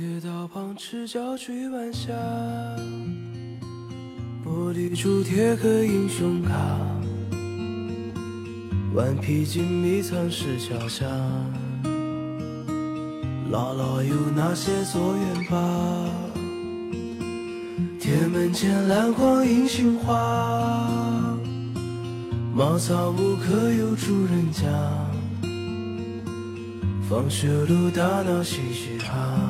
铁道旁赤脚追晚霞，玻璃珠贴个英雄卡，顽皮筋迷藏石桥下，姥姥有那些作业本，铁门前篮筐银杏花，茅草屋可有住人家，放学路打闹嘻嘻哈。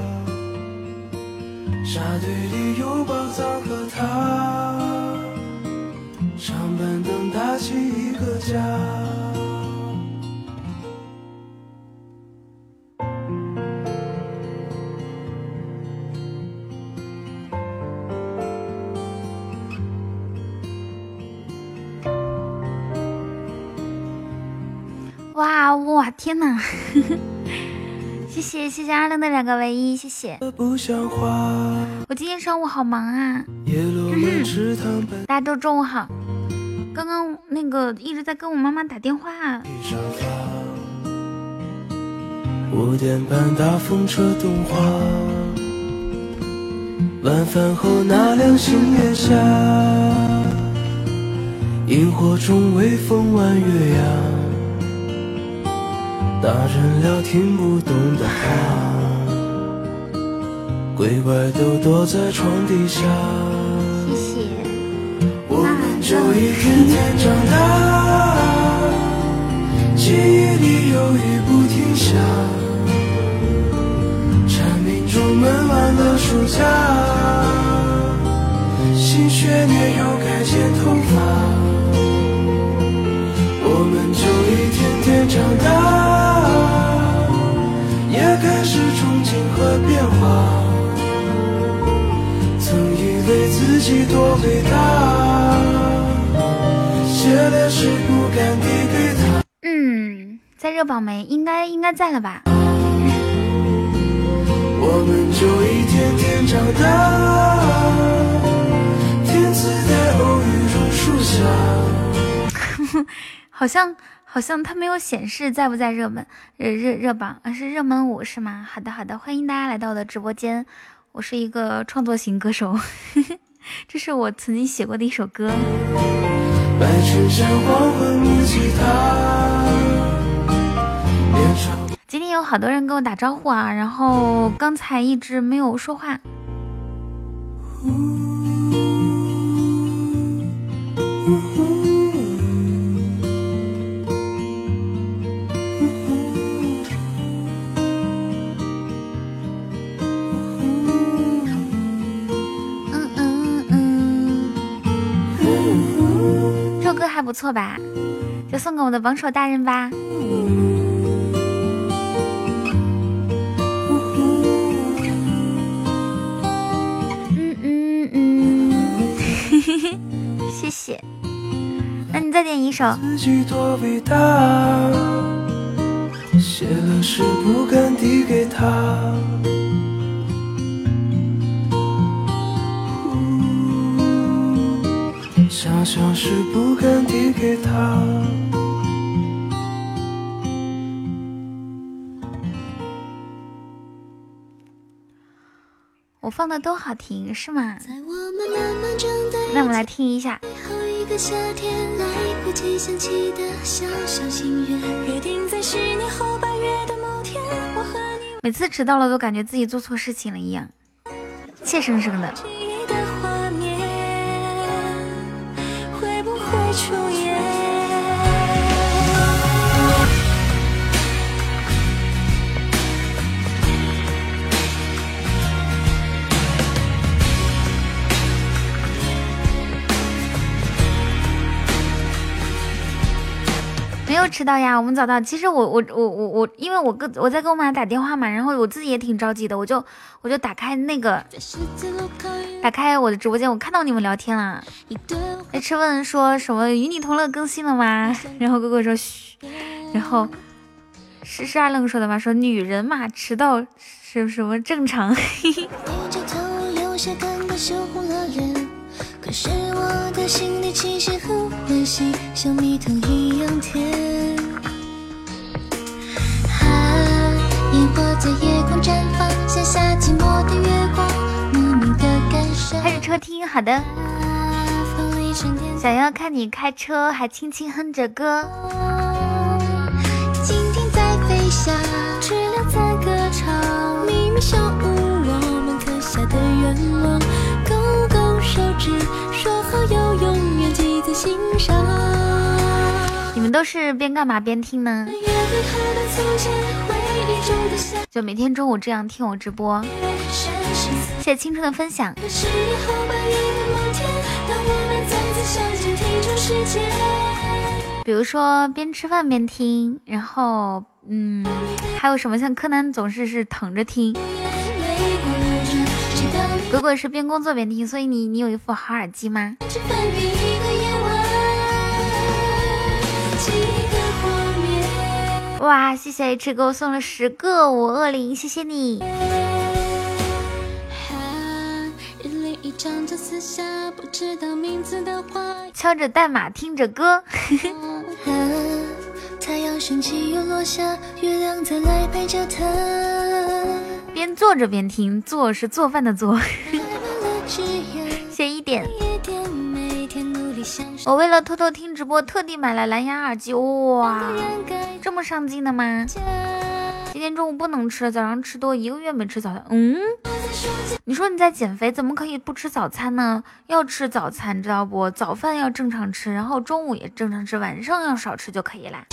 沙堆里有宝藏和他，长板凳搭起一个家。哇哇天哪！谢谢谢谢阿亮的两个唯一，谢谢。我今天上午好忙啊，大家都中午好。刚刚那个一直在跟我妈妈打电话。五点半大风车动画，晚饭后那凉星月下，萤火虫微风弯月牙。大人聊听不懂的话，鬼怪都躲在床底下。谢谢。我们就一天天长大，记忆里有雨不停下，蝉鸣中闷完了暑假，新学年又该剪头发，我们就一天天长大。也开始憧憬和变化，曾以为自己多伟大，写的诗不敢递给他。嗯，在热榜没？应该应该在了吧？我们就一天天长大，天赐在偶遇榕树下。好像。好像它没有显示在不在热门热热热榜啊，是热门五是吗？好的好的，欢迎大家来到我的直播间，我是一个创作型歌手，这是我曾经写过的一首歌。今天有好多人跟我打招呼啊，然后刚才一直没有说话。歌还不错吧，就送给我的榜首大人吧。嗯嗯嗯，谢谢。那你再点一首。自己多伟大写了诗不敢递给他。想象是不敢递给他。我放的都好听，是吗？那我们来听一下。每次迟到了，都感觉自己做错事情了一样，怯生生的。出演。没有迟到呀，我们早到。其实我我我我我，因为我跟我在跟我妈打电话嘛，然后我自己也挺着急的，我就我就打开那个，打开我的直播间，我看到你们聊天了。哎，吃问说什么与你同乐更新了吗？然后哥哥说嘘，然后是是二愣说的吗？说女人嘛，迟到是什么正常？可是我的心里其实很欢喜，像蜜糖一样甜。哈，烟火在夜空绽放，像夏季末的月光，莫名的感伤。开着车听，好的。想要看你开车，还轻轻哼着歌。蜻蜓在飞翔，知了在歌唱，秘密小屋，你们都是边干嘛边听呢？就每天中午这样听我直播。谢谢青春的分享。比如说边吃饭边听，然后嗯，还有什么像柯南总是是躺着听。如果是边工作边听，所以你你有一副好耳机吗？哇，谢谢 H 给我送了十个五二零，谢谢你。敲着代码听着歌。边做着边听，做是做饭的做。谢一点。我为了偷偷听直播，特地买了蓝牙耳机。哇，这么上进的吗？今天中午不能吃，早上吃多，一个月没吃早餐。嗯，你说你在减肥，怎么可以不吃早餐呢？要吃早餐，知道不？早饭要正常吃，然后中午也正常吃，晚上要少吃就可以啦。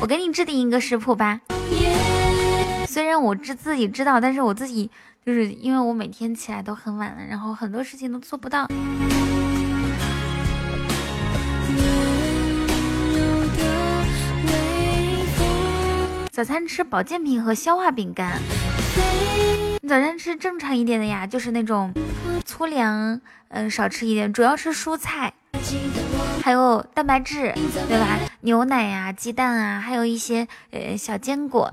我给你制定一个食谱吧。虽然我知自己知道，但是我自己就是因为我每天起来都很晚了，然后很多事情都做不到。早餐吃保健品和消化饼干。你早餐吃正常一点的呀，就是那种粗粮，嗯，少吃一点，主要是蔬菜。还有蛋白质，对吧？牛奶呀、鸡蛋啊，还有一些呃小坚果，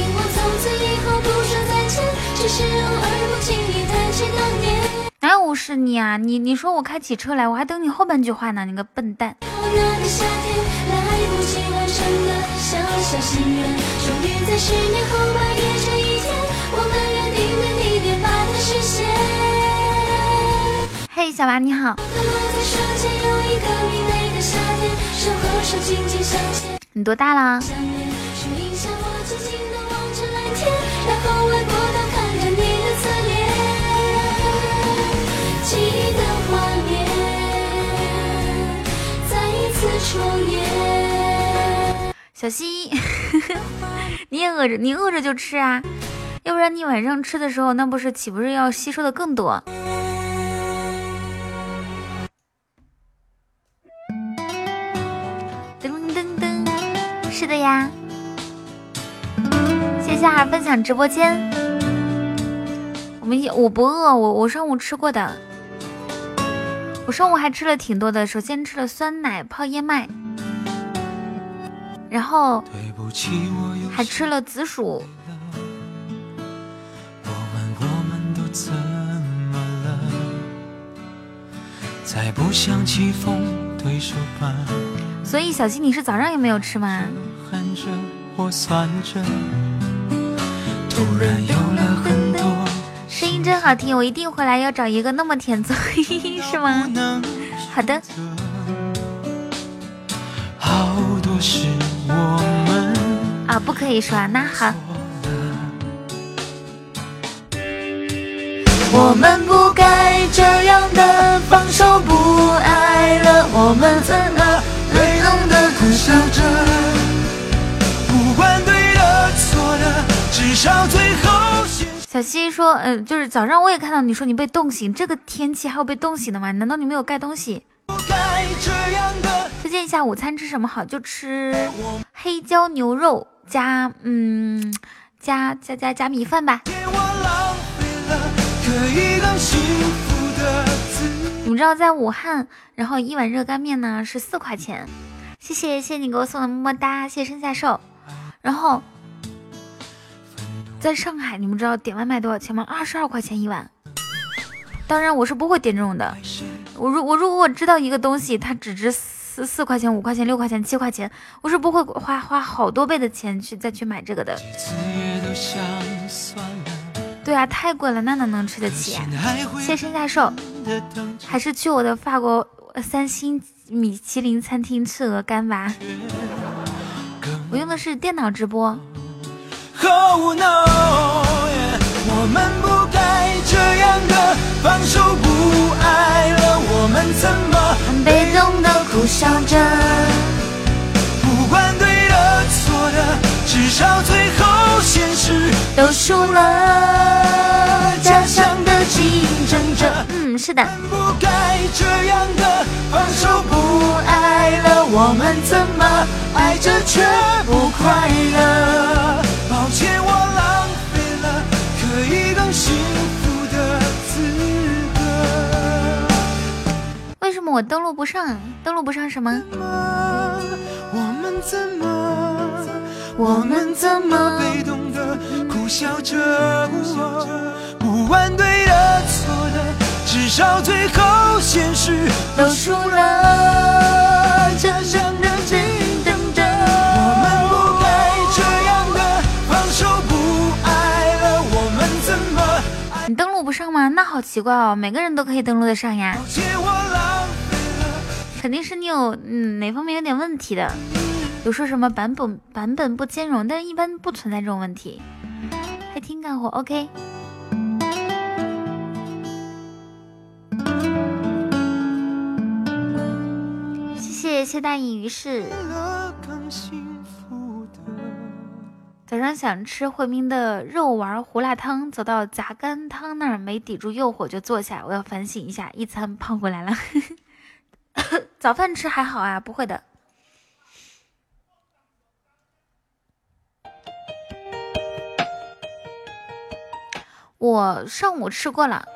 哪有无视你啊？你你说我开起车来，我还等你后半句话呢，你个笨蛋。嘿，小娃你好。你多大了？小溪，你也饿着，你饿着就吃啊，要不然你晚上吃的时候，那不是岂不是要吸收的更多？噔噔噔是的呀，谢谢哈分享直播间。我们我不饿，我我上午吃过的，我上午还吃了挺多的。首先吃了酸奶泡燕麦，然后还吃了紫薯。所以小溪，你是早上也没有吃吗？声音音真好听，我一定回来要找一个那么甜嘴，是吗？好的。啊，不可以说，那好。我们不该这样的放手不爱了，我们怎么被动的苦笑着？不管对的错的，至少最后。小西说，嗯，就是早上我也看到你说你被冻醒，这个天气还有被冻醒的吗？难道你没有盖东西？推荐一下午餐吃什么好？就吃黑椒牛肉加嗯加加加加米饭吧。你们知道在武汉，然后一碗热干面呢是四块钱。谢谢谢谢你给我送的么么哒，谢谢生下寿。然后在上海，你们知道点外卖多少钱吗？二十二块钱一碗。当然我是不会点这种的。我如我如果我知道一个东西它只值四四块钱、五块钱、六块钱、七块钱，我是不会花花好多倍的钱去再去买这个的。对啊，太贵了，那哪能吃得起啊？谢身下寿，还是去我的法国三星米其林餐厅吃鹅肝吧。我用的是电脑直播。我们不该这样的放手不爱了，我们怎么被动的苦笑着？不管对的错的，至少最后现实都输了。假象的竞争者，嗯，是的。不该这样的放手不爱了，我们怎么爱着却不快乐？我浪费了可以更幸福的资格。为什么我登录不上？登录不上什么？我们怎么？我们怎么被动的苦笑着？不管对的错的，至少最后现实都输了。这不上吗？那好奇怪哦，每个人都可以登录的上呀。肯定是你有嗯哪方面有点问题的。有说什么版本版本不兼容，但是一般不存在这种问题。还挺干活，OK。谢谢谢大隐于市。早上想吃惠民的肉丸胡辣汤，走到杂干汤那儿没抵住诱惑就坐下。我要反省一下，一餐胖回来了。早饭吃还好啊，不会的。我上午吃过了，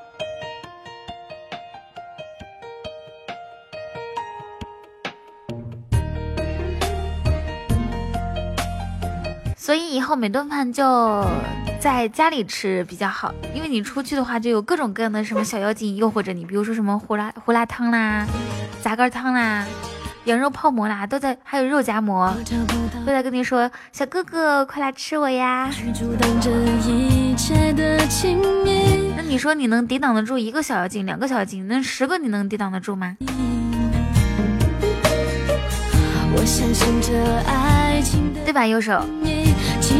所以以后每顿饭就在家里吃比较好，因为你出去的话就有各种各样的什么小妖精诱惑着你，比如说什么胡辣胡辣汤啦、杂干汤啦。羊肉泡馍啦，都在，还有肉夹馍，都在跟你说，小哥哥快来吃我呀。那你说你能抵挡得住一个小妖精，两个小妖精，那十个你能抵挡得住吗？对吧，右手？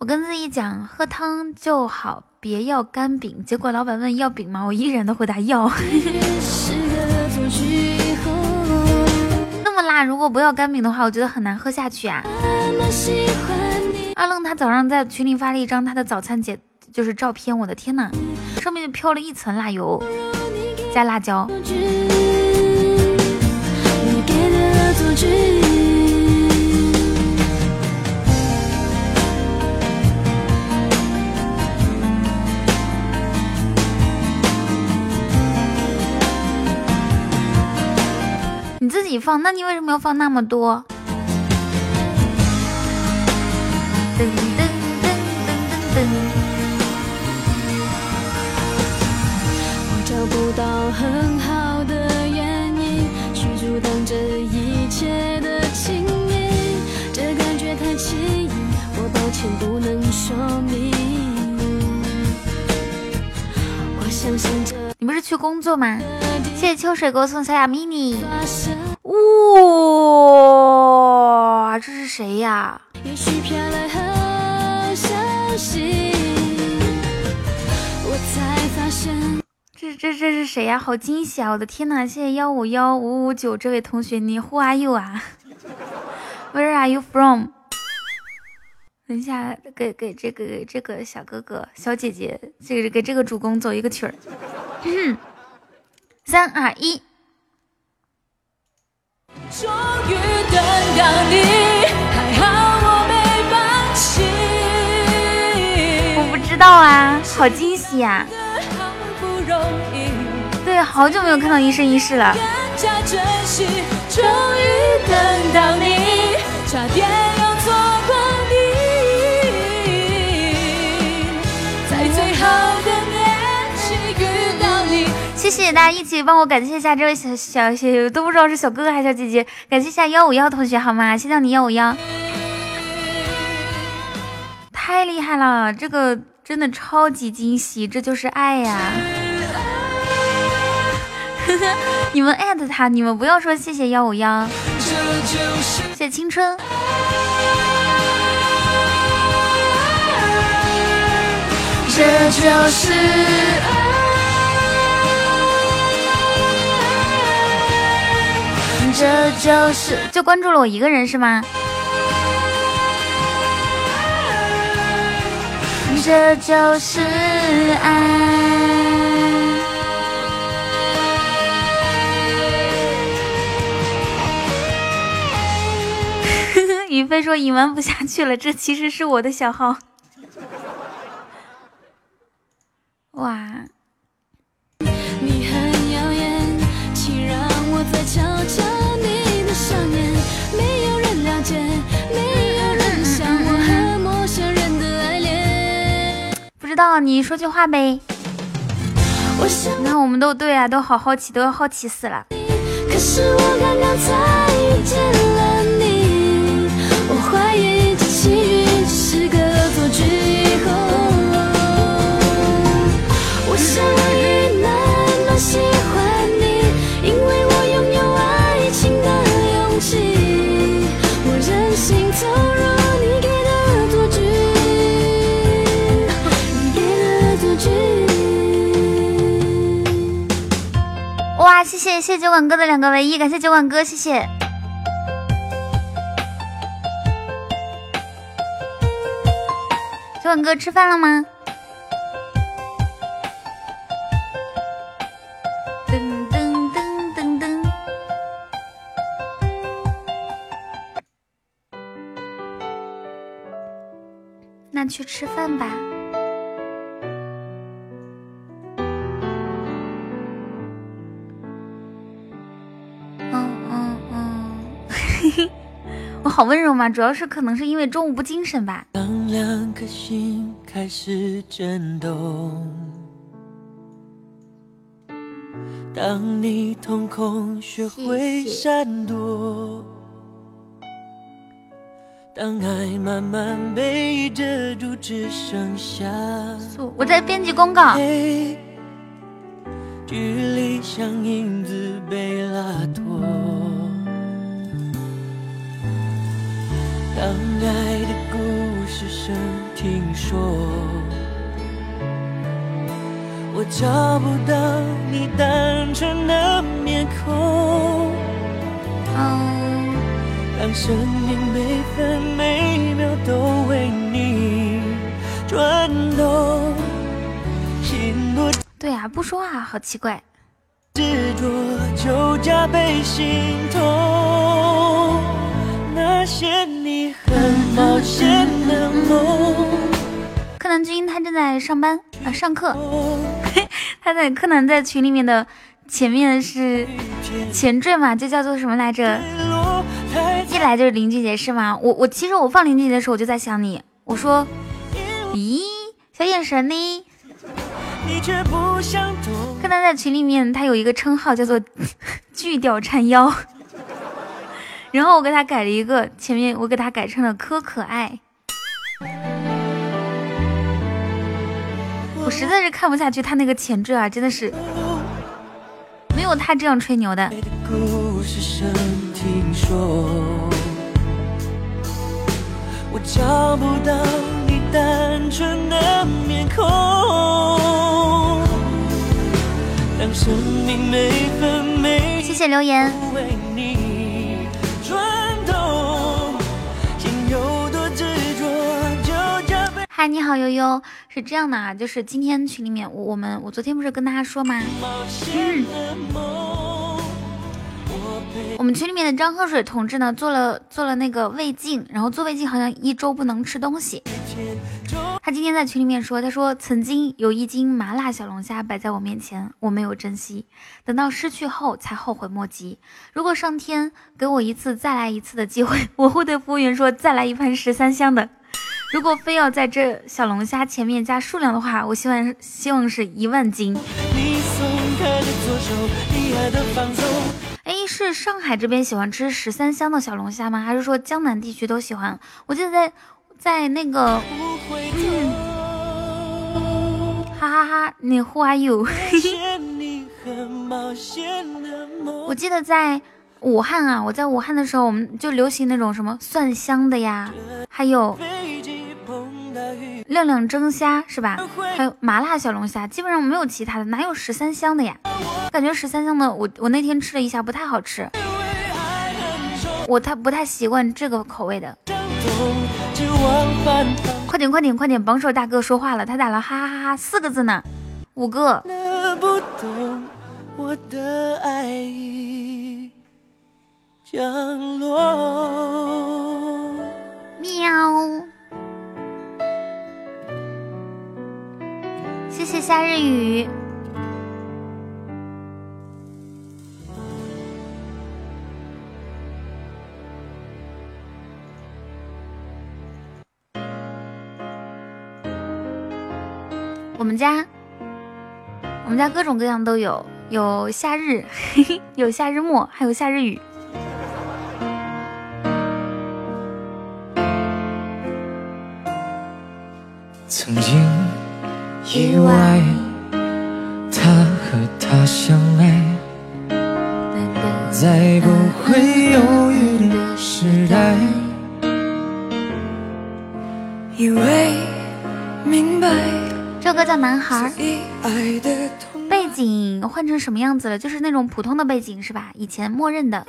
我跟自己讲，喝汤就好，别要干饼。结果老板问要饼吗？我依然的回答要。那么辣，如果不要干饼的话，我觉得很难喝下去啊。阿愣他早上在群里发了一张他的早餐节，就是照片，我的天呐，上面就飘了一层辣油加辣椒。你自己放，那你为什么要放那么多？噔噔噔噔噔噔。我找不到很好的原因去阻挡这一切的亲密，这感觉太奇异，我抱歉不能说明。我相信这你不是去工作吗？谢谢秋水给我送小雅 mini。哇，这是谁呀？也许飘来好消息，我才发现。这这这是谁呀？好惊喜啊！我的天呐！谢谢幺五幺五五九这位同学，你 Who are you 啊？Where are you from？等一下，给给这个这个小哥哥、小姐姐，这个给这个主公走一个曲儿。三二一。终于等到你，啊，好惊喜呀！对，好久没有看到一生一世了。等到你，差点又错过你，在最好的年纪遇到你。谢谢大家一起帮我感谢一下这位小小小都不知道是小哥哥还是小姐姐，感谢一下幺五幺同学好吗？谢谢你幺五幺，太厉害了，这个真的超级惊喜，这就是爱呀！你们艾特他，你们不要说谢谢幺五幺，谢谢青春，这就是爱，这就是就关注了我一个人是吗？这就是爱。宇飞说隐瞒不下去了，这其实是我的小号。哇！不知道，你说句话呗。我想那，我们都对啊，都好好奇，都要好奇死了。可是我刚刚才遇见了你，我怀疑这奇遇只是个恶作剧。以后，我想我已慢慢喜哇，谢谢谢谢酒馆哥的两个唯一，感谢酒馆哥，谢谢。酒馆哥吃饭了吗？噔噔噔噔噔。那去吃饭吧。好温柔吗？主要是可能是因为中午不精神吧。当两颗心开始震动，当你瞳孔学会闪躲，当爱慢慢被遮住，只剩下我在编辑公告。黑，距离像影子被拉脱。当爱的故事声听说，我找不到你单纯的面孔。当生命每分每秒都为你转动，心多对啊、不说话好奇怪。执着就加倍心痛。那些你很冒险的梦，柯南君他正在上班啊、上课，他在柯南在群里面的前面是前缀嘛，就叫做什么来着？一来就是林俊杰是吗？我我其实我放林俊杰的时候，我就在想你，我说，咦，小眼神呢？柯南在群里面，他有一个称号叫做 “巨屌缠腰”，然后我给他改了一个，前面我给他改成了“可可爱”。我实在是看不下去他那个前缀啊，真的是没有他这样吹牛的。谢谢留言。嗨，你好悠悠，是这样的啊，就是今天群里面，我我们我昨天不是跟大家说吗？我们群里面的张喝水同志呢，做了做了那个胃镜，然后做胃镜好像一周不能吃东西。他今天在群里面说，他说曾经有一斤麻辣小龙虾摆在我面前，我没有珍惜，等到失去后才后悔莫及。如果上天给我一次再来一次的机会，我会对服务员说再来一盘十三香的。如果非要在这小龙虾前面加数量的话，我希望希望是一万斤。哎，是上海这边喜欢吃十三香的小龙虾吗？还是说江南地区都喜欢？我记得在在那个，哈哈哈，你 Who are you？我 记得在武汉啊，我在武汉的时候，我们就流行那种什么蒜香的呀，还有。亮亮蒸虾是吧？还有麻辣小龙虾，基本上没有其他的，哪有十三香的呀？感觉十三香的，我我那天吃了一下，不太好吃，我太不太习惯这个口味的。快点快点快点，榜首大哥说话了，他打了哈哈哈哈四个字呢，五个。降落喵。谢谢夏日雨。我们家，我们家各种各样都有，有夏日，有夏日末，还有夏日雨。曾经。意外，他和她相爱，在不会犹豫的时代。以为明白，这歌叫《男孩》。背景换成什么样子了？就是那种普通的背景是吧？以前默认的。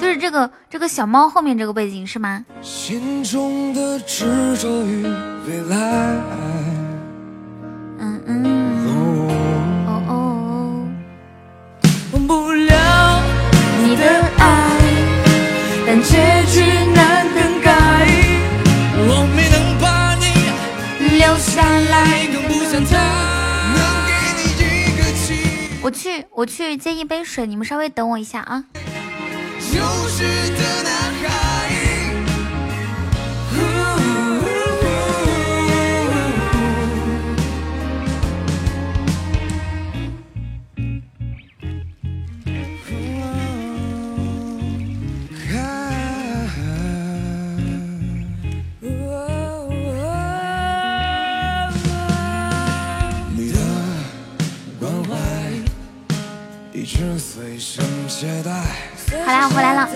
就是这个这个小猫后面这个背景是吗？心中的执着与未来。嗯嗯。哦哦。忘不了你的爱，但结局难更改。我没能把你留下来，更不想他能给你一个。我去我去接一杯水，你们稍微等我一下啊。随身携带。好啦，我回来了。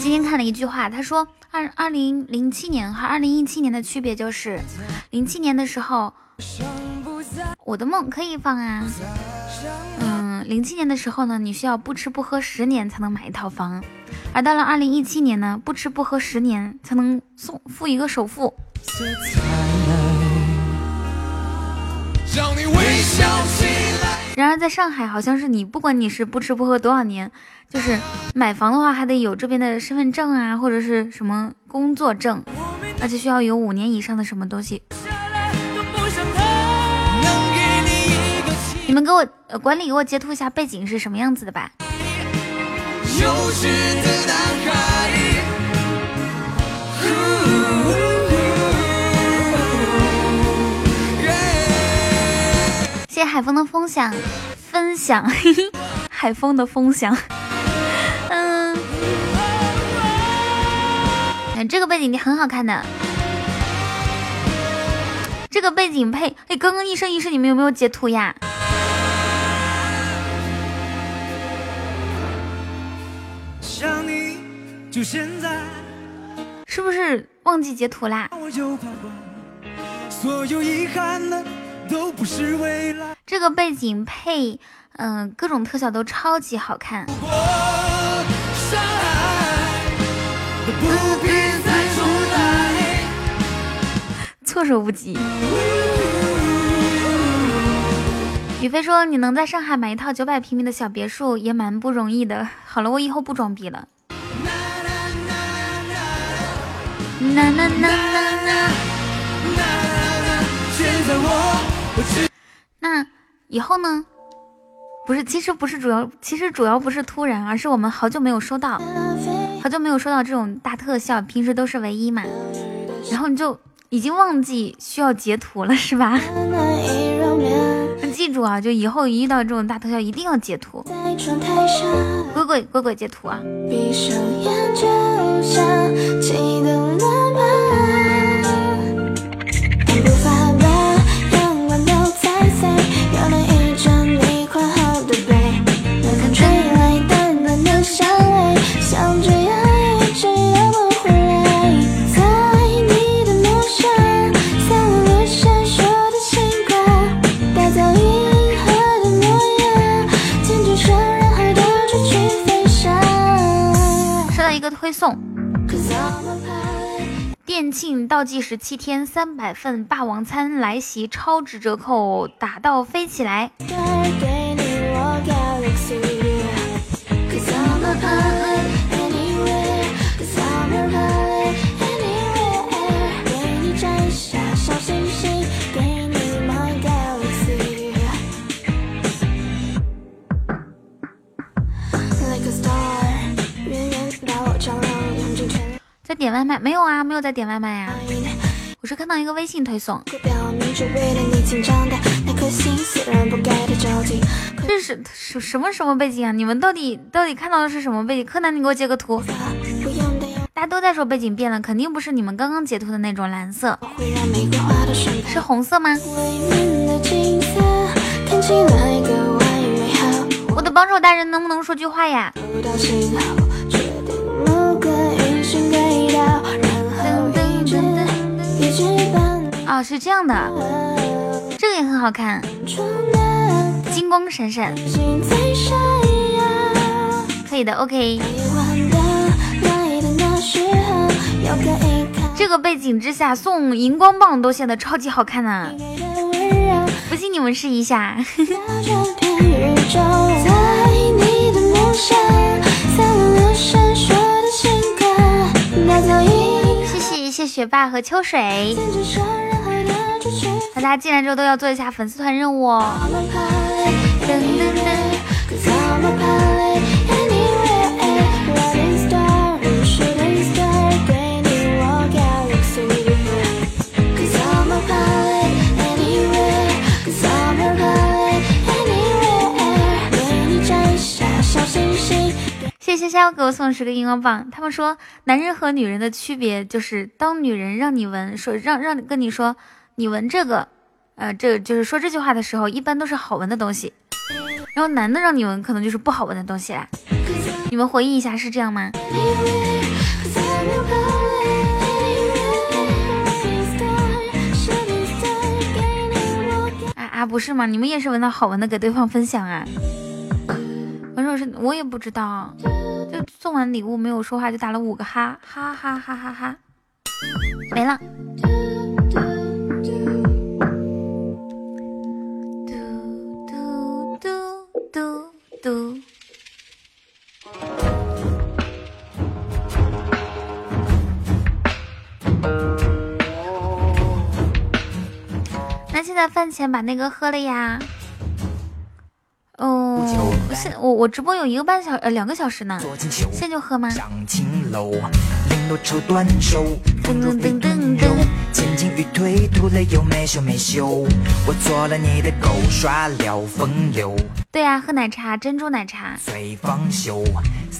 今天看了一句话，他说二二零零七年和二零一七年的区别就是，零七年的时候，我的梦可以放啊。嗯，零七年的时候呢，你需要不吃不喝十年才能买一套房，而到了二零一七年呢，不吃不喝十年才能送付一个首付。然而在上海，好像是你不管你是不吃不喝多少年，就是买房的话还得有这边的身份证啊，或者是什么工作证，而且需要有五年以上的什么东西。你们给我、呃、管理给我截图一下背景是什么样子的吧。幼稚的男孩谢海风的分享，分享，海风的分享。嗯，这个背景你很好看的。这个背景配，哎，刚刚一生一世，你们有没有截图呀？想你就现在是不是忘记截图啦？这个背景配，嗯，各种特效都超级好看。措手不及。宇飞说：“你能在上海买一套九百平米的小别墅也蛮不容易的。”好了，我以后不装逼了。那以后呢？不是，其实不是主要，其实主要不是突然，而是我们好久没有收到，好久没有收到这种大特效，平时都是唯一嘛，然后你就。已经忘记需要截图了是吧？那记住啊，就以后一遇到这种大特效，一定要截图。鬼鬼鬼鬼截图啊！推送，店庆倒计时七天，三百份霸王餐来袭，超值折扣，打到飞起来。在点外卖没有啊？没有在点外卖呀。我是看到一个微信推送。这是什什么什么背景啊？你们到底到底看到的是什么背景？柯南，你给我截个图。大家都在说背景变了，肯定不是你们刚刚截图的那种蓝色，是红色吗？我的帮手大人，能不能说句话呀？哦，是这样的，这个也很好看，金光闪闪，可以的，OK。这个背景之下送荧光棒都显得超级好看呢，不信你们试一下。谢谢谢谢学霸和秋水，大家进来之后都要做一下粉丝团任务哦。谢谢给我送十个荧光棒。他们说，男人和女人的区别就是，当女人让你闻，说让让跟你说，你闻这个，呃，这就是说这句话的时候，一般都是好闻的东西。然后男的让你闻，可能就是不好闻的东西啦。你们回忆一下，是这样吗？啊啊，不是吗？你们也是闻到好闻的，给对方分享啊？我说是，我也不知道。就送完礼物没有说话，就打了五个哈，哈哈哈哈哈，没了。嘟嘟。那现在饭前把那个喝了呀。哦，现我我直播有一个半小呃两个小时呢，现在就喝吗？噔噔噔噔噔。前进与退，吐了又没羞没羞。我做了你的狗耍了风流。对呀，喝奶茶，珍珠奶茶。随方休。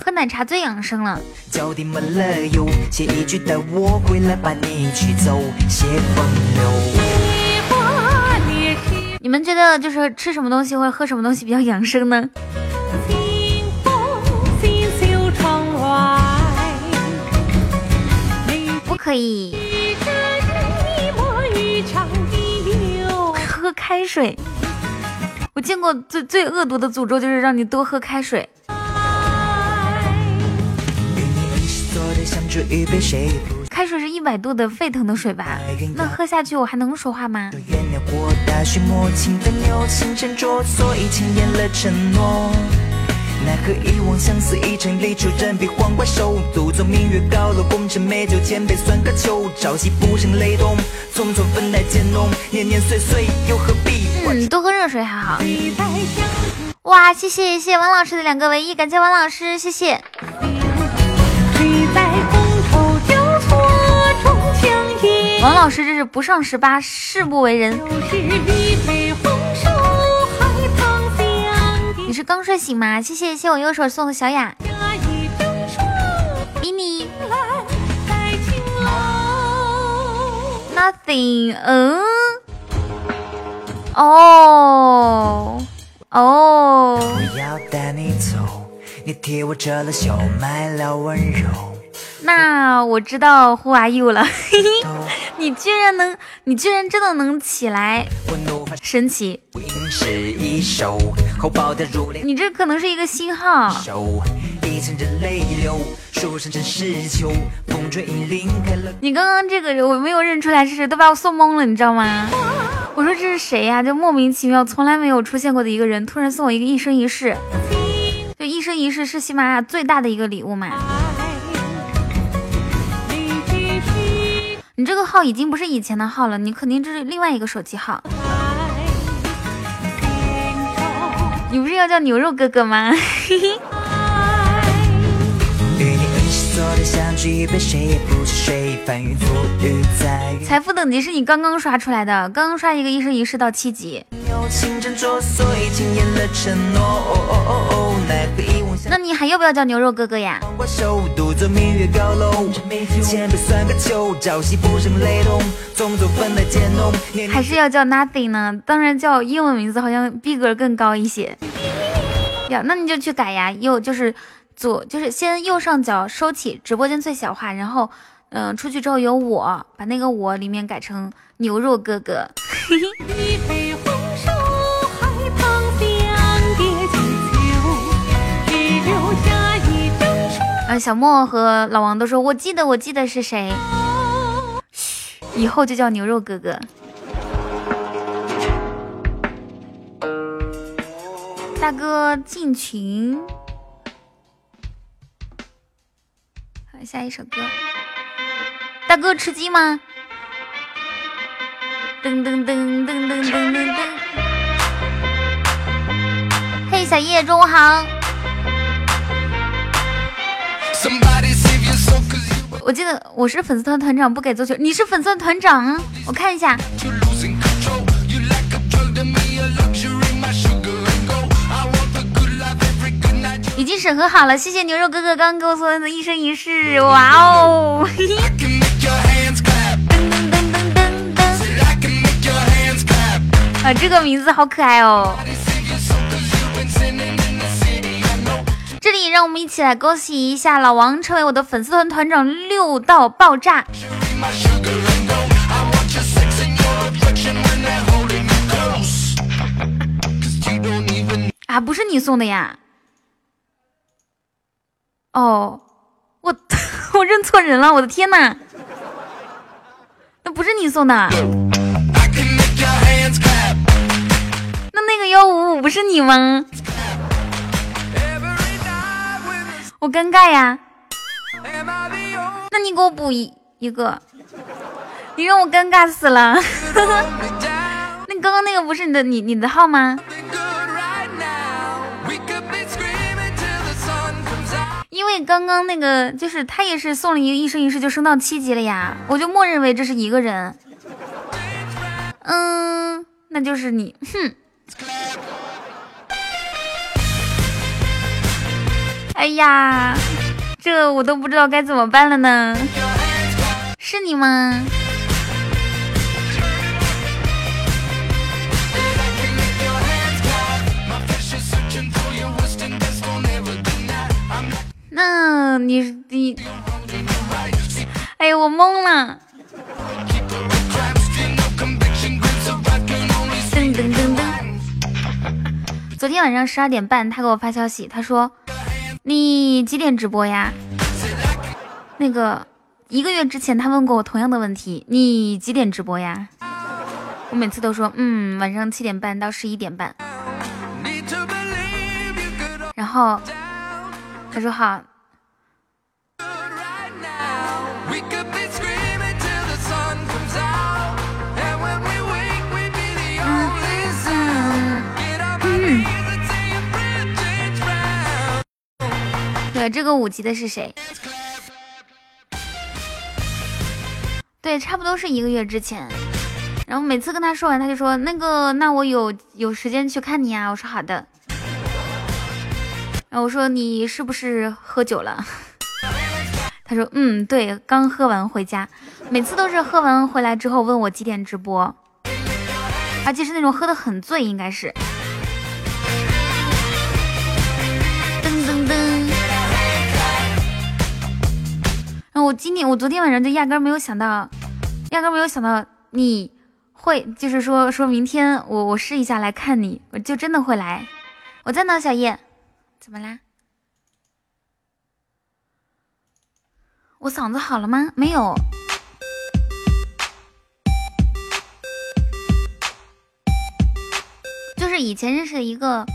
喝奶茶最养生了。脚底抹了油，写一句带我回来把你驱走。写风流。你们觉得就是吃什么东西或者喝什么东西比较养生呢？不可以喝开水。我见过最最恶毒的诅咒就是让你多喝开水。开水是一百度的沸腾的水吧？那喝下去我还能说话吗？奈何一往相思一场离愁，人比黄瓜瘦。独坐明月高楼，功成美酒千杯算个秋。朝夕不胜雷动，匆匆分来渐浓。年年岁岁又何必？嗯，多喝热水还好。哇，谢谢谢谢王老师的两个唯一，感谢王老师，谢谢。王老师这是不上十八誓不为人。你是刚睡醒吗？谢谢谢我右手送的小雅。比你。Nothing。嗯。哦。哦。那我知道 Who are you 了，你居然能，你居然真的能起来，神奇！你这可能是一个信号。你刚刚这个人我没有认出来是谁，都把我送懵了，你知道吗？我说这是谁呀？就莫名其妙，从来没有出现过的一个人，突然送我一个一生一世。就一生一世是喜马拉雅最大的一个礼物嘛。你这个号已经不是以前的号了，你肯定这是另外一个手机号。你不是要叫牛肉哥哥吗？财富等级是你刚刚刷出来的，刚刚刷一个一生一世到七级。那你还要不要叫牛肉哥哥呀？还是要叫 Nothing 呢？当然叫英文名字好像逼格更高一些。呀，那你就去改呀，右就是左就是先右上角收起直播间最小化，然后嗯出去之后有我，把那个我里面改成牛肉哥哥。啊，小莫和老王都说，我记得，我记得是谁。嘘，以后就叫牛肉哥哥。大哥进群。好，下一首歌。大哥吃鸡吗？噔噔噔噔噔噔噔噔。嘿，小叶，中午好。我记得我是粉丝团团长，不给足球。你是粉丝团团长？我看一下。已经审核好了，谢谢牛肉哥哥刚刚给我送的一生一世，哇哦！啊，这个名字好可爱哦。里让我们一起来恭喜一下老王成为我的粉丝团团长，六到爆炸！啊，不是你送的呀？哦，我 我认错人了，我的天呐，那不是你送的？那那个幺五五不是你吗？我尴尬呀。那你给我补一一个。你让我尴尬死了。那刚刚那个不是你的你你的号吗？因为刚刚那个就是他也是送了一个一生一世就升到七级了呀。我就默认为这是一个人。嗯那就是你。哼。哎呀，这我都不知道该怎么办了呢。是你吗？那你你，哎呀，我懵了。噔噔噔噔。昨天晚上十二点半，他给我发消息，他说：“你几点直播呀？”那个一个月之前他问过我同样的问题，你几点直播呀？我每次都说：“嗯，晚上七点半到十一点半。”然后。他说好。这个五级的是谁？对，差不多是一个月之前。然后每次跟他说完，他就说那个，那我有有时间去看你啊。我说好的。然后我说你是不是喝酒了？他说嗯，对，刚喝完回家。每次都是喝完回来之后问我几点直播，而且是那种喝的很醉，应该是。我今天，我昨天晚上就压根没有想到，压根没有想到你会，就是说说明天我我试一下来看你，我就真的会来。我在呢，小叶。怎么啦？我嗓子好了吗？没有，就是以前认识的一个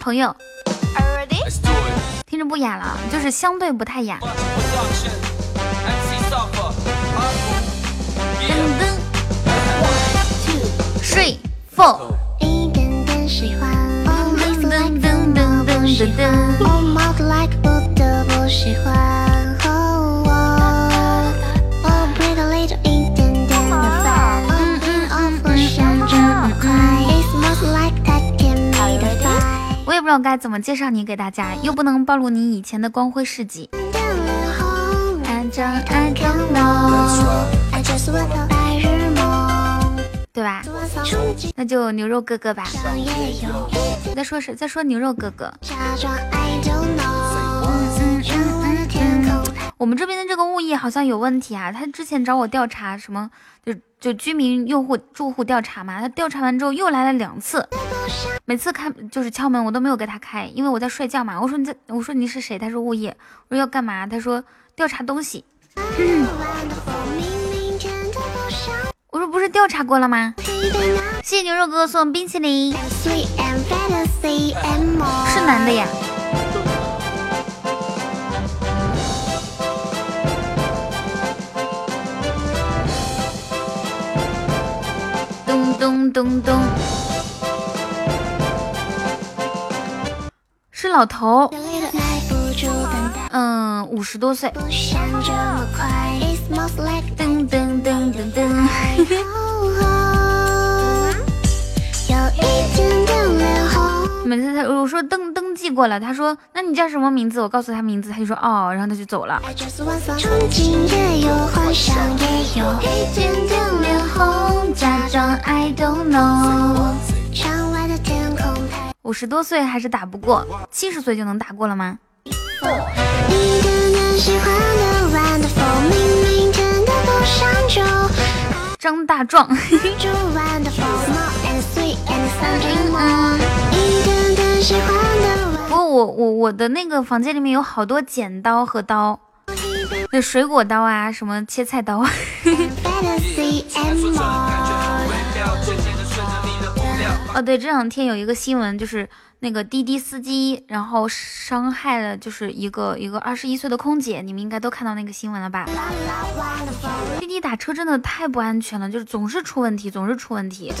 朋友，听着不哑了，就是相对不太哑。噔噔，three four。我也不知道该怎么介绍你给大家，又不能暴露你以前的光辉事迹。对吧？那就牛肉哥哥吧。再说是再说牛肉哥哥。我们这边的这个物业好像有问题啊！他之前找我调查什么，就就居民用户住户调查嘛。他调查完之后又来了两次，每次开就是敲门，我都没有给他开，因为我在睡觉嘛。我说你在，我说你是谁？他说物业。我说要干嘛？他说调查东西。我说不是调查过了吗？谢谢牛肉哥哥送冰淇淋，是男的呀。咚咚咚咚，是老头。嗯，五十多岁。噔噔噔噔噔。每次他我说登登记过了，他说那你叫什么名字？我告诉他名字，他就说哦，然后他就走了。五十多岁还是打不过，七十岁就能打过了吗？张大壮，不过我我我的那个房间里面有好多剪刀和刀，那水果刀啊，什么切菜刀。哦，对，这两天有一个新闻，就是那个滴滴司机，然后伤害了就是一个一个二十一岁的空姐，你们应该都看到那个新闻了吧？滴滴打车真的太不安全了，就是总是出问题，总是出问题。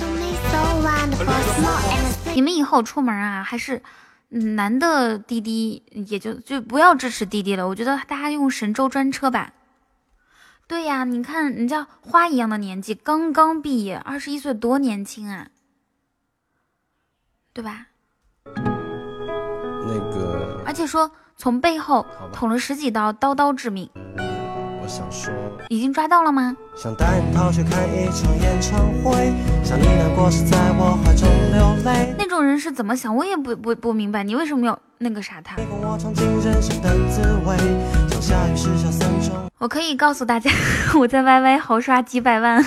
你们以后出门啊，还是男的滴滴也就就不要支持滴滴了。我觉得大家用神州专车吧。对呀，你看人家花一样的年纪，刚刚毕业，二十一岁，多年轻啊，对吧？那个，而且说从背后捅了十几刀，刀刀致命。我想说，已经抓到了吗？想带你逃去看一场演唱会，想你难过时在我怀中流泪。那种人是怎么想？我也不不不明白，你为什么要那个啥他？我可以告诉大家，我在 YY 豪刷几百万，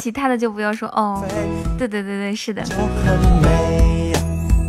其他的就不要说哦。对对对对，是的。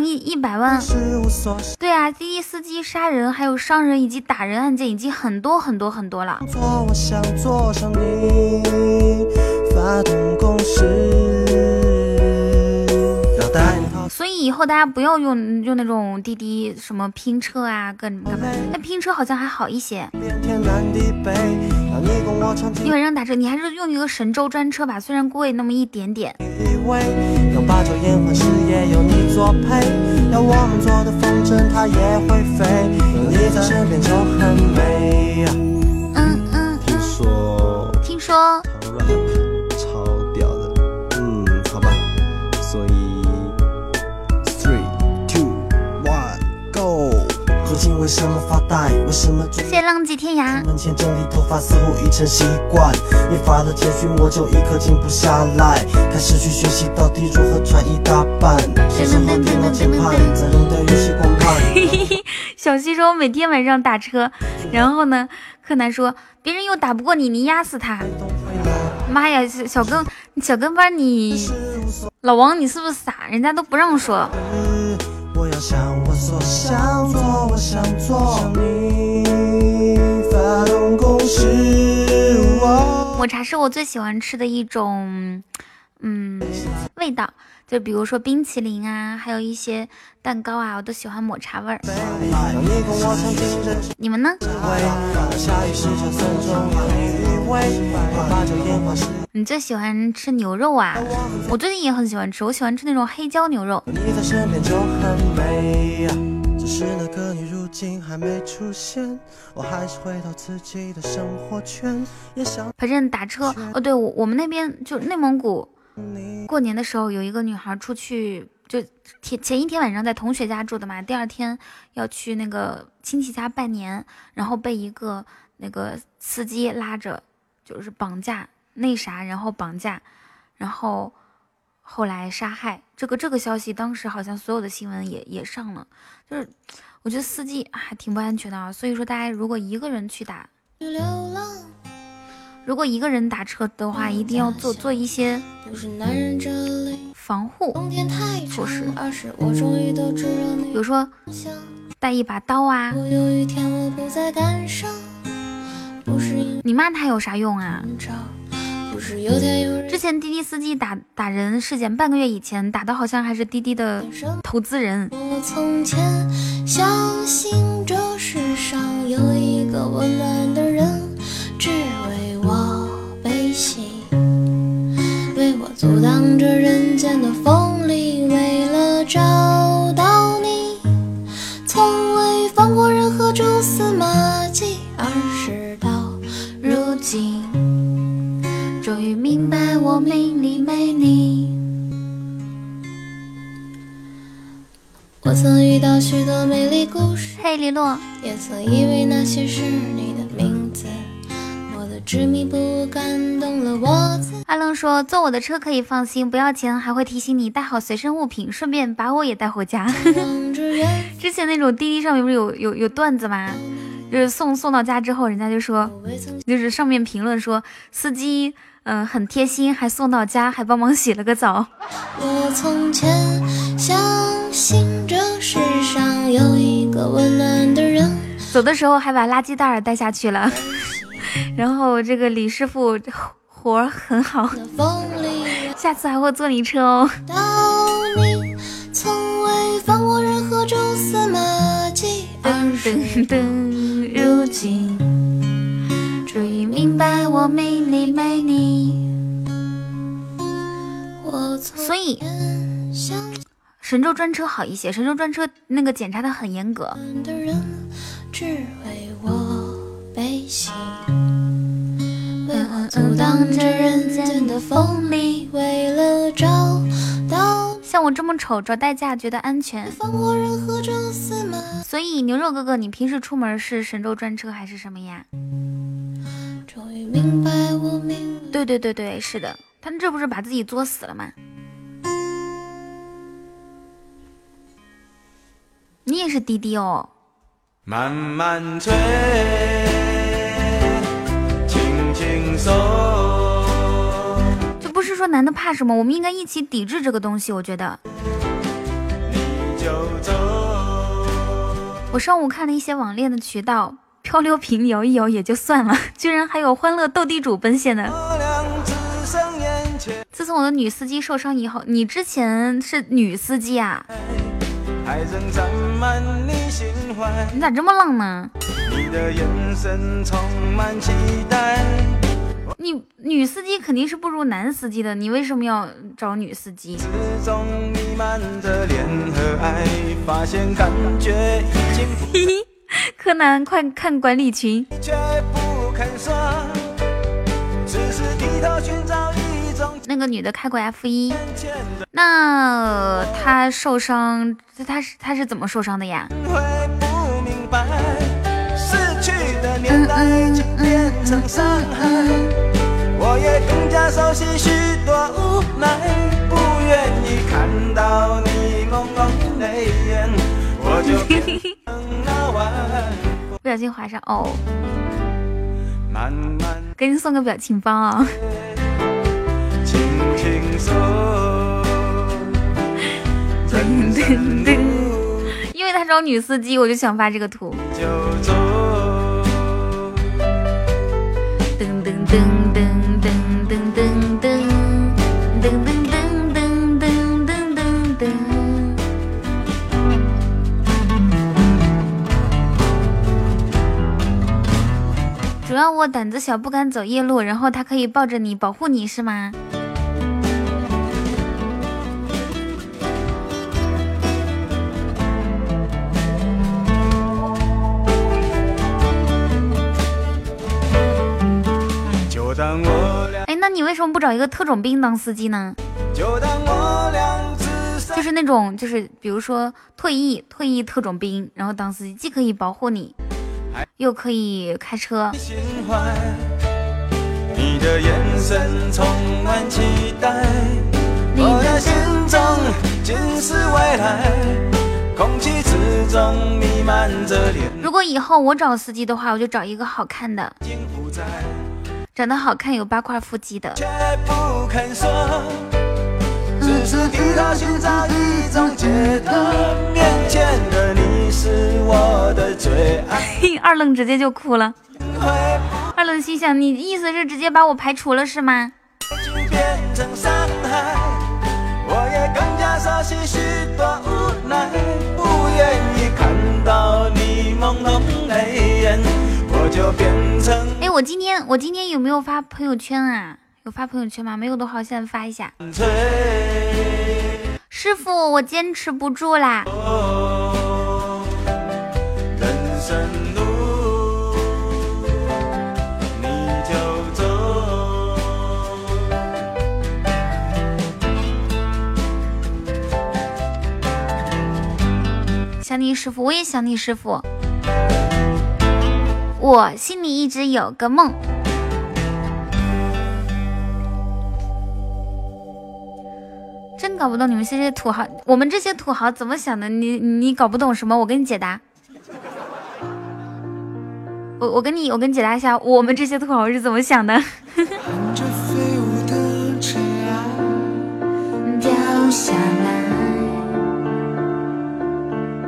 滴滴悬赏一一百万。对啊，滴滴司机杀人，还有伤人以及打人案件已经很多很多很多了。所以以后大家不要用用那种滴滴什么拼车啊，干干嘛？那拼车好像还好一些。你晚上打车，你还是用一个神州专车吧，虽然贵那么一点点。嗯嗯，听说，听说。为什么发呆？为什么？谢谢浪迹天涯。门前整理头发似乎已成习惯，你发的简讯我就一刻静不下来，开始去学习到底如何穿衣打扮。什么电脑键盘，的游戏光盘。小西说，我每天晚上打车，然后呢，柯南说，别人又打不过你，你压死他。妈呀，小跟小跟班，你老王，你是不是傻？人家都不让说。我要想我所想做，我想做你发动攻势。抹茶是我最喜欢吃的一种，嗯，味道。就比如说冰淇淋啊，还有一些蛋糕啊，我都喜欢抹茶味儿。你们呢？你最喜欢吃牛肉啊？我最近也很喜欢吃，我喜欢吃那种黑椒牛肉。反正打车哦，对我我们那边就内蒙古。过年的时候，有一个女孩出去，就前前一天晚上在同学家住的嘛，第二天要去那个亲戚家拜年，然后被一个那个司机拉着，就是绑架那啥，然后绑架，然后后来杀害。这个这个消息当时好像所有的新闻也也上了，就是我觉得司机还挺不安全的啊。所以说大家如果一个人去打。如果一个人打车的话，一定要做做一些防护措施，比如说带一把刀啊。你骂他有啥用啊？之前滴滴司机打打人事件，半个月以前打的好像还是滴滴的投资人。我阻挡着人间的锋利，为了找到你，从未放过任何蛛丝马迹，而事到如今，终于明白我命里没你。我曾遇到许多美丽故事，嘿，李洛，也曾以为那些是你的。阿冷说：“坐我的车可以放心，不要钱，还会提醒你带好随身物品，顺便把我也带回家。”之前那种滴滴上面不是有有有段子吗？就是送送到家之后，人家就说，就是上面评论说司机嗯很贴心，还送到家，还帮忙洗了个澡。我从前相信这世上有一个温暖的人，走的时候还把垃圾袋带下去了。然后这个李师傅活很好，下次还会坐你车哦。噔噔，如今终于明白我没你没你。所以神州专车好一些，神州专车那个检查的很严格。像我这么丑，找代驾觉得安全。所以牛肉哥哥，你平时出门是神州专车还是什么呀？对对对对，是的，他这不是把自己作死了吗？你也是滴滴哦。慢慢吹，说男的怕什么，我们应该一起抵制这个东西。我觉得。我上午看了一些网恋的渠道，漂流瓶摇一摇也就算了，居然还有欢乐斗地主奔现的。自从我的女司机受伤以后，你之前是女司机啊？你咋这么浪呢？你的眼神充满期待女司机肯定是不如男司机的，你为什么要找女司机？柯南，快看管理群。那个女的开过 F 一，那她受伤，她是她是怎么受伤的呀？会不爱就变成伤害。我也更加熟悉许多无奈，不愿意看到你朦胧泪眼，我就不小心划上哦。慢慢给你送个表情包啊、轻轻松。因为他找女司机，我就想发这个图。就走噔噔噔噔噔噔噔噔噔噔噔噔噔噔主要我胆子小，不敢走夜路，然后他可以抱着你保护你，是吗？哎，那你为什么不找一个特种兵当司机呢？就是那种，就是比如说退役退役特种兵，然后当司机，既可以保护你，又可以开车。如果以后我找司机的话，我就找一个好看的。长得好看有八块腹肌的。二愣，直接就哭了是？二愣心想，你意思是直接把我排除了是吗？变成伤害。我也更加熟悉许多无奈，不愿意看到你。哎，我今天我今天有没有发朋友圈啊？有发朋友圈吗？没有的话，现在发一下。师傅，我坚持不住啦。想你师傅，我也想你师傅。我心里一直有个梦，真搞不懂你们这些土豪，我们这些土豪怎么想的？你你搞不懂什么？我给你解答。我我跟你我跟你解答一下，我们这些土豪是怎么想的？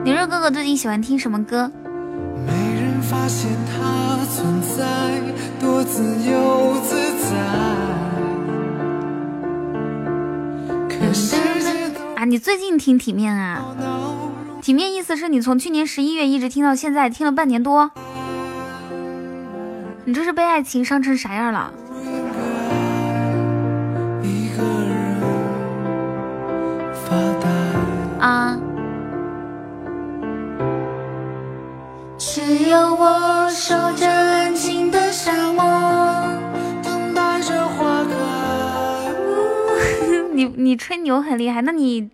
牛肉哥哥最近喜欢听什么歌？发现它存在，躲啊，你最近听体面啊？体面意思是你从去年十一月一直听到现在，听了半年多。你这是被爱情伤成啥样了？啊！守着安静的沙漠，等待着花开。你你吹牛很厉害，那你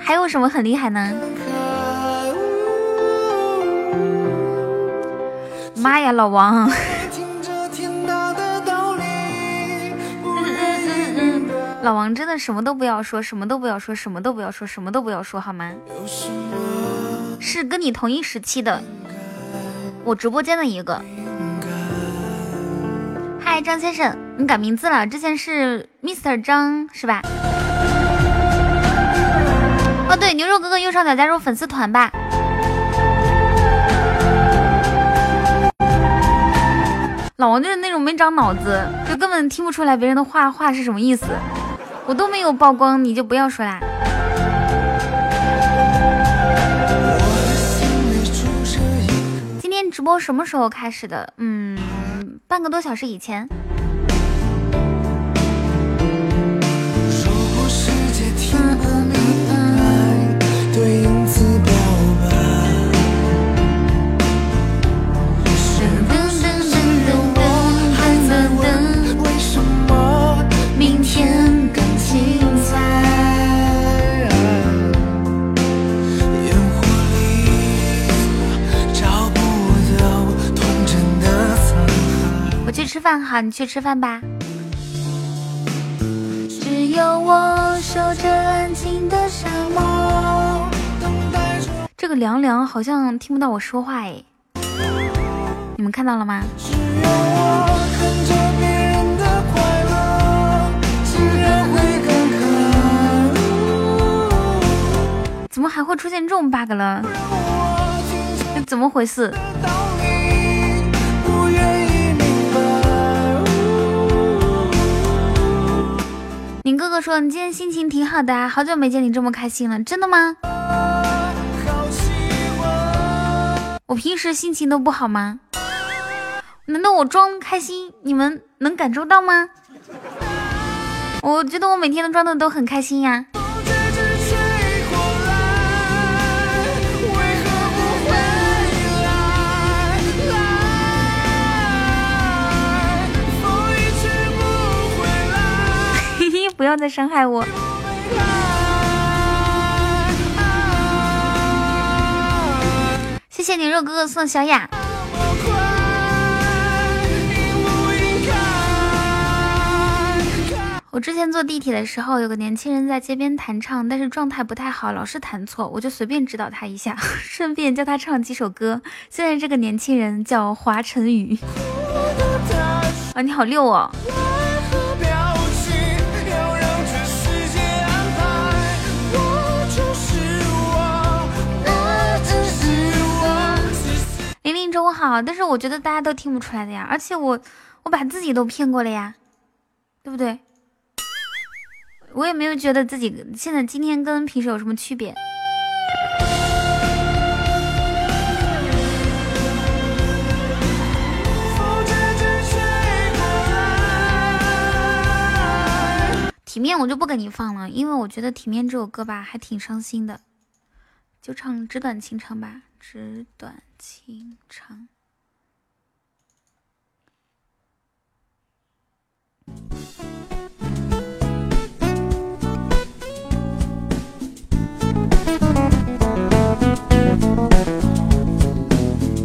还有什么很厉害呢？妈呀，老王！老王真的什么都不要说，什么都不要说，什么都不要说，什么都不要说，好吗？是跟你同一时期的，我直播间的一个。嗨，张先生，你改名字了，之前是 Mr 张是吧？哦，对，牛肉哥哥右上角加入粉丝团吧。老王就是那种没长脑子，就根本听不出来别人的话话是什么意思。我都没有曝光，你就不要说啦。今天直播什么时候开始的？嗯，半个多小时以前。吃饭好，你去吃饭吧。只有我守着安静的沙漠。这个凉凉好像听不到我说话哎，你们看到了吗？怎么还会出现这种 bug 了？这怎么回事？你哥哥说你今天心情挺好的啊，好久没见你这么开心了，真的吗？我平时心情都不好吗？难道我装开心你们能感受到吗？我觉得我每天都装的都很开心呀。不要再伤害我！谢谢牛肉哥哥送小雅。我之前坐地铁的时候，有个年轻人在街边弹唱，但是状态不太好，老是弹错，我就随便指导他一下，顺便教他唱几首歌。现在这个年轻人叫华晨宇。啊，你好六哦！中午好，但是我觉得大家都听不出来的呀，而且我我把自己都骗过了呀，对不对？我也没有觉得自己现在今天跟平时有什么区别。体面我就不给你放了，因为我觉得体面这首歌吧还挺伤心的，就唱纸短情长吧。纸短情长。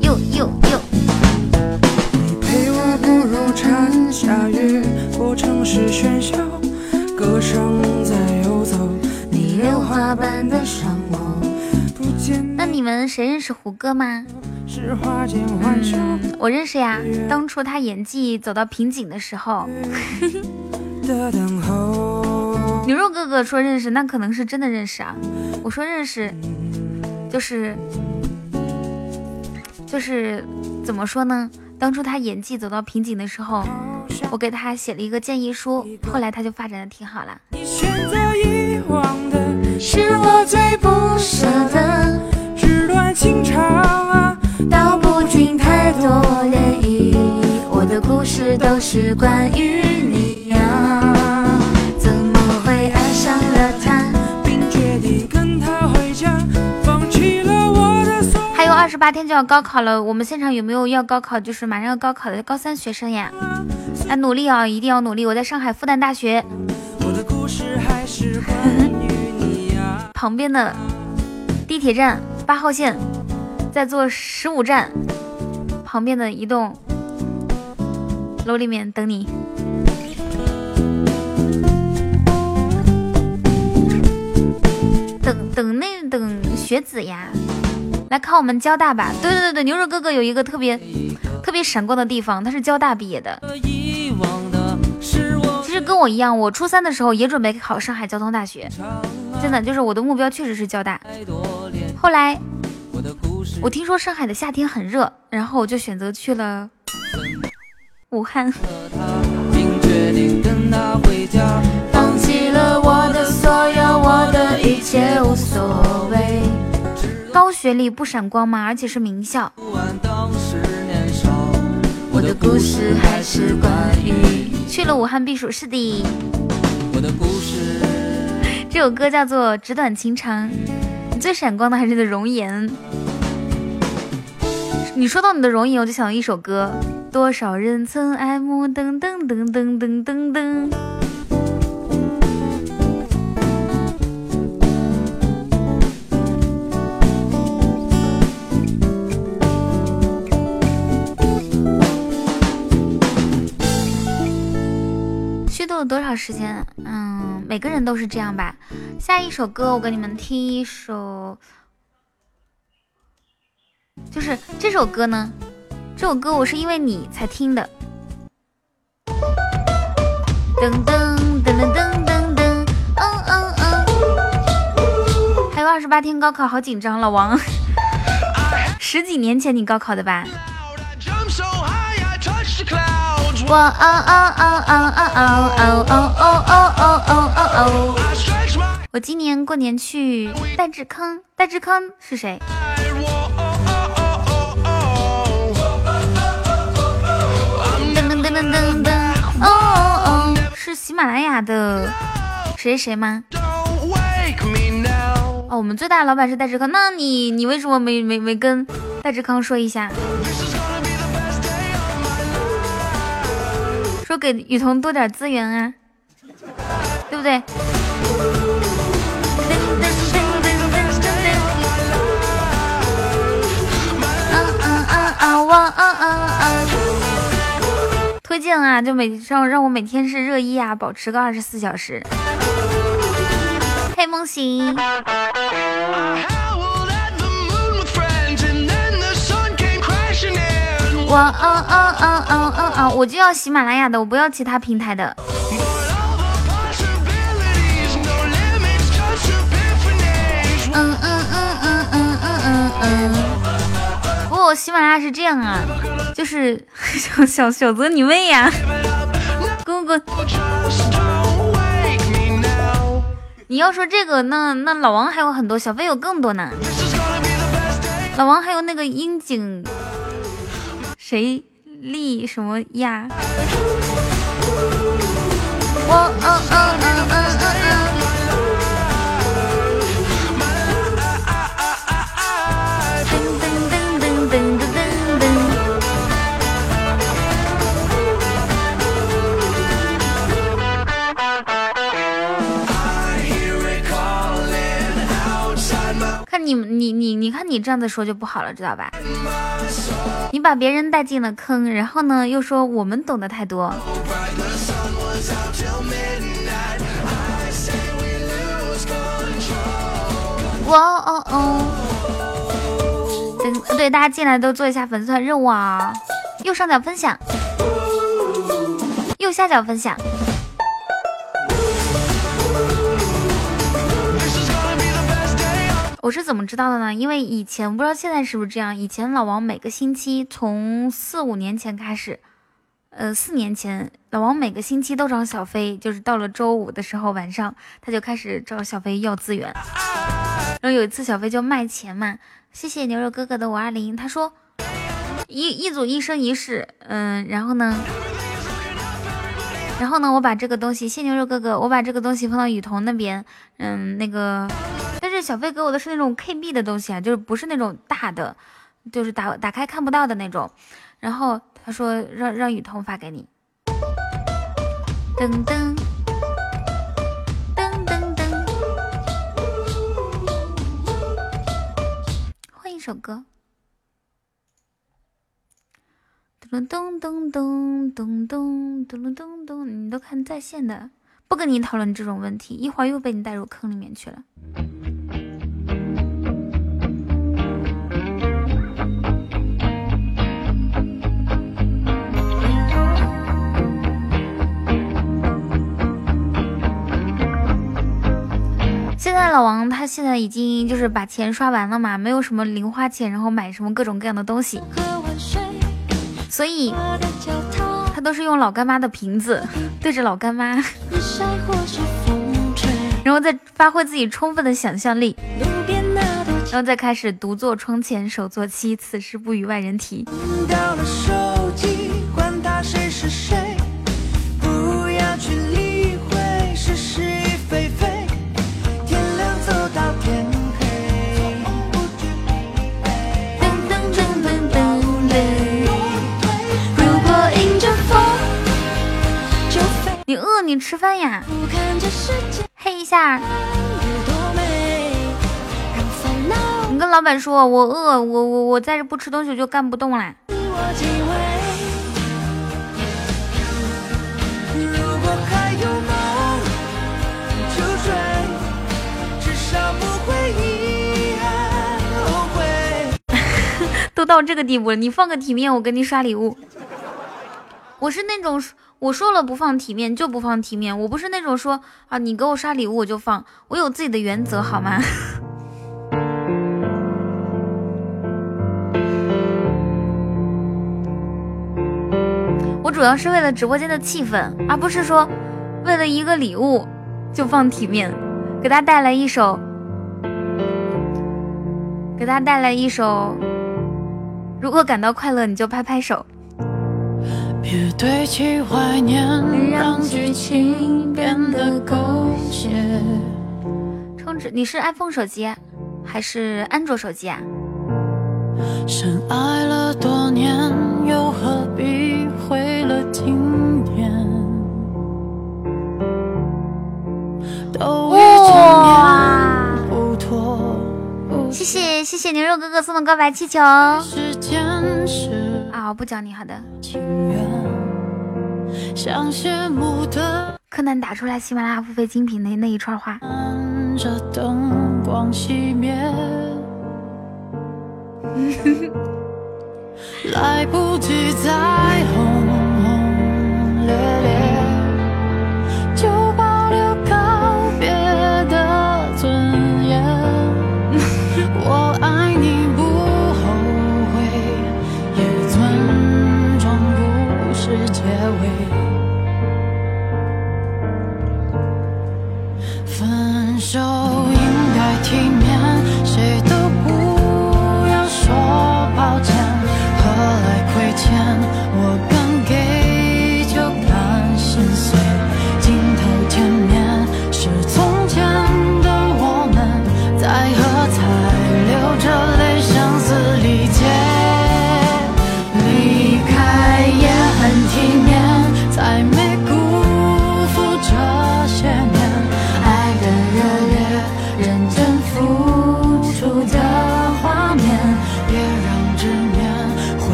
又又又。你陪我步入蝉夏月，过城市喧嚣，歌声在游走，你榴花般的双。你们谁认识胡歌吗？嗯，我认识呀。当初他演技走到瓶颈的时 候，牛肉哥哥说认识，那可能是真的认识啊。我说认识，就是就是怎么说呢？当初他演技走到瓶颈的时候，我给他写了一个建议书，后来他就发展的挺好了。是我最不舍得，纸短情长啊，道不尽太多涟漪。我的故事都是关于你呀，怎么会爱上了他，并决定跟他回家，放弃了我的所还有二十八天就要高考了，我们现场有没有要高考，就是马上要高考的高三学生呀？来努力啊，一定要努力！我在上海复旦大学。我的故事还是关于 旁边的地铁站八号线，在坐十五站旁边的一栋楼里面等你。等等那等学子呀，来考我们交大吧。对对对对，牛肉哥哥有一个特别特别闪光的地方，他是交大毕业的。跟我一样，我初三的时候也准备考上海交通大学。真的就是我的目标，确实是交大。后来我听说上海的夏天很热，然后我就选择去了武汉。放弃了我的所有，我的一切无所谓。高学历不闪光吗？而且是名校。我的故事还是关于去了武汉避暑，是的。我的故事。这首歌叫做《纸短情长》，你最闪光的还是你的容颜。你说到你的容颜，我就想到一首歌：多少人曾爱慕，噔噔噔噔噔噔噔。多少时间？嗯。每个人都是这样吧。下一首歌，我给你们听一首，就是这首歌呢。这首歌我是因为你才听的。噔噔噔噔噔噔噔，嗯嗯嗯。还有二十八天高考，好紧张，老王。十几年前你高考的吧？我哦哦哦哦哦哦哦哦哦哦哦哦！我今年过年去戴志康，戴志康是谁？噔噔噔噔噔噔！哦哦哦！是喜马拉雅的谁谁吗？哦，我们最大的老板是戴志康，那你你为什么没没没跟戴志康说一下？说给雨桐多点资源啊，对不对？推荐啊，就每让让我每天是热衣啊，保持个二十四小时。嘿，梦醒。我嗯嗯嗯嗯嗯嗯，我就要喜马拉雅的，我不要其他平台的。嗯嗯嗯嗯嗯嗯嗯嗯。不过喜马拉雅是这样啊，就是 小小小泽你妹呀，滚滚。你要说这个，那那老王还有很多，小飞有更多呢。老王还有那个樱井。谁立什么呀？我嗯嗯嗯你你你看你这样子说就不好了，知道吧？你把别人带进了坑，然后呢又说我们懂得太多。哇哦哦！对，大家进来都做一下粉丝团任务啊！右上角分享，右下角分享。我是怎么知道的呢？因为以前不知道现在是不是这样，以前老王每个星期从四五年前开始，呃，四年前老王每个星期都找小飞，就是到了周五的时候晚上，他就开始找小飞要资源。然后有一次小飞就卖钱嘛，谢谢牛肉哥哥的五二零，他说一一组一生一世，嗯，然后呢？然后呢，我把这个东西，谢牛肉哥哥，我把这个东西放到雨桐那边，嗯，那个，是小飞给我的是那种 KB 的东西啊，就是不是那种大的，就是打打开看不到的那种。然后他说让让雨桐发给你。噔噔噔噔噔，换一首歌。咚咚咚咚咚咚咚咚咚，你都看在线的，不跟你讨论这种问题，一会儿又被你带入坑里面去了。在老王他现在已经就是把钱刷完了嘛，没有什么零花钱，然后买什么各种各样的东西。所以，他都是用老干妈的瓶子对着老干妈，然后再发挥自己充分的想象力，然后再开始独坐窗前手作妻，此事不与外人提。你，吃饭呀！嘿一下，你跟老板说，我饿，我我我在这不吃东西就干不动啦。都到这个地步了，你放个体面，我给你刷礼物。我是那种。我说了不放体面就不放体面，我不是那种说啊你给我刷礼物我就放，我有自己的原则好吗？我主要是为了直播间的气氛，而不是说为了一个礼物就放体面。给大家带来一首，给大家带来一首，如果感到快乐你就拍拍手。别堆砌怀念，让剧情变得狗血。充值，你是 iPhone 手机还是安卓手机啊？深爱了多年，又何必毁了经典？哇！谢谢谢谢牛肉哥哥送的告白气球。啊，我不教你，好的。柯南打出来喜马拉雅付费精品那那一串话。来不及再轰轰烈烈。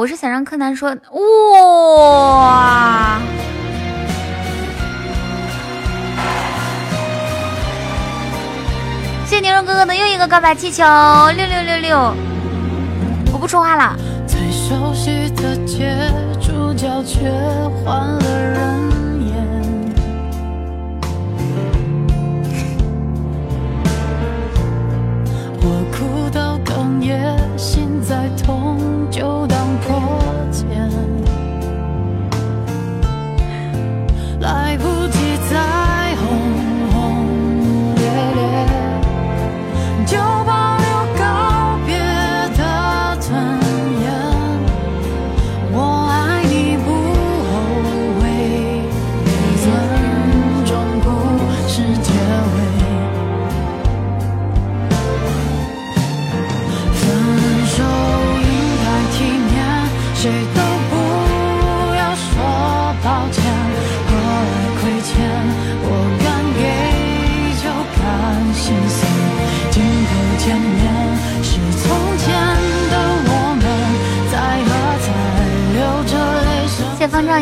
我是想让柯南说哇，谢谢牛肉哥哥的又一个告白气球，六六六六！我不说话了。最熟悉的街，主角却换了人演。我哭到哽咽，心再痛就当破茧。来不及再。轰轰烈烈。就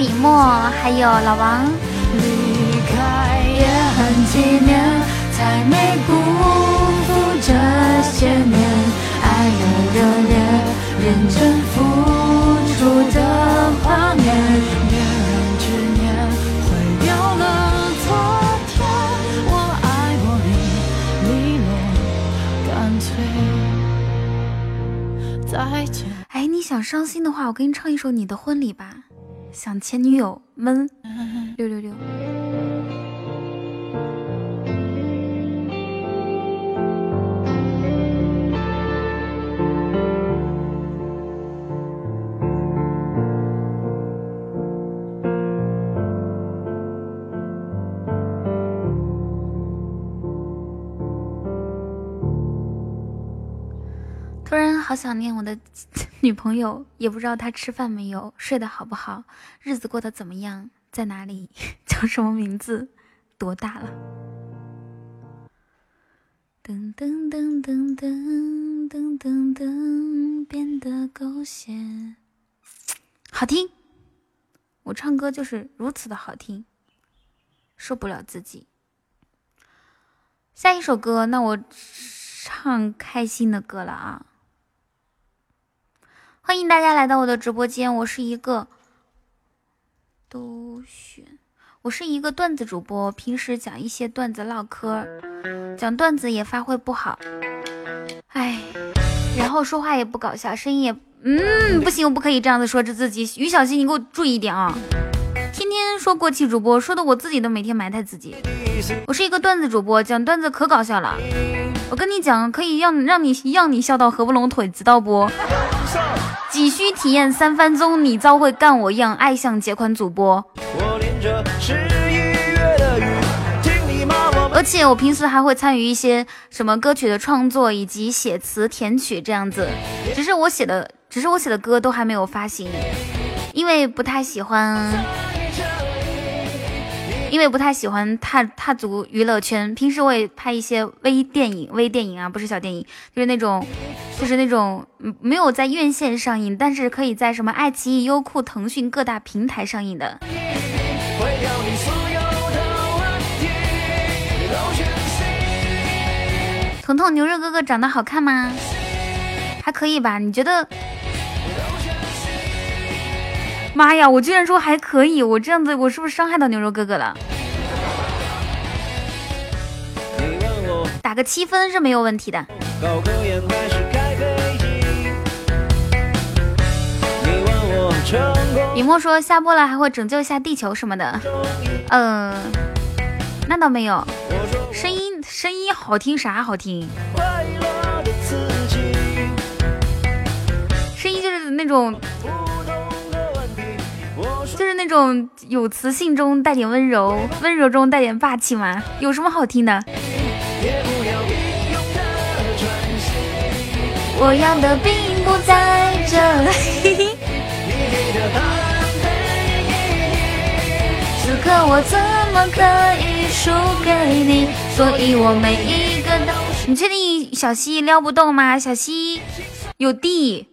一墨，还有老王。离开也很纪念，才没辜负这些年爱的热烈，认真付出的画面。别让执念毁掉了昨天，我爱过你，利落干脆再见。哎，你想伤心的话，我给你唱一首《你的婚礼》吧。想前女友们六六六。好想念我的 女朋友，也不知道她吃饭没有，睡得好不好，日子过得怎么样，在哪里，叫什么名字，多大了？噔噔噔噔噔噔噔噔，变得狗血，好听。我唱歌就是如此的好听，受不了自己。下一首歌，那我唱开心的歌了啊。欢迎大家来到我的直播间，我是一个都选，我是一个段子主播，平时讲一些段子唠嗑，讲段子也发挥不好，哎，然后说话也不搞笑，声音也，嗯，不行，我不可以这样子说着自己，于小溪，你给我注意一点啊，天天说过气主播，说的我自己都每天埋汰自己，我是一个段子主播，讲段子可搞笑了，我跟你讲，可以让让你让你笑到合不拢腿，知道不？急需体验三分钟，你遭会干我一样，爱上结款主播。而且我平时还会参与一些什么歌曲的创作以及写词填曲这样子，只是我写的，只是我写的歌都还没有发行，因为不太喜欢。因为不太喜欢踏踏足娱乐圈，平时我也拍一些微电影，微电影啊，不是小电影，就是那种，就是那种没有在院线上映，但是可以在什么爱奇艺、优酷、腾讯各大平台上映的。彤彤，牛肉哥哥长得好看吗？还可以吧？你觉得？妈呀！我居然说还可以，我这样子我是不是伤害到牛肉哥哥了？打个七分是没有问题的。雨墨说下播了还会拯救一下地球什么的，嗯，那倒没有。声音声音好听啥好听？声音就是那种。就是那种有磁性中带点温柔，温柔中带点霸气嘛，有什么好听的？我要的并不在这里。此刻我怎么可以输给你？所以我每一个都……你确定小溪撩不动吗？小溪有地，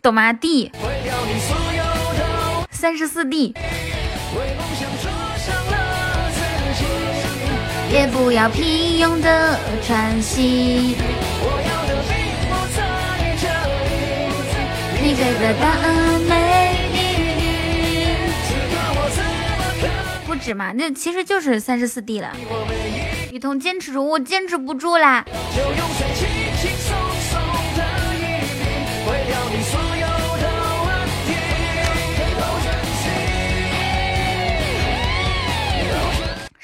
懂吗？地。三十四 D。也不要平庸的喘息。你给的答案没意义。不止嘛，那其实就是三十四 D 了。雨桐坚持住，我坚持不住啦。就用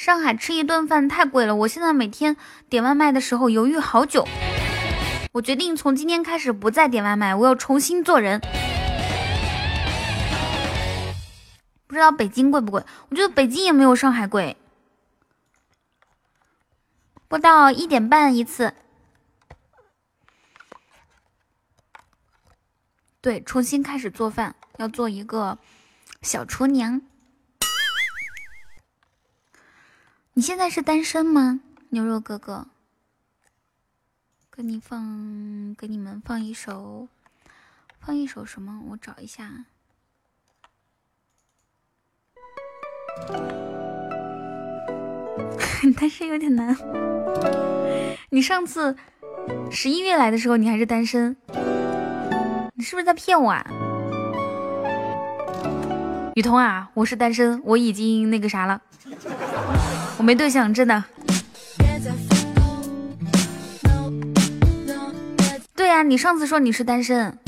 上海吃一顿饭太贵了，我现在每天点外卖的时候犹豫好久。我决定从今天开始不再点外卖，我要重新做人。不知道北京贵不贵？我觉得北京也没有上海贵。播到一点半一次。对，重新开始做饭，要做一个小厨娘。你现在是单身吗，牛肉哥哥？给你放，给你们放一首，放一首什么？我找一下。单身有点难。你上次十一月来的时候，你还是单身，你是不是在骗我啊？雨桐啊，我是单身，我已经那个啥了。我没对象，真的。对呀，你上次说你是单身。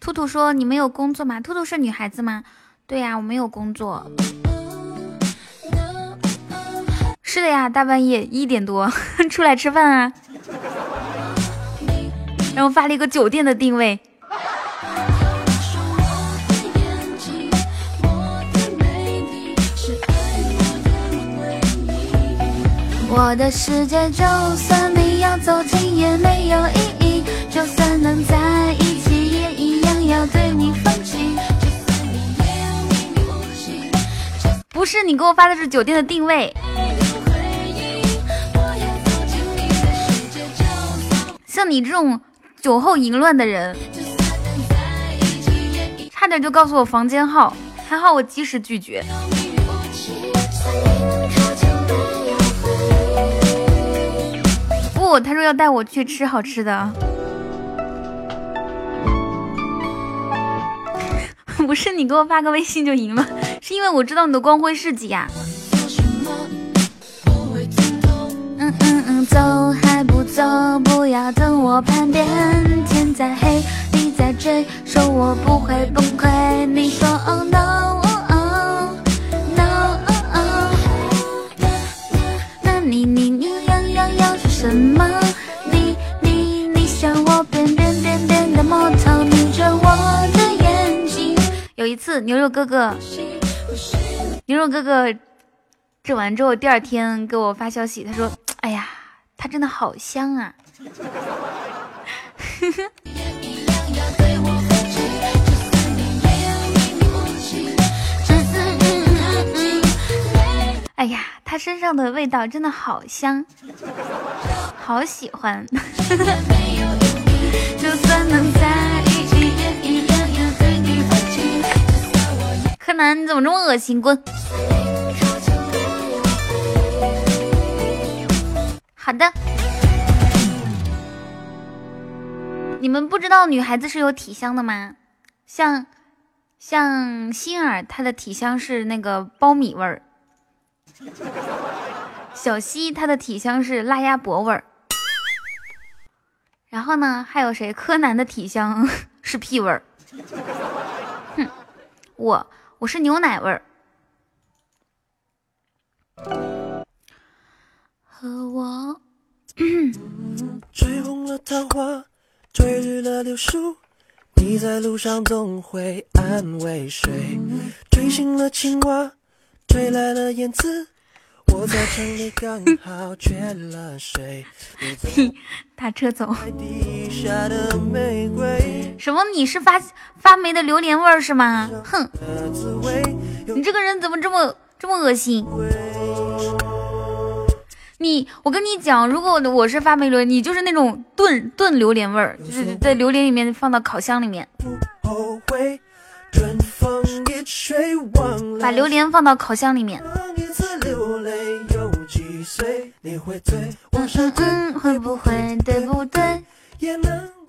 兔兔说你没有工作吗？兔兔是女孩子吗？对呀，我没有工作。是的呀，大半夜一点多 出来吃饭啊，然后发了一个酒店的定位。我的世界，就算你要走近也没有意义；就算能在一起，也一样要对你放弃。不是你给我发的是酒店的定位。像你这种酒后淫乱的人，差点就告诉我房间号，还好我及时拒绝。不，他说要带我去吃好吃的。不是你给我发个微信就赢了，是因为我知道你的光辉事迹呀。嗯嗯嗯，走还不走，不要等我叛变。天再黑，地再追，说我不会崩溃。你说 Oh no。一次，牛肉哥哥，牛肉哥哥整完之后，第二天给我发消息，他说：“哎呀，他真的好香啊！”呵呵。哎呀，他身上的味道真的好香，好喜欢。柯南，你怎么这么恶心？滚！好的，你们不知道女孩子是有体香的吗？像像心儿，她的体香是那个苞米味儿。小西，她的体香是辣鸭脖味儿。然后呢，还有谁？柯南的体香是屁味儿。哼，我我是牛奶味儿。和我。吹红了桃花，吹绿了柳树，你在路上总会安慰谁？吹醒了青蛙。吹来了燕子，我在城里刚好缺了水。打车走。什么？你是发发霉的榴莲味儿是吗？哼，你这个人怎么这么这么恶心？你，我跟你讲，如果我是发霉榴莲，你就是那种炖炖榴莲味儿，就是在榴莲里面放到烤箱里面。把榴莲放到烤箱里面。嗯嗯，会不会对不对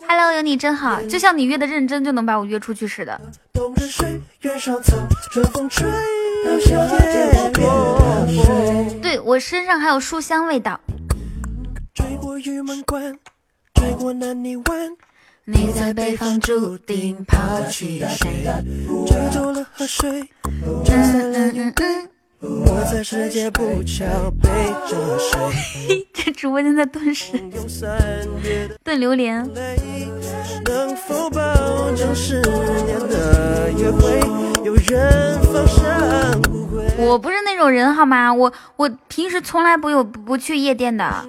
？Hello，有你真好，就像你约的认真，就能把我约出去似的。对我身上还有书香味道。你在北方注定抛弃谁？追逐了河水。我在世界不巧背着谁？这直播间在炖水，炖榴莲。能否保证十年的约会有人放闪不回？我不是那种人好吗？我我平时从来不有不去夜店的，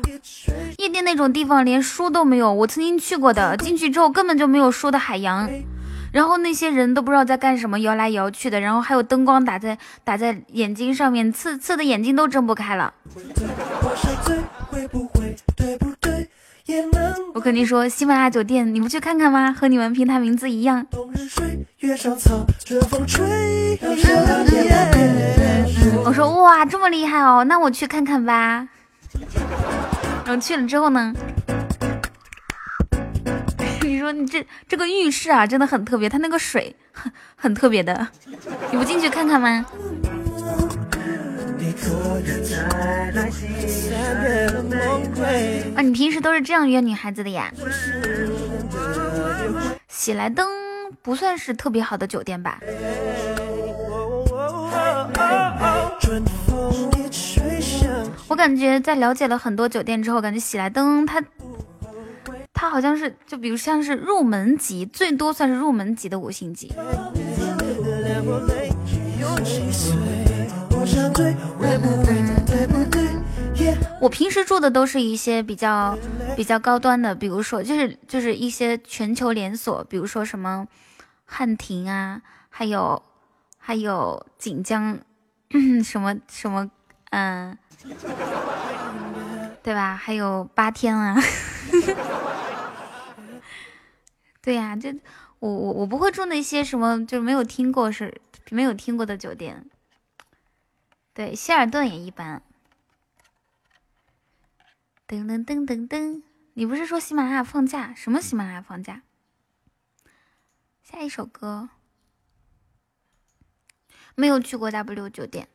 夜店那种地方连书都没有。我曾经去过的，进去之后根本就没有书的海洋，然后那些人都不知道在干什么，摇来摇去的，然后还有灯光打在打在眼睛上面，刺刺的眼睛都睁不开了。我肯定说喜马拉雅酒店，你不去看看吗？和你们平台名字一样。我说哇，这么厉害哦，那我去看看吧。然后去了之后呢？你说你这这个浴室啊，真的很特别，它那个水很很特别的，你不进去看看吗？啊，你平时都是这样约女孩子的呀？喜来登不算是特别好的酒店吧？我感觉在了解了很多酒店之后，感觉喜来登它它好像是就比如像是入门级，最多算是入门级的五星级。我平时住的都是一些比较比较高端的，比如说就是就是一些全球连锁，比如说什么汉庭啊，还有还有锦江，什 么什么，嗯，对吧？还有八天啊，对呀，就我我我不会住那些什么就没有听过是没有听过的酒店。对，希尔顿也一般。噔噔噔噔噔，你不是说喜马拉雅放假？什么喜马拉雅放假？下一首歌，没有去过 W 酒店。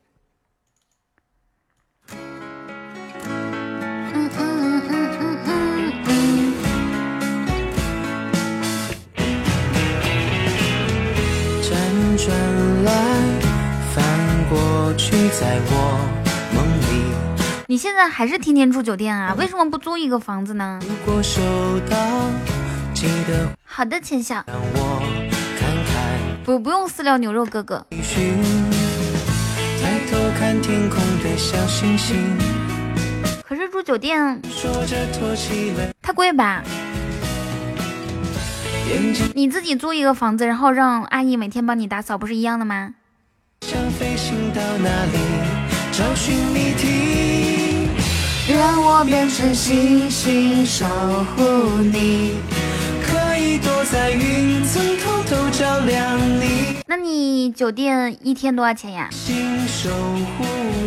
去在我梦里。你现在还是天天住酒店啊？为什么不租一个房子呢？好的，浅笑。不不用饲料牛肉哥哥。可是住酒店太贵吧？你自己租一个房子，然后让阿姨每天帮你打扫，不是一样的吗？想飞行到哪里？找寻谜题。让我变成星星守护你。可以躲在云层偷偷照亮你。那你酒店一天多少钱呀？守护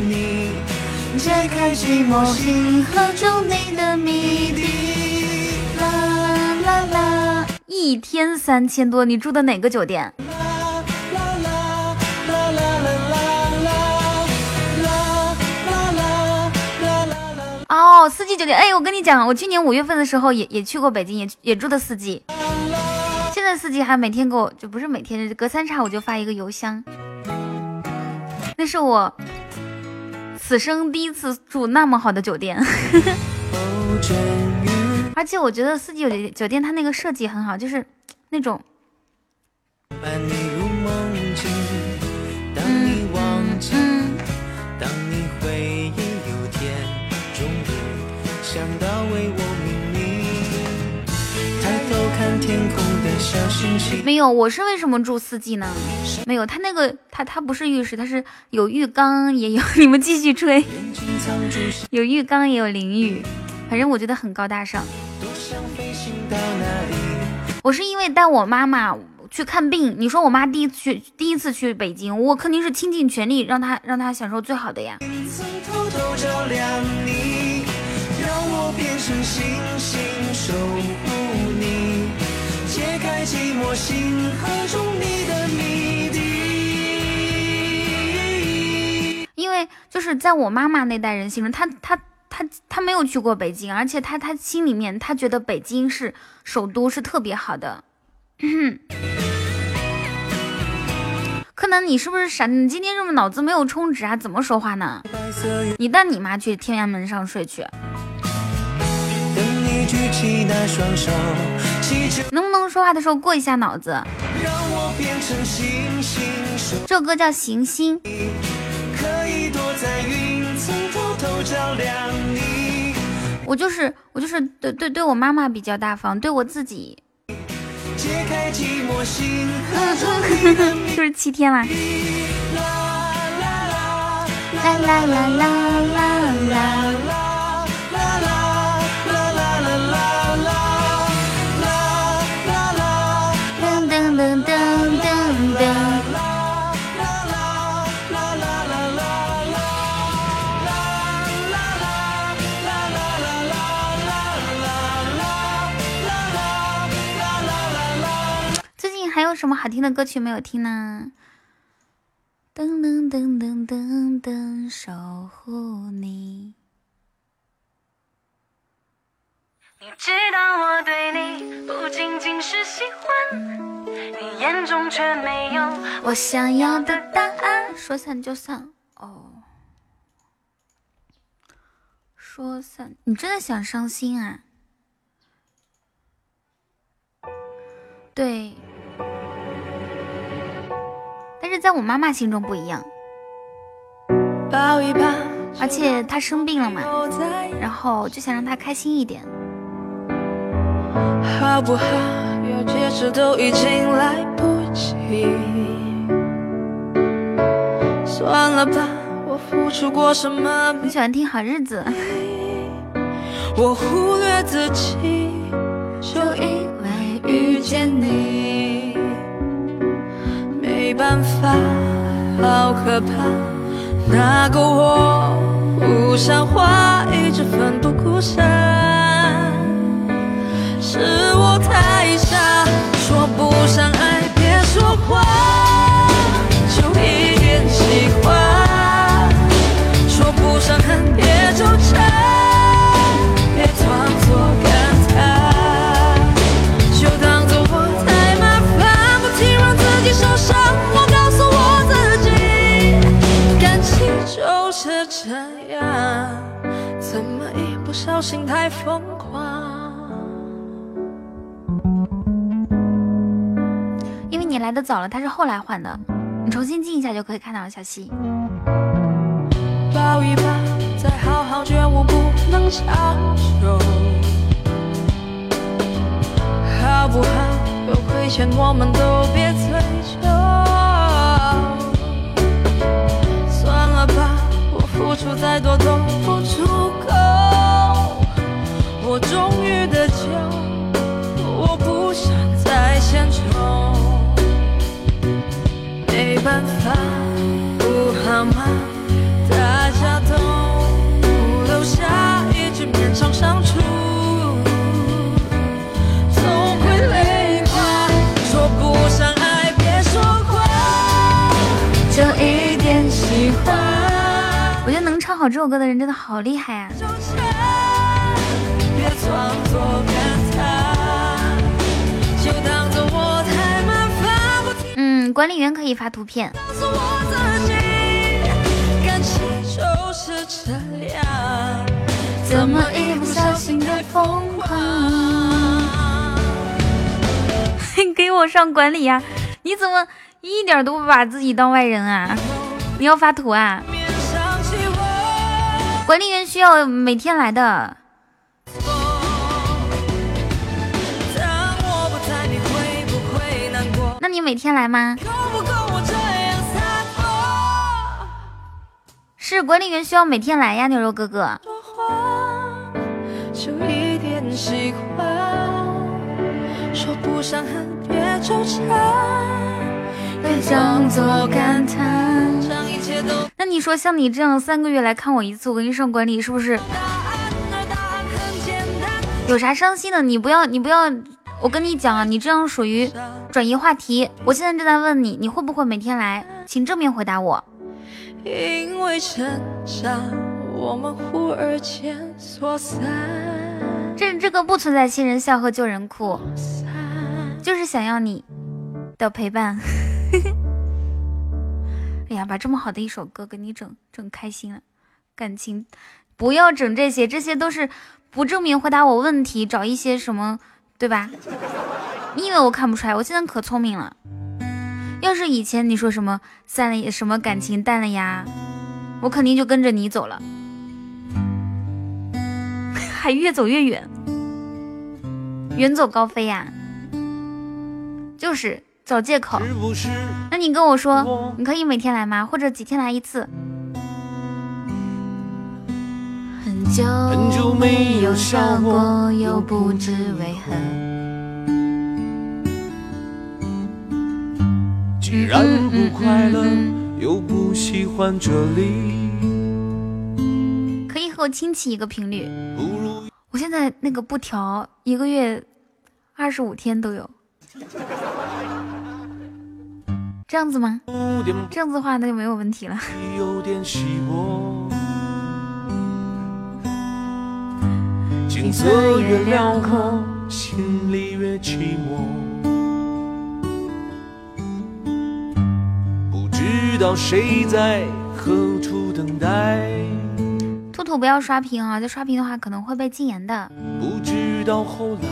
你。解开寂寞星河中你的谜底。啦啦啦一天三千多你住的哪个酒店哦，四季酒店，哎，我跟你讲，我去年五月份的时候也也去过北京，也也住的四季。现在四季还每天给我，就不是每天，隔三差五就发一个邮箱。那是我此生第一次住那么好的酒店，而且我觉得四季酒店酒店它那个设计很好，就是那种。没有，我是为什么住四季呢？没有，他那个他他不是浴室，他是有浴缸也有。你们继续吹，有浴缸也有淋浴，反正我觉得很高大上。我是因为带我妈妈去看病，你说我妈第一次去第一次去北京，我肯定是倾尽全力让她让她享受最好的呀。因为就是在我妈妈那代人心中，她她她她没有去过北京，而且她她心里面她觉得北京是首都，是特别好的。柯南，你是不是傻？你今天这么脑子没有充值啊？怎么说话呢？你带你妈去天安门上睡去。能不能说话的时候过一下脑子？这首歌叫《行星》。我就是我就是对对对我妈妈比较大方，对我自己。就是七天啦。啦啦啦啦啦啦。还有什么好听的歌曲没有听呢？噔噔噔噔噔噔，守护你。你知道我对你不仅仅是喜欢，你眼中却没有我想要的答案。说散就散哦，说散，你真的想伤心啊？对。但是在我妈妈心中不一样，而且她生病了嘛，然后就想让她开心一点。好不好？有解释都已经来不及。算了吧，我付出过什么？你喜欢听好日子？我忽略自己，就因为遇见你。没办法，好可怕，那个我不像话，一直奋不顾身，是我太傻，说不上爱别说谎，就一点喜欢，说不上恨别纠缠。这样，怎么一不小心太疯狂？因为你来的早了，他是后来换的，你重新进一下就可以看到了。小溪，抱一抱，再好好觉悟，不能强求，好不好？有亏欠，我们都别追究。付出再多都不足够，我终于得救，我不想再献丑，没办法，不好吗？好这首歌的人真的好厉害呀！嗯，管理员可以发图片。怎么一不小心太疯狂？给我上管理呀！你怎么一点都不把自己当外人啊？你要发图啊？管理员需要每天来的。那你每天来吗？是管理员需要每天来呀，牛肉哥哥。那你说像你这样三个月来看我一次，我给你上管理是不是？有啥伤心的？你不要你不要我跟你讲啊，你这样属于转移话题。我现在正在问你，你会不会每天来？请正面回答我。因为成长，我们忽而间错散。这这个不存在新人笑和旧人哭，就是想要你的陪伴。哎呀，把这么好的一首歌给你整整开心了，感情不要整这些，这些都是不正面回答我问题，找一些什么。对吧？你以为我看不出来？我现在可聪明了。要是以前你说什么散了，什么感情淡了呀，我肯定就跟着你走了，还越走越远，远走高飞呀。就是找借口。那你跟我说，你可以每天来吗？或者几天来一次？很久没有笑过，又不知为何。既然不快乐，又不喜欢这里。可以和我亲戚一个频率。我现在那个不调，一个月二十五天都有。这样子吗？这样子的话，那就没有问题了。景色越辽阔，心里越寂寞。不知道谁在何处等待。兔兔不要刷屏啊！再刷屏的话可能会被禁言的。不知道后来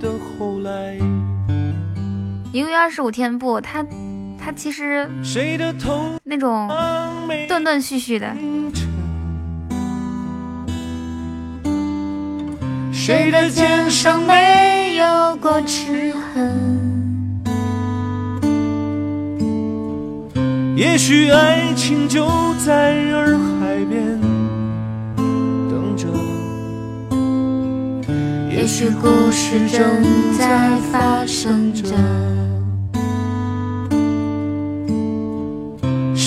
的后来。一个月二十五天不，他他其实那种断断续续的。谁的肩上没有过齿痕？也许爱情就在洱海边等着，也许故事正在发生着。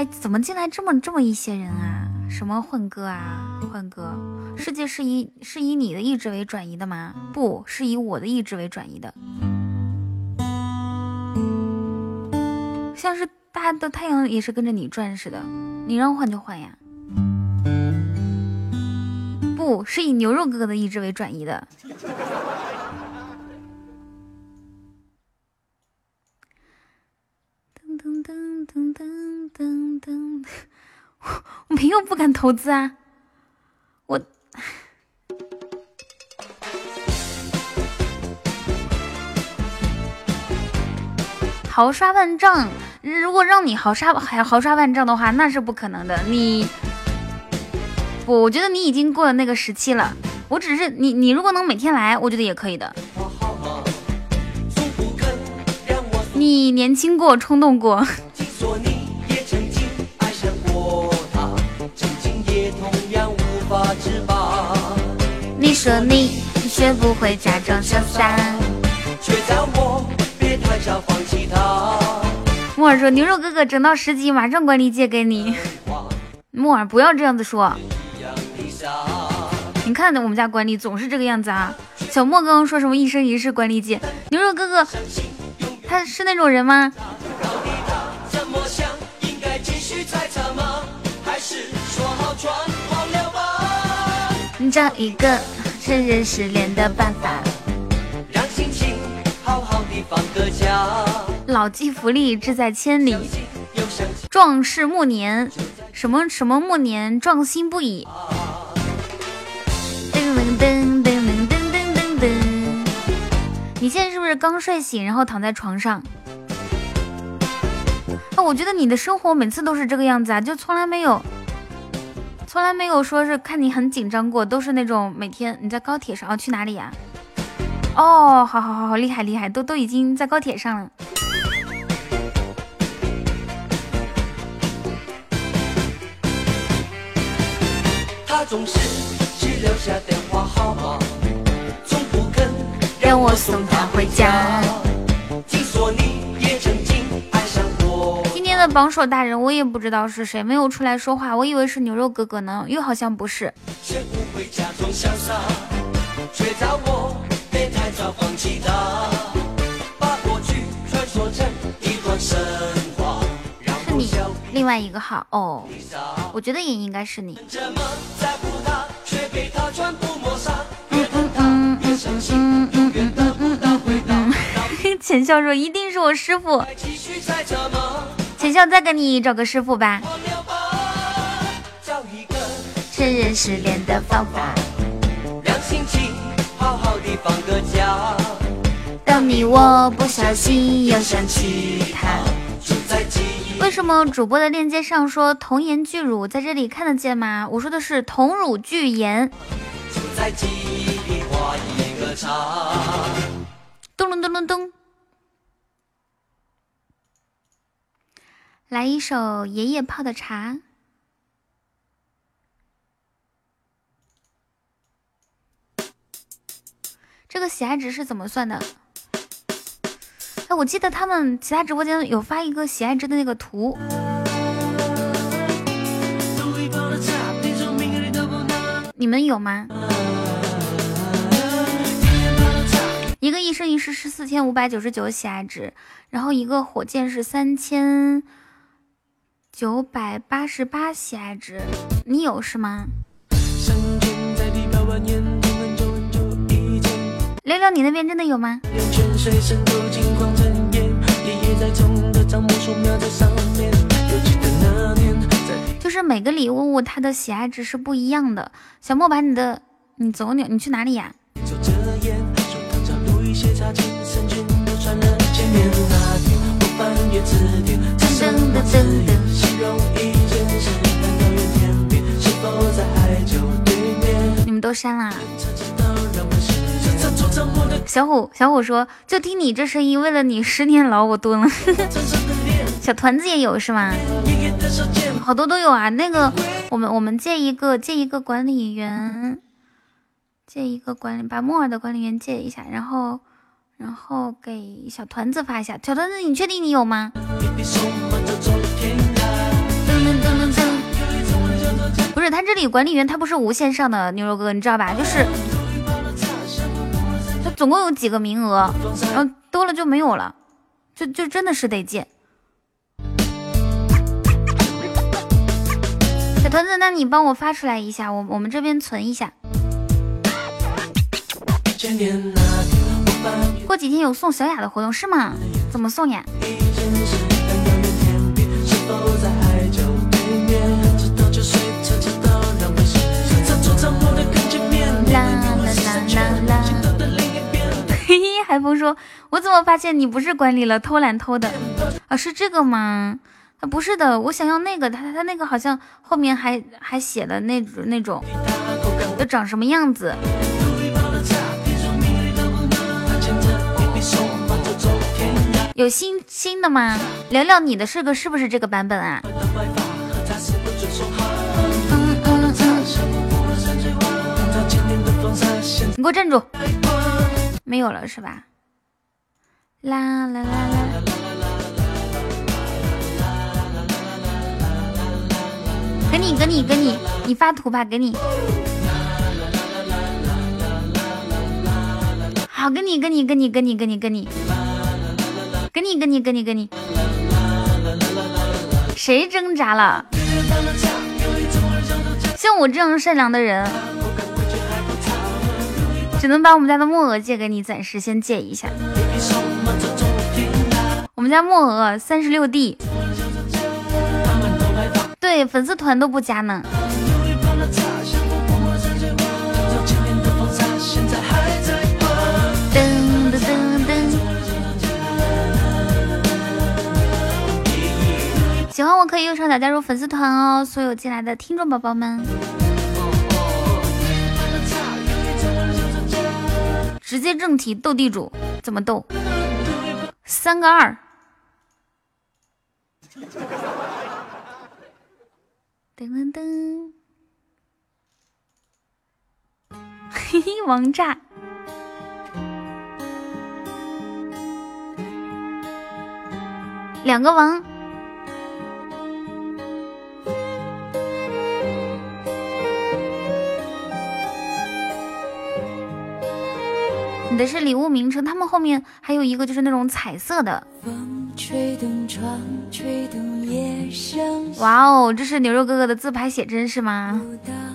哎，怎么进来这么这么一些人啊？什么混哥啊，混哥。世界是以是以你的意志为转移的吗？不是以我的意志为转移的。像是大的太阳也是跟着你转似的，你让换就换呀。不是以牛肉哥哥的意志为转移的。噔噔噔噔我，我没有不敢投资啊。我豪刷万丈，如果让你豪刷还豪刷万丈的话，那是不可能的。你不，我觉得你已经过了那个时期了。我只是你，你如果能每天来，我觉得也可以的。你年轻过，冲动过。你说你学不会假装潇洒，却叫我别太早放弃他。木耳说：“牛肉哥哥整到十级，马上管理借给你。”木耳不要这样子说，你看我们家管理总是这个样子啊。小莫刚刚说什么一生一世管理姐，牛肉哥哥他是那种人吗？你找一个承认失恋的办法，让心情好好的放个假。老骥伏枥，志在千里。壮士暮年，什么什么暮年，壮心不已。噔噔噔噔噔噔噔噔。你现在是不是刚睡醒，然后躺在床上？啊，我觉得你的生活每次都是这个样子啊，就从来没有。从来没有说是看你很紧张过，都是那种每天你在高铁上哦，去哪里呀？哦，好好好好，厉害厉害，都都已经在高铁上了。他总是只留下电话号码，从不肯让我送他回家。的榜首大人我也不知道是谁，没有出来说话，我以为是牛肉哥哥呢，又好像不是。是你另外一个号哦，我觉得也应该是你。浅笑说：“一定是我师傅。”浅笑再给你找个师傅吧。承认失恋的方法。让心情好好的放个假当你我不小心又想起他。为什么主播的链接上说童颜巨乳，在这里看得见吗？我说的是童乳巨颜。咚咚咚咚咚。来一首爷爷泡的茶。这个喜爱值是怎么算的？哎，我记得他们其他直播间有发一个喜爱值的那个图。你们有吗？一个一生一世是四千五百九十九喜爱值，然后一个火箭是三千。九百八十八喜爱值，你有是吗？聊聊你那边真的有吗？就是每个礼物它的喜爱值是不一样的。小莫把你的，你走你你去哪里呀？你们都删啦？小虎，小虎说，就听你这声音，为了你十年牢我蹲了。小团子也有是吗？好多都有啊。那个，我们我们借一个，借一个管理员，借一个管理，把木耳的管理员借一下，然后。然后给小团子发一下，小团子，你确定你有吗？不是，他这里管理员他不是无限上的，牛肉哥你知道吧？就是他总共有几个名额，然后多了就没有了，就就真的是得借。小团子，那你帮我发出来一下，我我们这边存一下。过几天有送小雅的活动是吗？怎么送呀？啦啦啦啦啦！嘿，海风说：“我怎么发现你不是管理了，偷懒偷的啊？是这个吗？啊，不是的，我想要那个，他他那个好像后面还还写了那那种，要长什么样子？”有新新的吗？聊聊你的是个是不是这个版本啊？你给我站住！没有了是吧？啦啦啦啦！给你给你给你，你发图吧，给你。好，给你给你给你给你给你给你。给你给你给你给你，谁挣扎了？像我这样善良的人，只能把我们家的木鹅借给你，暂时先借一下。我们家木鹅三十六 D，对粉丝团都不加呢。喜欢我可以右上角加入粉丝团哦，所有进来的听众宝宝们。直接正题斗地主，怎么斗？三个二。噔噔噔，嘿嘿，王炸，两个王。你的是礼物名称，他们后面还有一个就是那种彩色的。哇哦，这是牛肉哥哥的自拍写真是吗？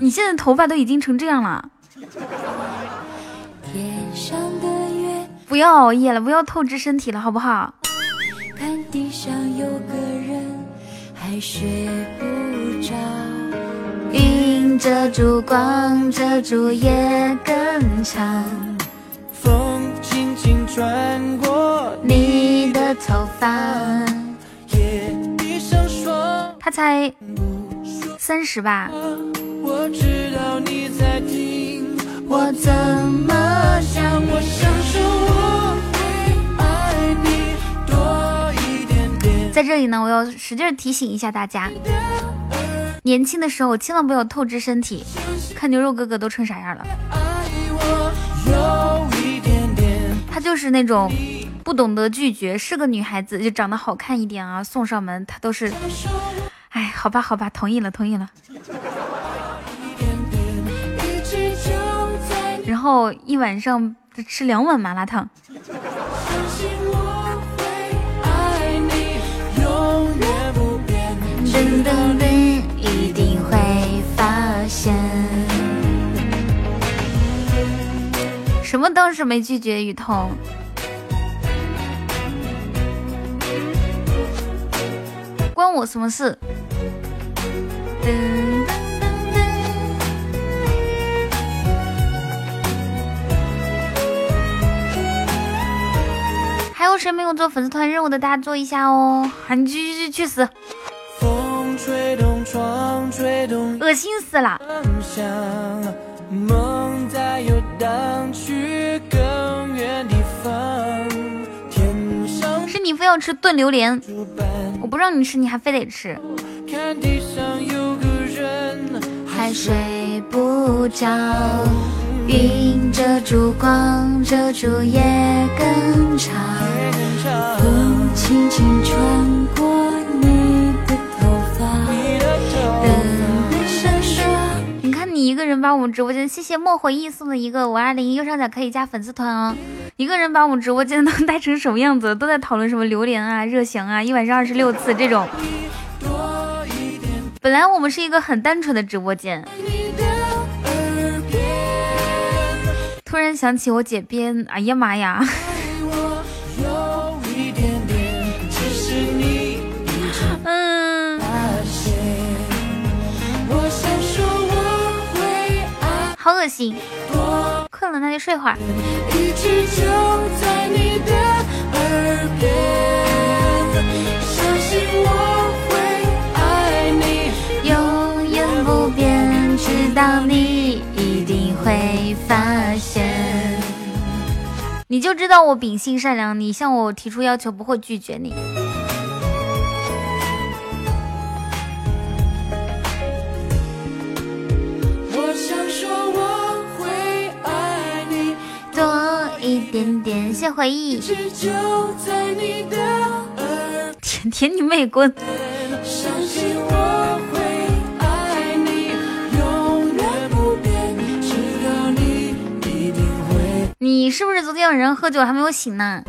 你现在头发都已经成这样了。不要熬夜了，不要透支身体了，好不好？云遮住光，遮住夜更长。风轻轻穿过你的头发，他才三十吧。我知道你在听，我怎么想？我想说我会爱你多一点点。在这里呢，我要使劲提醒一下大家，年轻的时候千万不要透支身体。看牛肉哥哥都成啥样了。就是那种不懂得拒绝，是个女孩子，就长得好看一点啊，送上门她都是，哎，好吧好吧，同意了同意了。然后一晚上吃两碗麻辣烫。什么当时没拒绝雨桐？关我什么事？噔。还有谁没有做粉丝团任务的？大家做一下哦！啊，你去去去去死！恶心死了！梦在游荡去更远地方。天上是你非要吃炖榴莲，我不让你吃，你还非得吃。看地上有个人还睡不着，云遮住光，遮住夜更长。风轻轻穿过一个人把我们直播间，谢谢莫回忆送的一个五二零，右上角可以加粉丝团哦。一个人把我们直播间都带成什么样子？都在讨论什么榴莲啊、热翔啊，一晚上二十六次这种。本来我们是一个很单纯的直播间，突然想起我姐编，哎呀妈呀！好恶心，困了那就睡会儿。一直就在你的耳边，相信我会爱你永远不变，直到你一定会发现。你就知道我秉性善良，你向我提出要求不会拒绝你。一点点，谢回忆。甜甜你妹滚！你是不是昨天晚上喝酒还没有醒呢？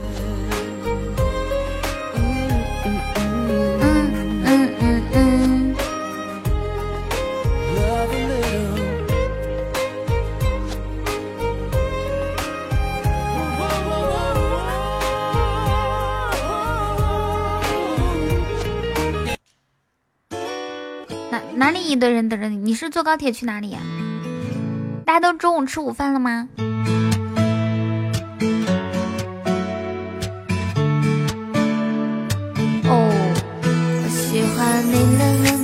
哪里一堆人等着你？你是坐高铁去哪里呀？大家都中午吃午饭了吗？哦，我喜欢你冷冷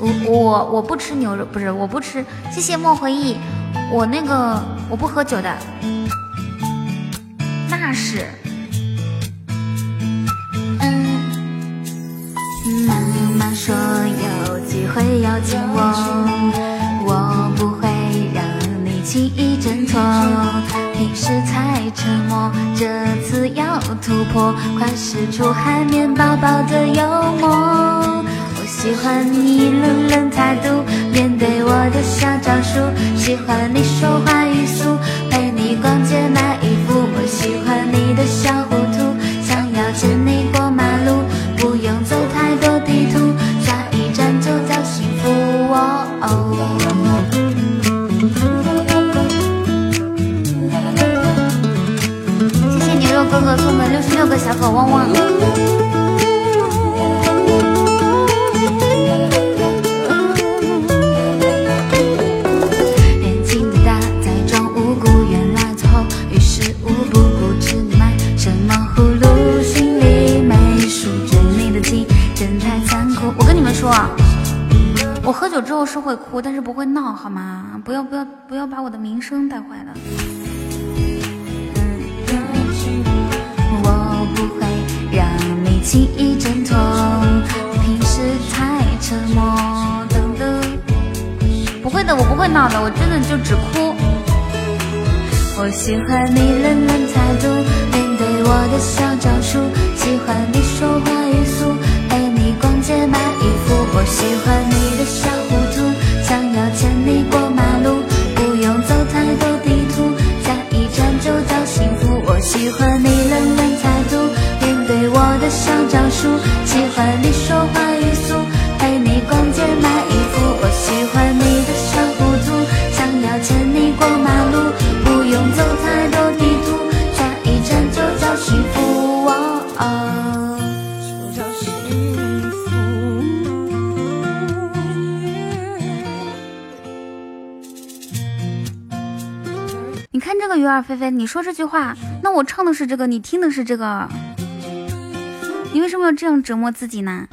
我我不吃牛肉，不是我不吃。谢谢莫回忆，我那个我不喝酒的。那是。嗯。妈妈说有机会邀请我，我不会让你轻易挣脱。平时太沉默，这次要突破，快使出海绵宝宝的幽默。喜欢你冷冷态度，面对我的小招数。喜欢你说话语速，陪你逛街买衣服。我我真的就只哭。我喜欢你冷冷态度，面对我的小招数，喜欢你说话菲菲，你说这句话，那我唱的是这个，你听的是这个，你为什么要这样折磨自己呢？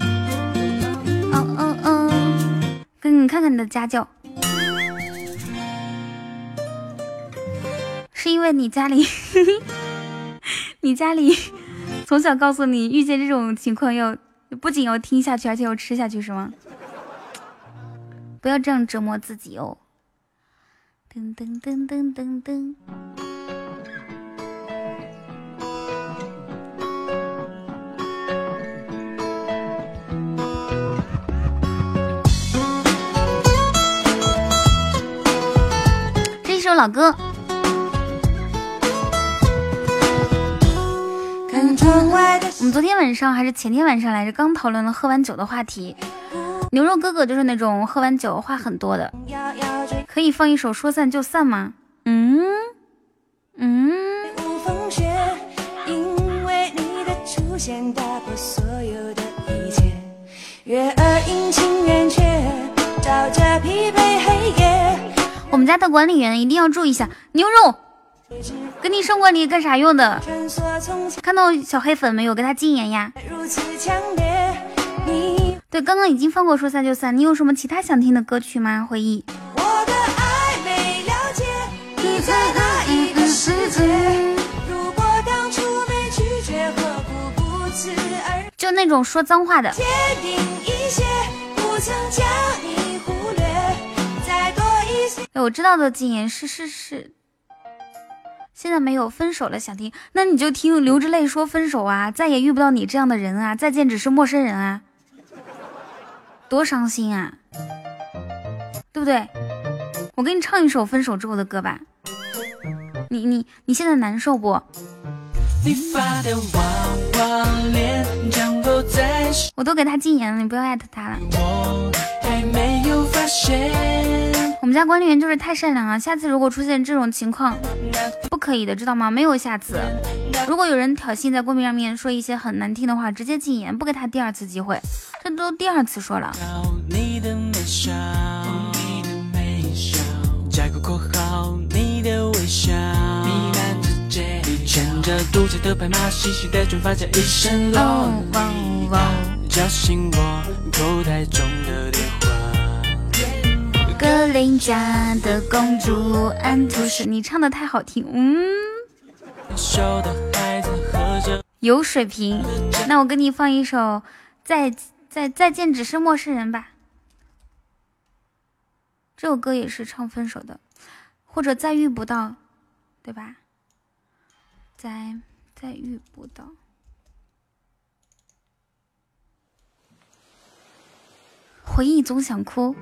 嗯嗯嗯，给你看看你的家教，是因为你家里，你家里从小告诉你，遇见这种情况要不仅要听下去，而且要吃下去，是吗？不要这样折磨自己哦。噔噔噔噔噔噔！这一首老歌。我们昨天晚上还是前天晚上来着，刚讨论了喝完酒的话题。牛肉哥哥就是那种喝完酒话很多的，可以放一首说散就散吗？嗯嗯。我们家的管理员一定要注意一下，牛肉，给你升管理干啥用的？看到小黑粉没有？给他禁言呀。对，刚刚已经放过说散就散，你有什么其他想听的歌曲吗？回忆。就那种说脏话的。哎，我知道的禁言是是是，现在没有分手了想听，那你就听流着泪说分手啊，再也遇不到你这样的人啊，再见只是陌生人啊。多伤心啊，对不对？我给你唱一首分手之后的歌吧。你你你现在难受不？我都给他禁言了，你不要艾特他了。我们家管理员就是太善良了，下次如果出现这种情况，不可以的，知道吗？没有下次。如果有人挑衅在公屏上面说一些很难听的话，直接禁言，不给他第二次机会。这都第二次说了。叫醒我口袋中的电话。格林家的公主安徒生，你唱的太好听，嗯，有水平。那我给你放一首《再再再见只是陌生人》吧，这首歌也是唱分手的，或者再遇不到，对吧？再再遇不到。回忆总想哭，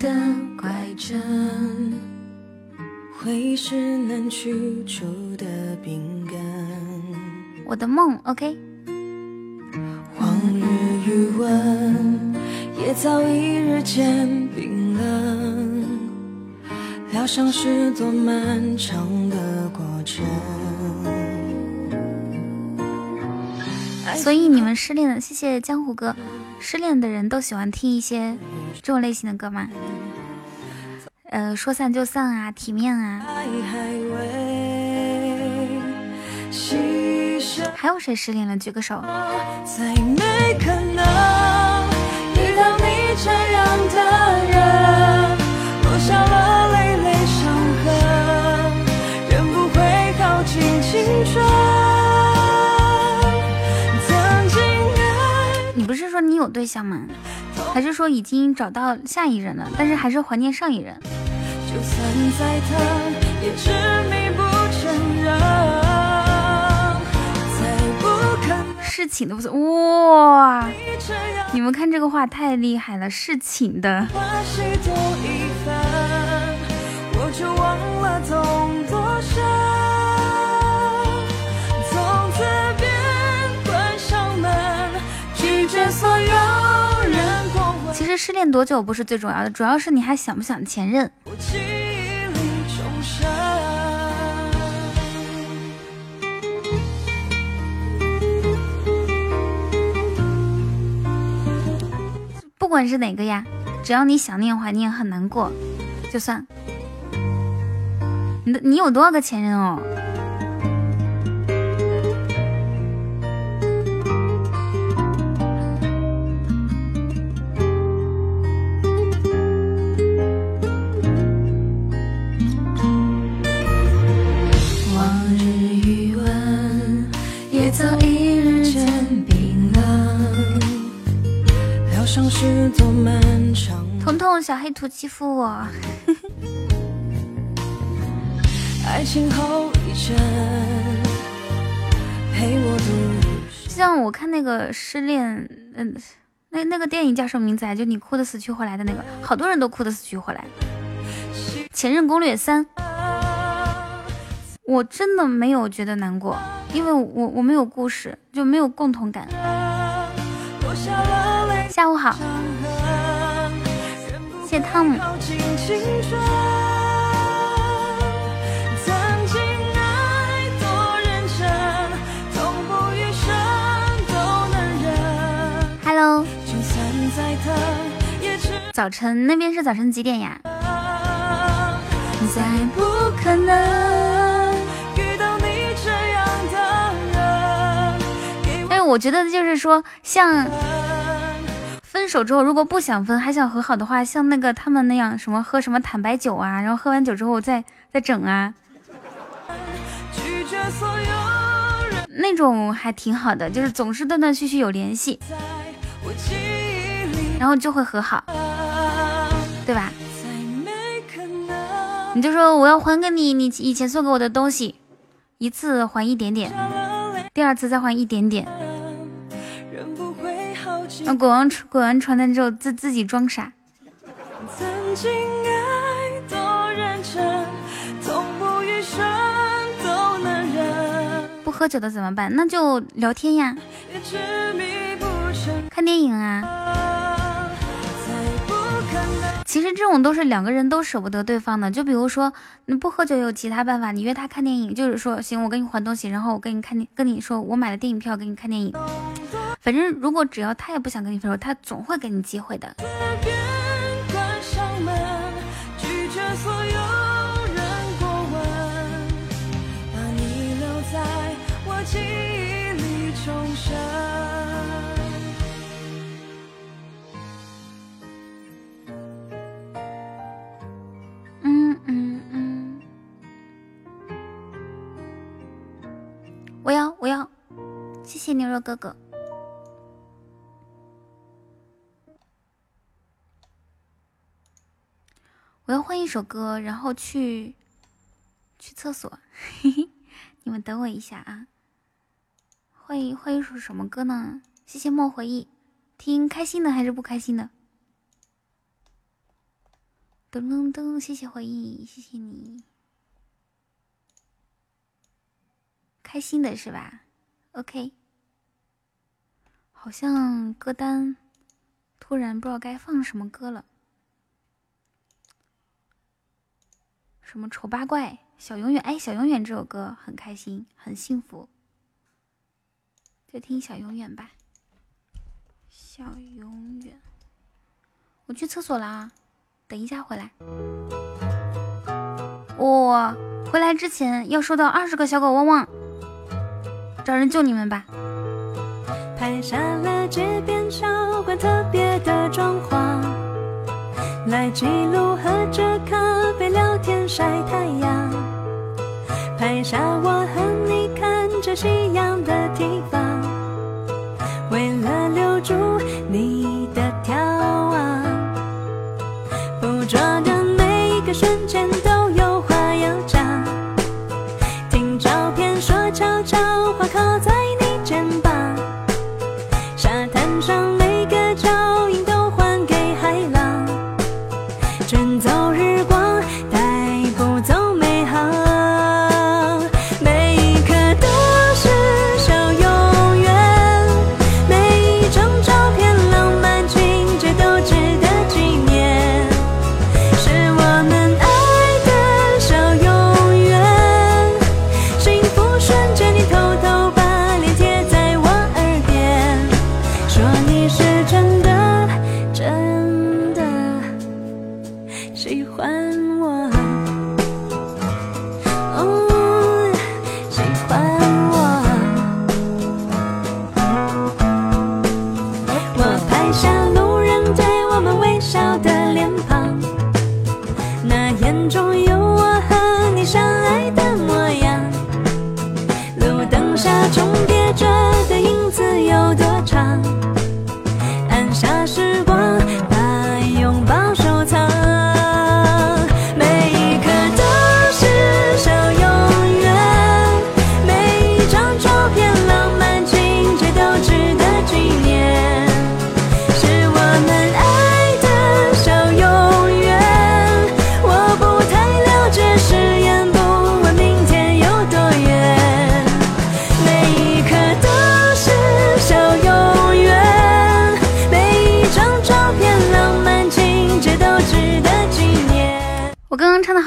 的拐杖，回忆是难去除的饼干。我的梦，OK。往日余温，也早已日渐冰冷。疗伤是多漫长的过程。所以你们失恋了，谢谢江湖哥。失恋的人都喜欢听一些这种类型的歌吗？呃，说散就散啊，体面啊。还有谁失恋了？举个手。不是说你有对象吗？还是说已经找到下一任了？但是还是怀念上一任。侍寝的不是哇！你们看这个话太厉害了，是请的。其实失恋多久不是最重要的，主要是你还想不想前任。不管是哪个呀，只要你想念怀念很难过，就算。你的你有多少个前任哦？彤彤，小黑图欺负我。像我看那个失恋，嗯，那那个电影叫什么名字啊？就你哭的死去活来的那个，好多人都哭的死去活来。前任攻略三，我真的没有觉得难过，因为我我没有故事，就没有共同感。下午好，谢谢汤姆。Hello，早晨那边是早晨几点呀？再不可能遇到你这样的人。哎，我觉得就是说像。分手之后，如果不想分，还想和好的话，像那个他们那样，什么喝什么坦白酒啊，然后喝完酒之后再再整啊，那种还挺好的，就是总是断断续续有联系，然后就会和好，对吧？你就说我要还给你你以前送给我的东西，一次还一点点，第二次再还一点点。那滚完滚完床单之后，自自己装傻。不喝酒的怎么办？那就聊天呀。看电影啊。其实这种都是两个人都舍不得对方的。就比如说你不喝酒有其他办法，你约他看电影，就是说行，我给你还东西，然后我给你看电，跟你说我买了电影票给你看电影。反正如果只要他也不想跟你分手，他总会给你机会的。嗯嗯嗯，我要我要，谢谢牛肉哥哥。我要换一首歌，然后去去厕所，你们等我一下啊！换一换一首什么歌呢？谢谢莫回忆，听开心的还是不开心的？噔噔噔，谢谢回忆，谢谢你，开心的是吧？OK，好像歌单突然不知道该放什么歌了。什么丑八怪小永远？哎，小永远这首歌很开心，很幸福，就听小永远吧。小永远，我去厕所啦，等一下回来。我回来之前要收到二十个小狗汪汪，找人救你们吧。拍下了街边小馆特别的装潢，来记录喝着咖啡天晒太阳，拍下我和你看着夕阳的地方，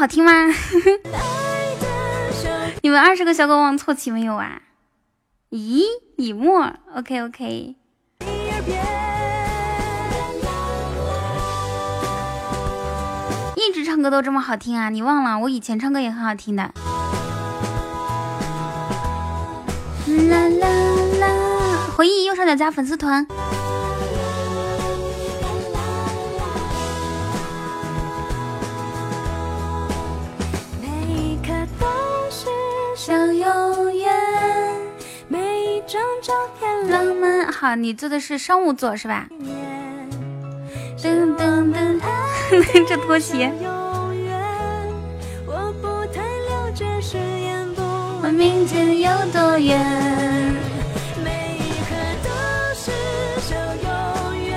好听吗？你们二十个小狗汪凑齐没有啊？咦，以沫，OK OK。一直唱歌都这么好听啊？你忘了我以前唱歌也很好听的。啦啦啦！回忆右上角加粉丝团。浪漫。好，你做的是商务座是吧？噔噔噔，这拖鞋。问明天有多远？每一刻都是小永远，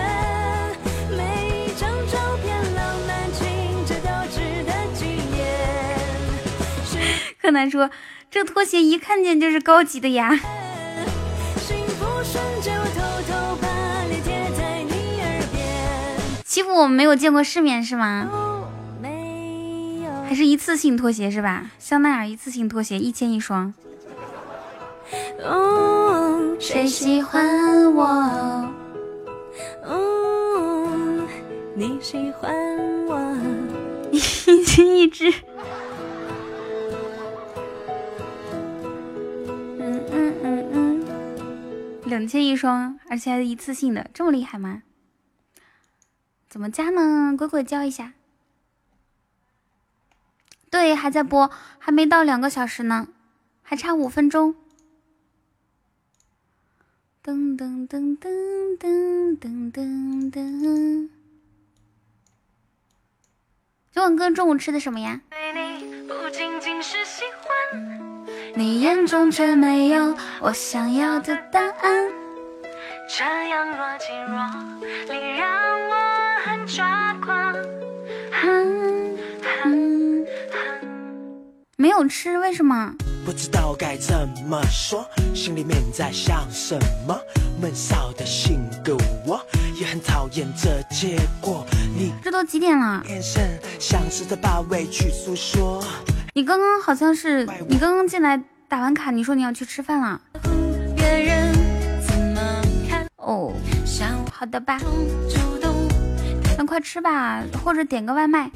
每一张照片浪漫情节都值得纪念。柯南说：“这拖鞋一看见就是高级的呀。”幸福瞬间我偷偷把脸贴欺负我们没有见过世面是吗？还是一次性拖鞋是吧？香奈儿一次性拖鞋一千一双。谁喜欢我？你喜欢我？一斤一只。嗯嗯嗯嗯，两千一双，而且还是一次性的，这么厉害吗？怎么加呢？鬼鬼教一下。对，还在播，还没到两个小时呢，还差五分钟。噔噔噔噔噔噔噔噔。九晚哥中午吃的什么呀？你眼中却没有我想要的答案。这样若即若离，让我很抓狂。没有吃，为什么？不知道该怎么说，心里面在想什么？闷骚的性格，我也很讨厌这结果。你这都几点了？眼神像是在把委屈诉说。你刚刚好像是，你刚刚进来打完卡，你说你要去吃饭了。哦，好的吧，那快吃吧，或者点个外卖。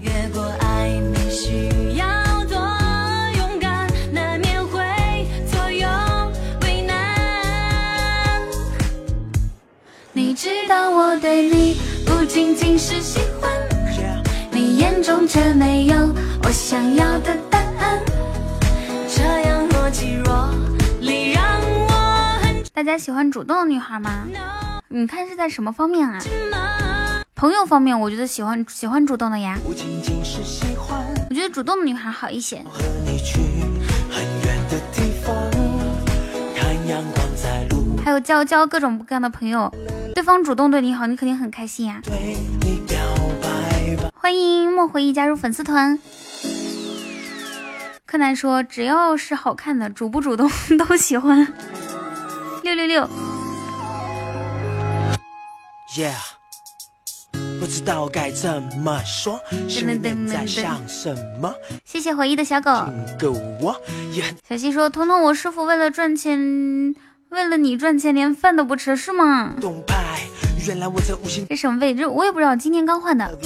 你知道我对你不仅仅是喜欢，你眼中却没有我想要的。这样若即若离，让我很。大家喜欢主动的女孩吗？你看是在什么方面啊？朋友方面，我觉得喜欢喜欢主动的呀。我觉得主动的女孩好一些。还有交交各种各样的朋友。对方主动对你好，你肯定很开心呀！欢迎莫回忆加入粉丝团。柯南说：“只要是好看的，主不主动 都喜欢。”六六六。Yeah，不知道该怎么说，心里在想什么？谢谢回忆的小狗。小西说：“彤彤，我师傅为了赚钱。”为了你赚钱，连饭都不吃是吗？这什么位置？我也不知道，今天刚换的。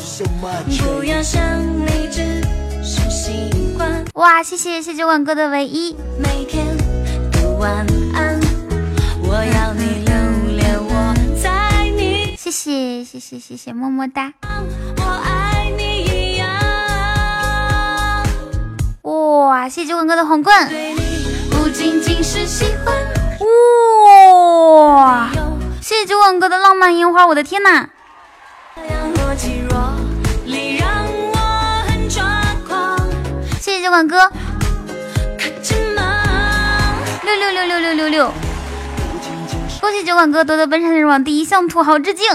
哇谢谢谢九宛哥的唯一。每天晚安我要你留恋我在你谢谢谢谢谢谢么么哒。我爱你一样。哇谢谢九宛哥的皇冠。对你不仅仅是喜欢哇谢谢九宛哥的浪漫烟花我的天呐若即若谢九广哥，六六六六六六六！恭喜酒馆哥夺得本场人网第一，向土豪致敬！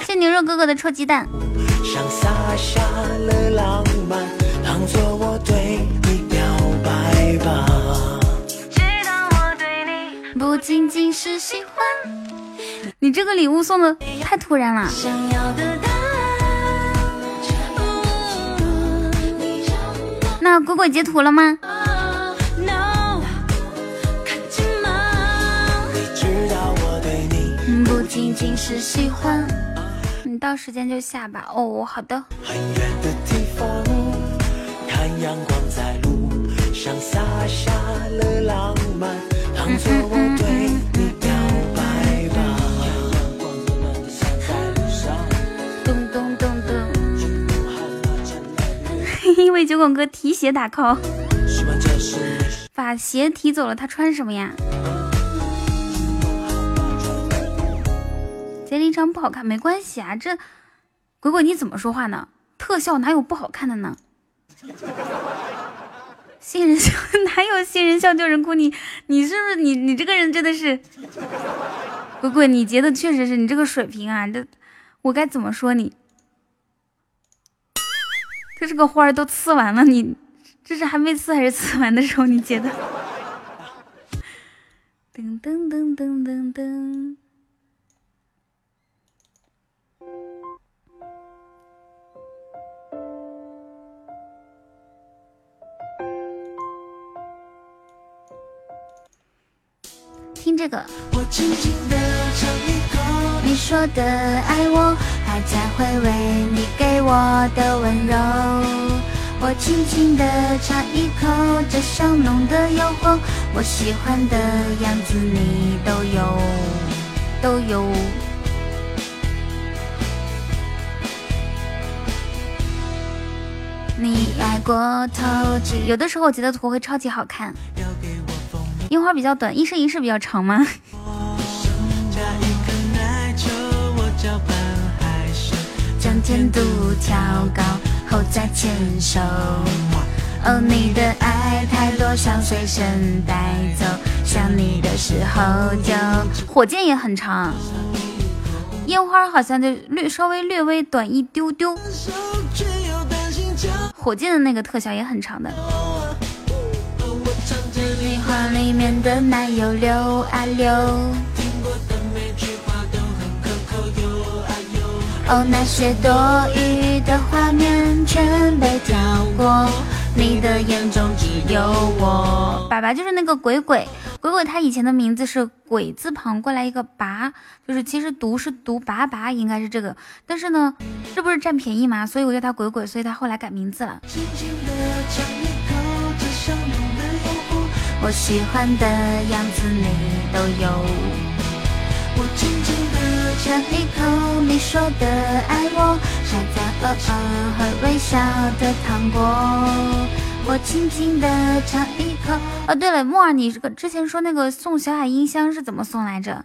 谢谢牛肉哥哥的臭鸡蛋。不仅仅是喜欢，你这个礼物送的太突然了。那果果截图了吗？no 你知道我对你不仅仅是喜欢。你到时间就下吧。哦好的。很远的地方看阳光在路上洒下了浪漫当作我对因为九广哥提鞋打 call，把鞋提走了，他穿什么呀？杰林章不好看，没关系啊。这鬼鬼你怎么说话呢？特效哪有不好看的呢？新人笑哪有新人笑旧人哭？你你是不是你你这个人真的是鬼鬼？你截的确实是你这个水平啊！这我该怎么说你？这是个花儿都刺完了，你这是还没刺还是刺完的时候你截的？噔噔噔噔噔噔。听这个。你说的爱我，还在回味你给我的温柔。我轻轻地尝一口，这香浓的诱惑，我喜欢的样子你都有，都有。你爱过头，有的时候我觉得图会超级好看。樱花比较短，一生一世比较长吗？将甜度调高后再牵手。哦，你的爱太多，想随身带走。想你的时候就。火箭也很长，烟花好像就略稍微略微短一丢丢。火箭的那个特效也很长的。里面的奶油流啊流。哦，那些多余的画面全被跳过，你的眼中只有我。爸爸就是那个鬼鬼，鬼鬼他以前的名字是鬼字旁过来一个拔，就是其实读是读拔拔，应该是这个。但是呢，这不是占便宜吗？所以我叫他鬼鬼，所以他后来改名字了。我喜欢的样子你都有。我轻轻地尝一口你说的爱我，夹杂偶尔和微笑的糖果。我轻轻地尝一口。哦，对了，木儿，你这个之前说那个送小雅音箱是怎么送来着？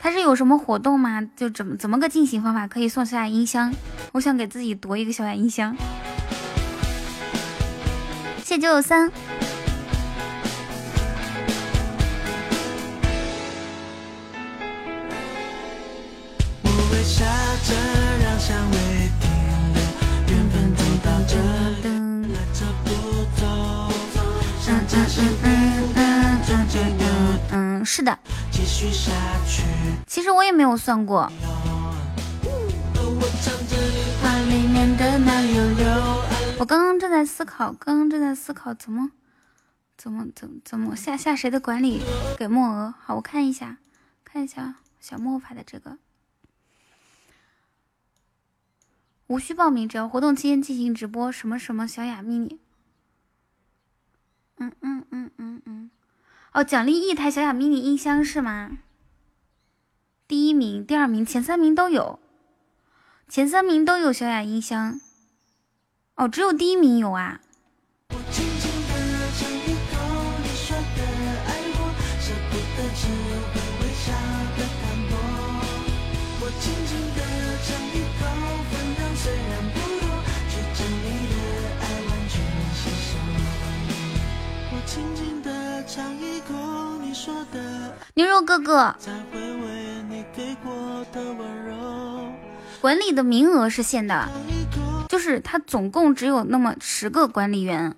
它是有什么活动吗？就怎么怎么个进行方法可以送小雅音箱？我想给自己夺一个小雅音箱。谢九九三。嗯，是的。其实我也没有算过。我刚刚正在思考，刚刚正在思考怎么，怎么，怎怎么下下谁的管理给墨鹅？好，我看一下，看一下小莫发的这个，无需报名，只要活动期间进行直播。什么什么小雅 mini，嗯嗯嗯嗯嗯，哦，奖励一台小雅 mini 音箱是吗？第一名、第二名、前三名都有，前三名都有小雅音箱。哦，只有第一名有啊！牛肉哥哥，管理的名额是限的。是他总共只有那么十个管理员，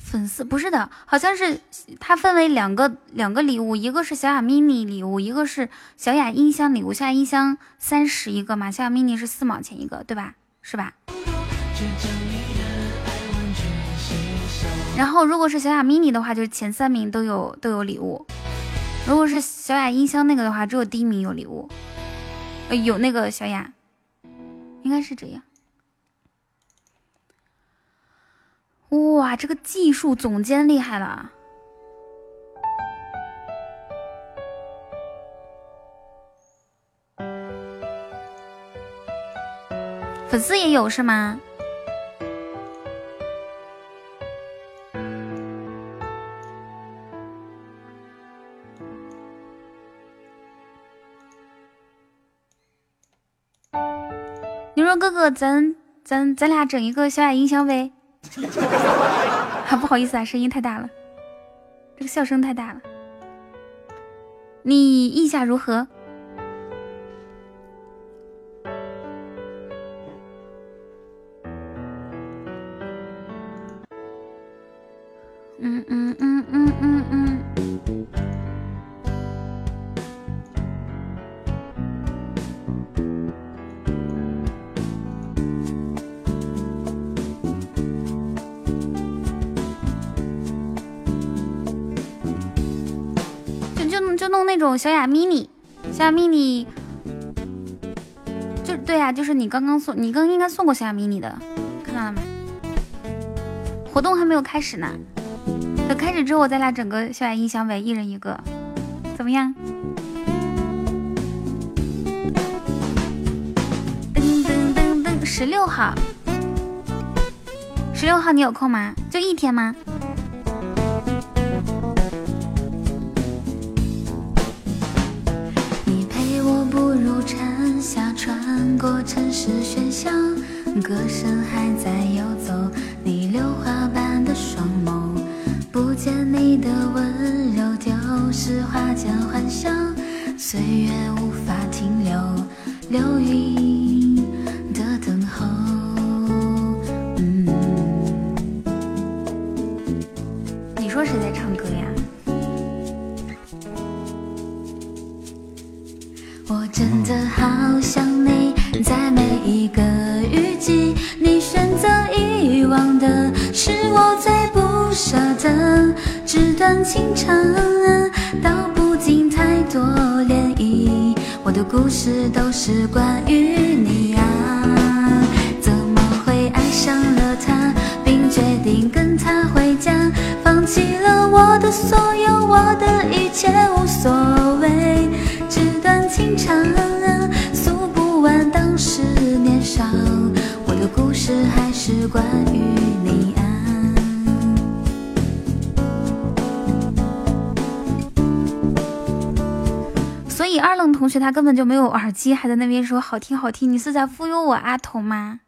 粉丝不是的，好像是它分为两个两个礼物，一个是小雅 mini 礼物，一个是小雅音箱礼物。小雅音箱三十一个嘛，小雅 mini 是四毛钱一个，对吧？是吧？然后如果是小雅 mini 的话，就是前三名都有都有礼物；如果是小雅音箱那个的话，只有第一名有礼物。呃，有那个小雅，应该是这样。哇，这个技术总监厉害了！粉丝也有是吗？哥哥，咱咱咱俩整一个小雅音箱呗？啊，不好意思啊，声音太大了，这个笑声太大了。你意下如何？那种小雅 mini，小雅 mini，就对呀，就是你刚刚送，你刚应该送过小雅 mini 的，看到了没？活动还没有开始呢，等开始之后，咱俩整个小雅音响呗一人一个，怎么样？噔噔噔噔，十六号，十六号你有空吗？就一天吗？是喧嚣，歌声还在游走。你榴花般的双眸，不见你的温柔，丢失花间欢笑，岁月无法停留，流云根本就没有耳机，还在那边说好听好听，你是在忽悠我阿童吗？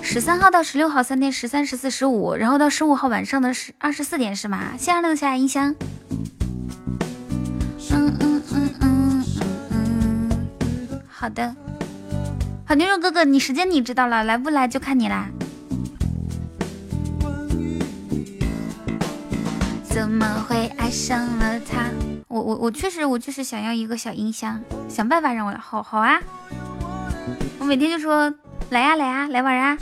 十三号到十六号三天，十三、十四、十五，然后到十五号晚上的十二十四点是吗？谢二愣下音箱。嗯嗯嗯嗯嗯嗯，好的。好牛肉哥哥，你时间你知道了，来不来就看你啦。怎么会爱上了他？我我我确实我就是想要一个小音箱，想办法让我好好啊！我每天就说来呀来呀来玩啊！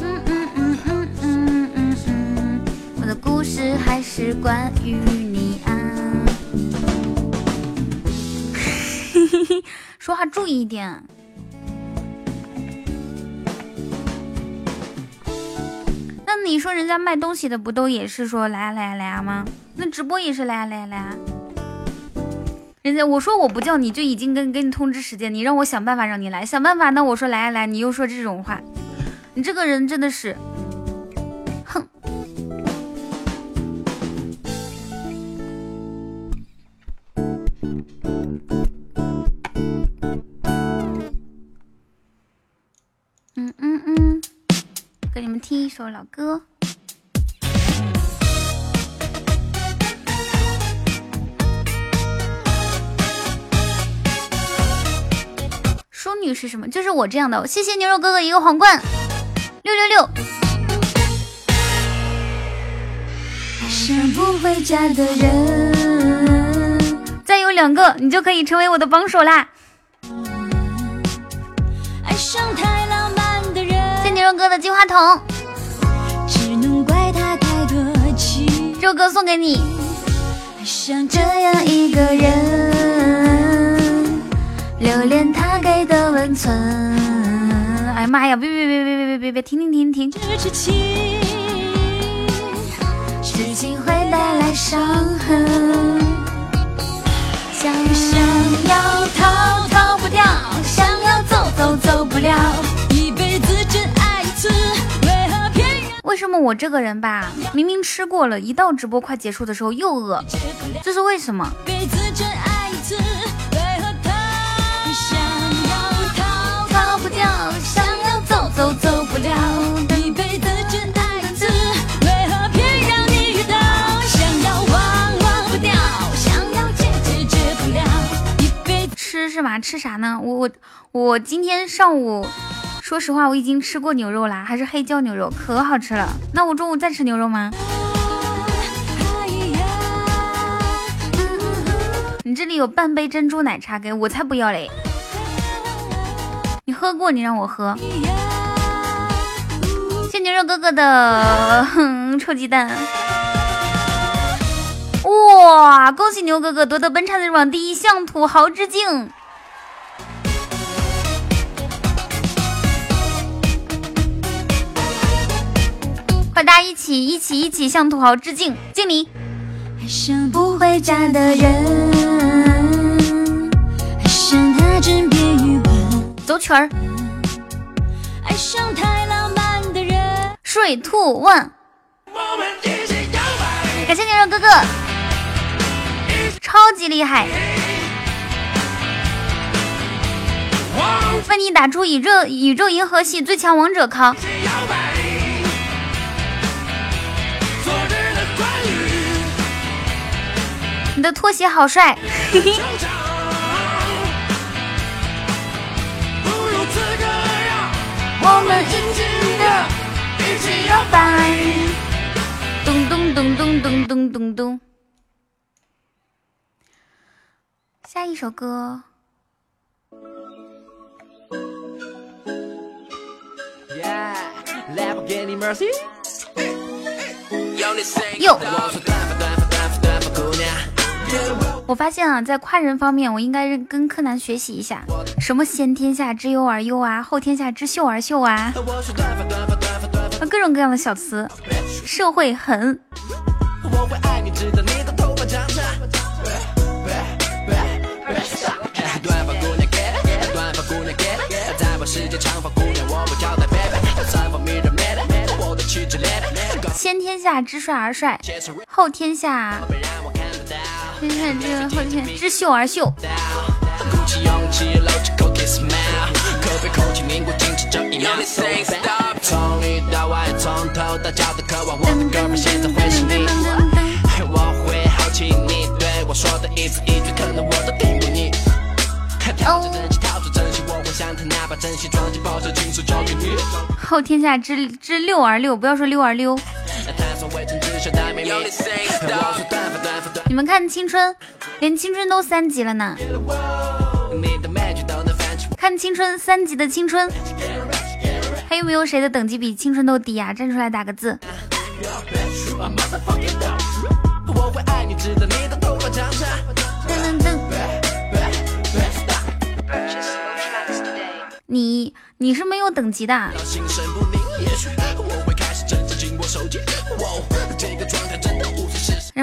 嗯嗯嗯嗯嗯嗯嗯，我的故事还是关于你啊！嘿嘿嘿，说话注意一点。那你说人家卖东西的不都也是说来啊来啊来啊吗？那直播也是来啊来啊来啊。人家我说我不叫你就已经跟跟你通知时间，你让我想办法让你来，想办法。那我说来啊来，你又说这种话，你这个人真的是，听一首老歌。淑女是什么？就是我这样的。谢谢牛肉哥哥一个皇冠，六六六。不回家的人，再有两个，你就可以成为我的帮手啦。爱上太浪漫的人，谢牛肉哥的金话筒，怪他太多情。这首歌送给你。爱上这样一个人，留恋他给的温存。哎呀妈呀！别别别别别别别别！停停停停！痴情，痴情会带来伤痕。想想要逃逃不掉，想要走走走不了。为什么我这个人吧，明明吃过了，一到直播快结束的时候又饿，这是为什么？吃是吗？吃啥呢？我我我今天上午说实话我已经吃过牛肉啦，还是黑椒牛肉，可好吃了。那我中午再吃牛肉吗？你这里有半杯珍珠奶茶给我，才不要嘞！你喝过，你让我喝。谢牛肉哥哥的臭鸡蛋。哇！恭喜牛哥哥夺得本场的榜第一，向土豪致敬！大家一起一起一起向土豪致敬，敬礼！爱上不回家的人，爱上他枕边余温，走曲儿。爱上太浪漫的人，水兔 one，感谢牛肉哥哥。超级厉害！为你打出宇宙宇宙银河系最强王者康。的拖鞋好帅！嘿嘿。我们的一起摇摆。咚咚咚咚咚咚咚咚。下一首歌。哟，我发现啊，在夸人方面，我应该跟柯南学习一下，什么先天下之忧而忧啊，后天下之秀而秀啊，各种各样的小词，社会很。先天下之帅而帅，后天下天下之后天之秀而秀。从里到外，从头到脚的渴望，我的哥们现在会是你。我会好奇你对我说的一字一句，可能我都听不腻。掏出真心，掏出真心，我会像他那把真心装进包，这情书交给你后天下之之六而六，不要说六而六。你们看青春，连青春都三级了呢。看青春三级的青春，还有没有谁的等级比青春都低啊？站出来打个字。你你是没有等级的。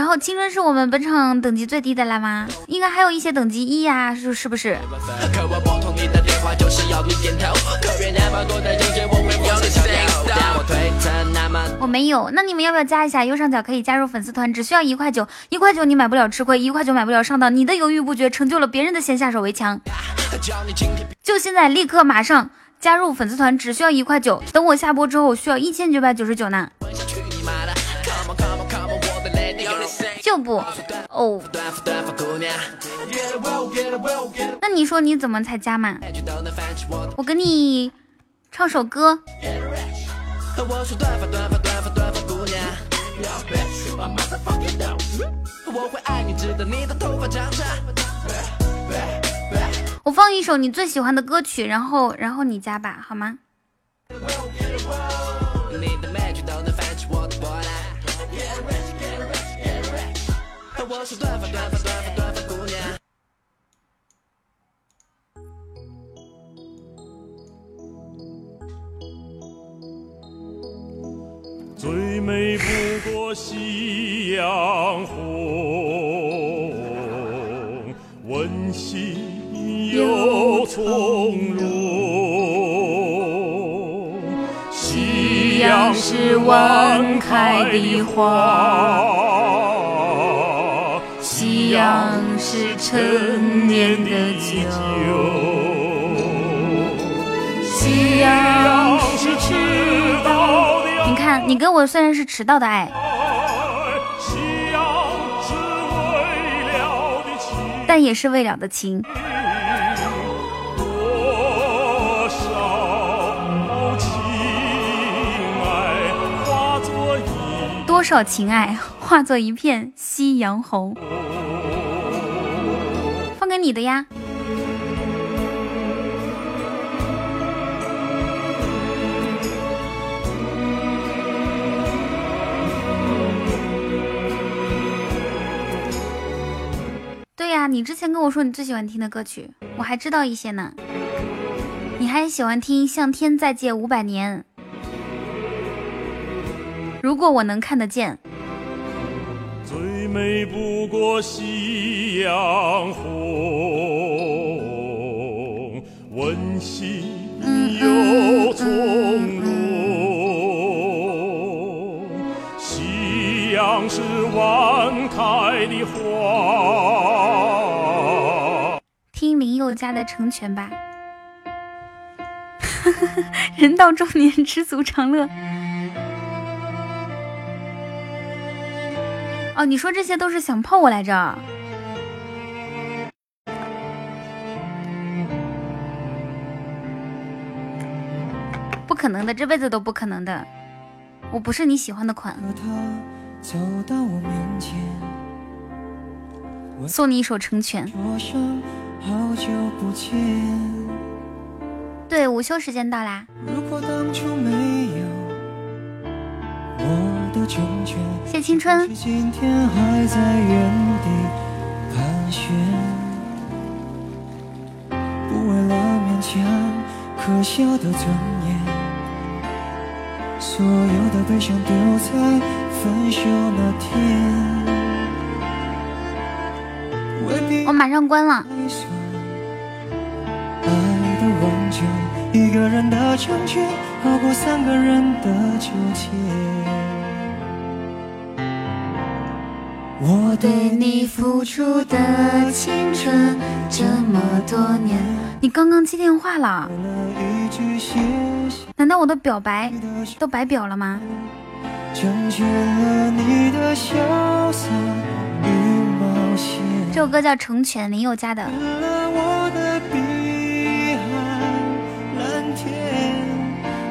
然后青春是我们本场等级最低的了吗？应该还有一些等级一呀，是是不是？我没有，那你们要不要加一下？右上角可以加入粉丝团，只需要一块九，一块九你买不了吃亏，一块九买不了上当。你的犹豫不决成就了别人的先下手为强。就现在，立刻马上加入粉丝团，只需要一块九。等我下播之后，需要一千九百九十九呢。就不哦。那你说你怎么才加满？我给你唱首歌。我放一首你最喜欢的歌曲，然后然后你加吧，好吗？最美不过夕阳红，温馨。又从容。夕阳是晚开的花，夕阳是陈年的酒，夕阳是迟到的。你看，你跟我虽然是迟到的爱，但也是未了的情。多少情爱化作一片夕阳红，你的呀。对呀你之前跟我说你最喜欢听的歌曲我还知道一些呢。你还喜欢听向天再借五百年。如果我能看得见。最美不过夕阳红温馨又从容。夕阳是晚开的花。听林宥嘉的《成全》吧。人到中年，知足常乐。哦，你说这些都是想泡我来着？可能的，这辈子都不可能的。我不是你喜欢的款。送你一首《成全》。对，午休时间到啦。谢青春。不为了勉强可笑的尊严，所有的悲伤丢在分手那天。我马上关了。爱的完全，一个人的成全，好过三个人的纠结。我对你付出的青春这么多年，你刚刚接电话了？难道我的表白都白表了吗？这首歌叫《成全》，林宥嘉的。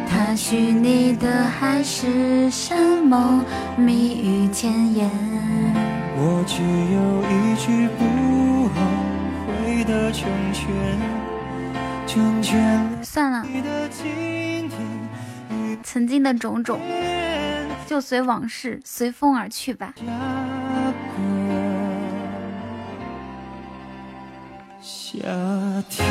他许你的海誓山盟，蜜语甜言。我只有一句不后悔的成全，算了，曾经的种种就随往事随风而去吧。夏天，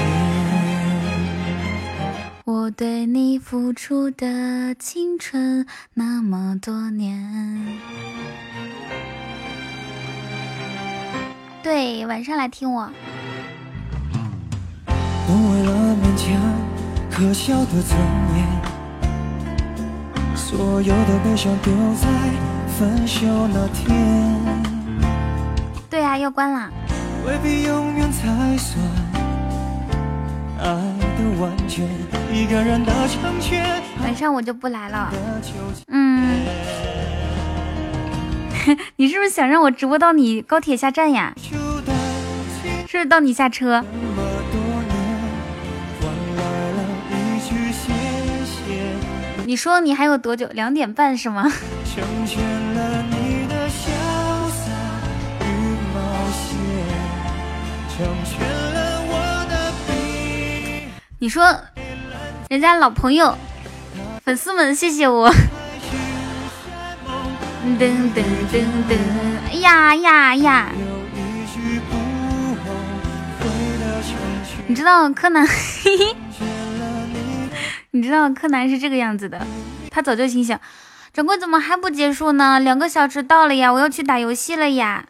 我对你付出的青春那么多年。对，晚上来听我。不为了勉强可笑的尊严，所有的悲伤丢在分手那天。对啊，要关了。未必永远才算爱的完全，一个人的成全。晚上我就不来了。嗯。你是不是想让我直播到你高铁下站呀？是不是到你下车？你说你还有多久？两点半是吗？你说人家老朋友、粉丝们，谢谢我。噔噔噔噔，哎呀呀呀！你知道柯南？你知道柯南是这个样子的，他早就心想：掌柜怎么还不结束呢？两个小时到了呀，我要去打游戏了呀！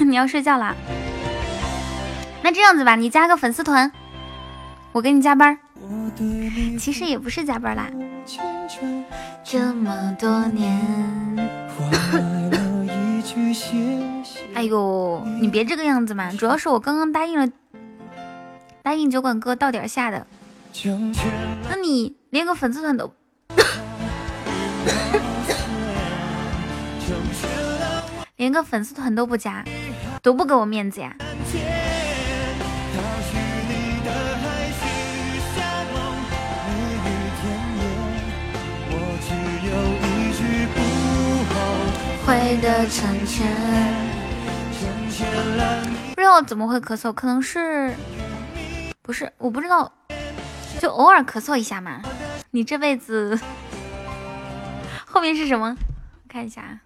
你要睡觉了，那这样子吧，你加个粉丝团，我给你加班。其实也不是加班啦。这么多年。哎呦，你别这个样子嘛，主要是我刚刚答应了，答应酒馆哥到点下的。那你连个粉丝团都。连个粉丝团都不加，多不给我面子呀！不知道怎么会咳嗽，可能是不是？我不知道，就偶尔咳嗽一下嘛。你这辈子后面是什么？看一下，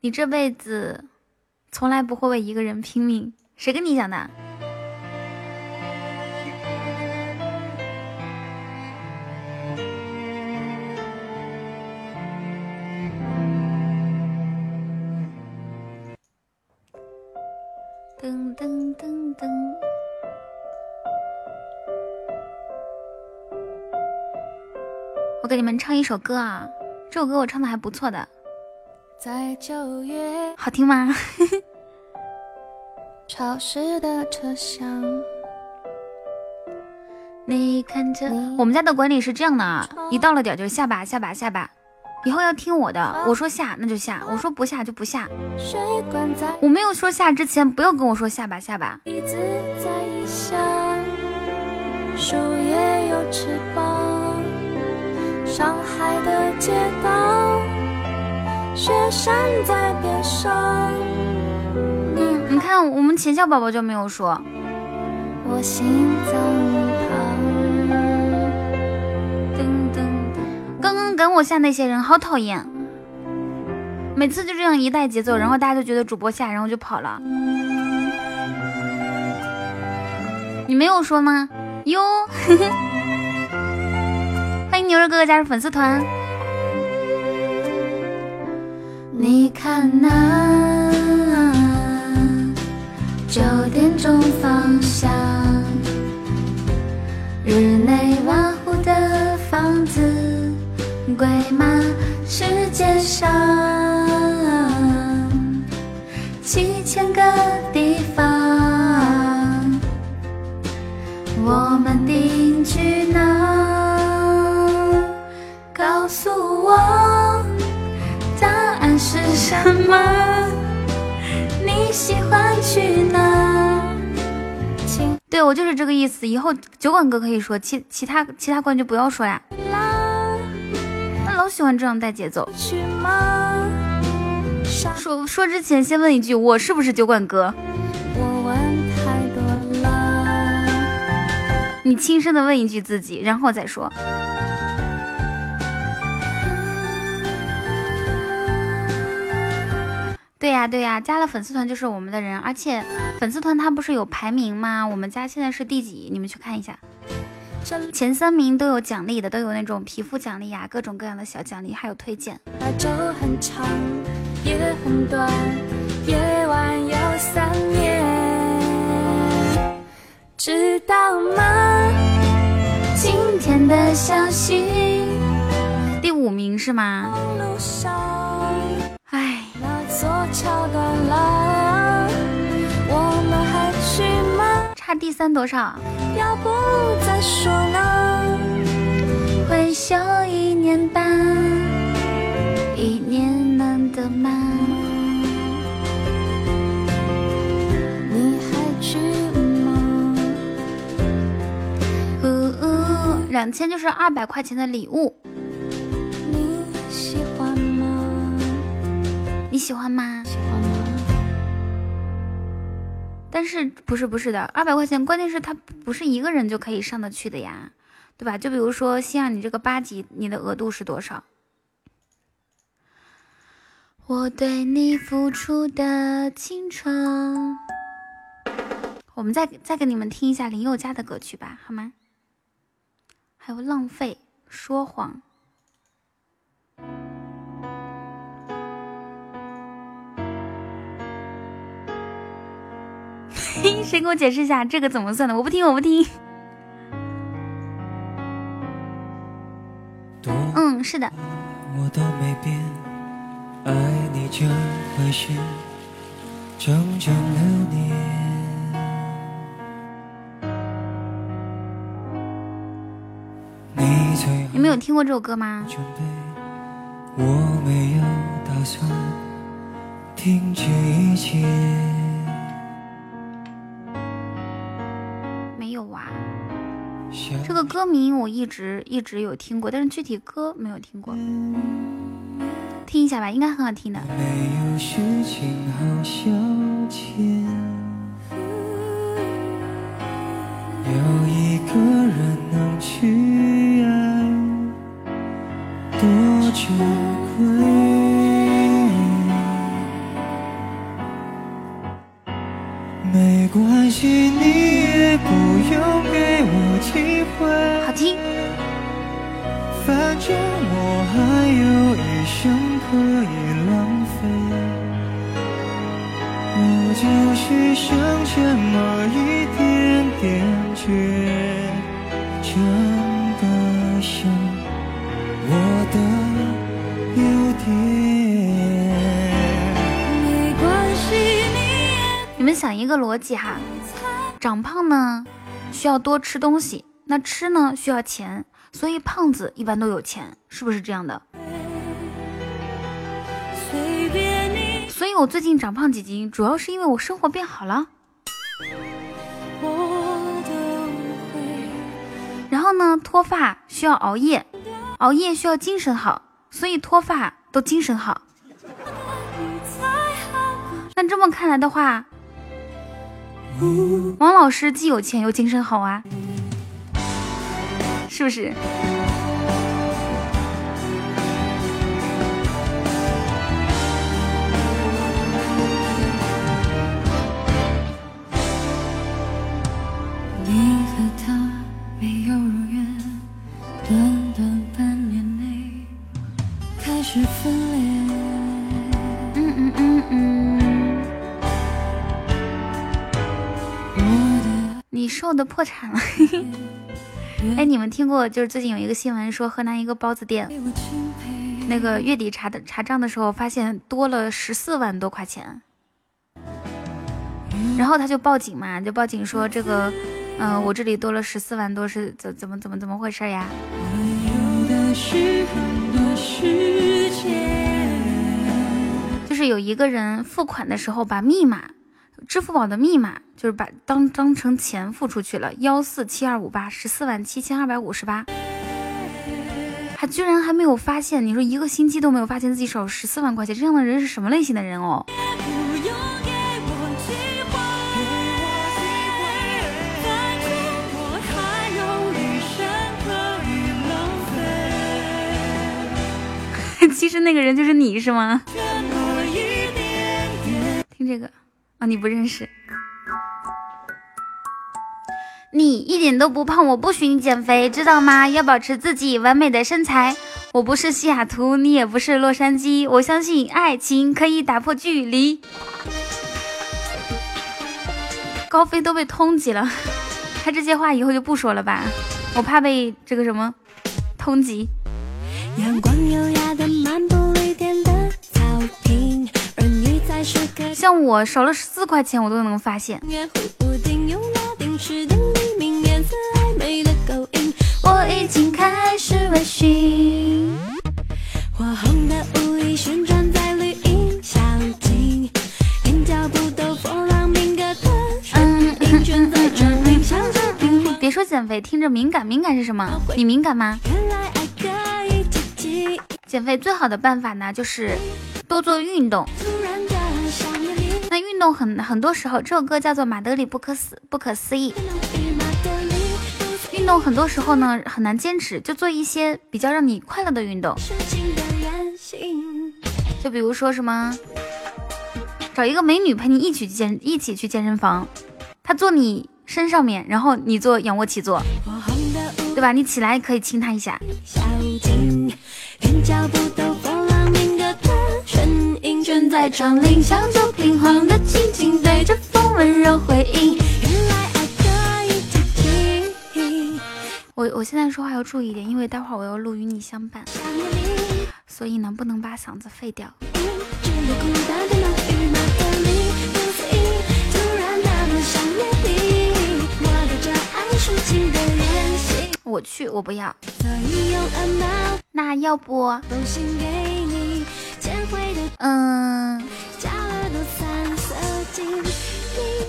你这辈子从来不会为一个人拼命，谁跟你讲的？噔噔噔噔，我给你们唱一首歌啊，这首歌我唱的还不错的，在九月，好听吗？潮湿的车厢，你看着我们家的管理是这样的啊，一到了点就下吧下吧下吧。以后要听我的，我说下那就下，我说不下就不下。我没有说下之前，不要跟我说下吧下吧。嗯，你看我们浅笑宝宝就没有说。我心脏刚刚赶我下那些人好讨厌，每次就这样一带节奏，然后大家就觉得主播下，然后就跑了。你没有说吗？哟，欢迎牛肉哥哥加入粉丝团。你看那九点钟方向，日内瓦湖的房子。归马世界上七千个地方，我们定居哪？告诉我答案是什么？你喜欢去哪？对我就是这个意思。以后酒馆哥可以说，其其他其他关就不要说呀。老喜欢这样带节奏。说说之前先问一句，我是不是酒馆哥？你轻声的问一句自己，然后再说。对呀对呀，加了粉丝团就是我们的人，而且粉丝团它不是有排名吗？我们家现在是第几？你们去看一下。前三名都有奖励的，都有那种皮肤奖励呀，各种各样的小奖励，还有推荐。知道吗？今天的消息，第五名是吗？唉。差第三多少？要不再说了。会休一年半，一年难得吗？你还去吗？呜呜两千就是二百块钱的礼物。你喜欢吗？你？喜欢吗？但是不是不是的，二百块钱，关键是他不是一个人就可以上得去的呀，对吧？就比如说像你这个八级，你的额度是多少？我对你付出的青春，我们再再给你们听一下林宥嘉的歌曲吧，好吗？还有浪费说谎。谁给我解释一下这个怎么算的？我不听，我不听。嗯，是的。你们有听过这首歌吗？我没有打算停止一切。这个歌名我一直一直有听过但是具体歌没有听过。听一下吧应该很好听的。没有事情好消遣。有一个人能去爱多没关系，你也不用给我机会。好听。反正我还有一生可以浪费，我就是剩这么一点点倔，真逻辑哈，长胖呢需要多吃东西，那吃呢需要钱。所以胖子一般都有钱，是不是这样的？所以我最近长胖几斤，主要是因为我生活变好了。然后呢，脱发需要熬夜，熬夜需要精神好，所以脱发都精神好。那这么看来的话，王老师既有钱又精神好啊。是不是？瘦的破产了。哎，你们听过？就是最近有一个新闻说，河南一个包子店，那个月底查的查账的时候，发现多了十四万多块钱，然后他就报警嘛，就报警说这个，嗯，我这里多了十四万多，是怎怎么怎么怎么回事呀？就是有一个人付款的时候把密码。支付宝的密码就是把当当成钱付出去了，幺四七二五八十四万七千二百五十八，还居然还没有发现，你说一个星期都没有发现自己少十四万块钱，这样的人是什么类型的人哦？其实那个人就是你是吗？听这个。啊，你不认识，你一点都不胖，我不许你减肥，知道吗？要保持自己完美的身材。我不是西雅图，你也不是洛杉矶，我相信爱情可以打破距离。高飞都被通缉了，他这些话以后就不说了吧，我怕被这个什么通缉。阳光优雅的漫步绿天的草坪。像我少了十四块钱，我都能发现。我已经开始微醺。火红的舞衣旋转在绿荫小径，连脚步都波浪敏感的声音卷在这里，像着冰花。别说减肥，听着敏感，敏感是什么？你敏感吗？减肥最好的办法呢，就是多做运动。那运动很很多时候，这首歌叫做《马德里不可思不可思议》。运动很多时候呢很难坚持，就做一些比较让你快乐的运动。就比如说什么，找一个美女陪你一起去健一起去健身房，她坐你身上面，然后你做仰卧起坐，对吧？你起来可以亲她一下。在窗棂像酒瓶晃的轻轻，对着风温柔回应。原来爱可以停停。我我现在说话要注意一点，因为待会儿我要录与你相伴，所以呢不能把嗓子废掉。我去，我不要。那要不？嗯，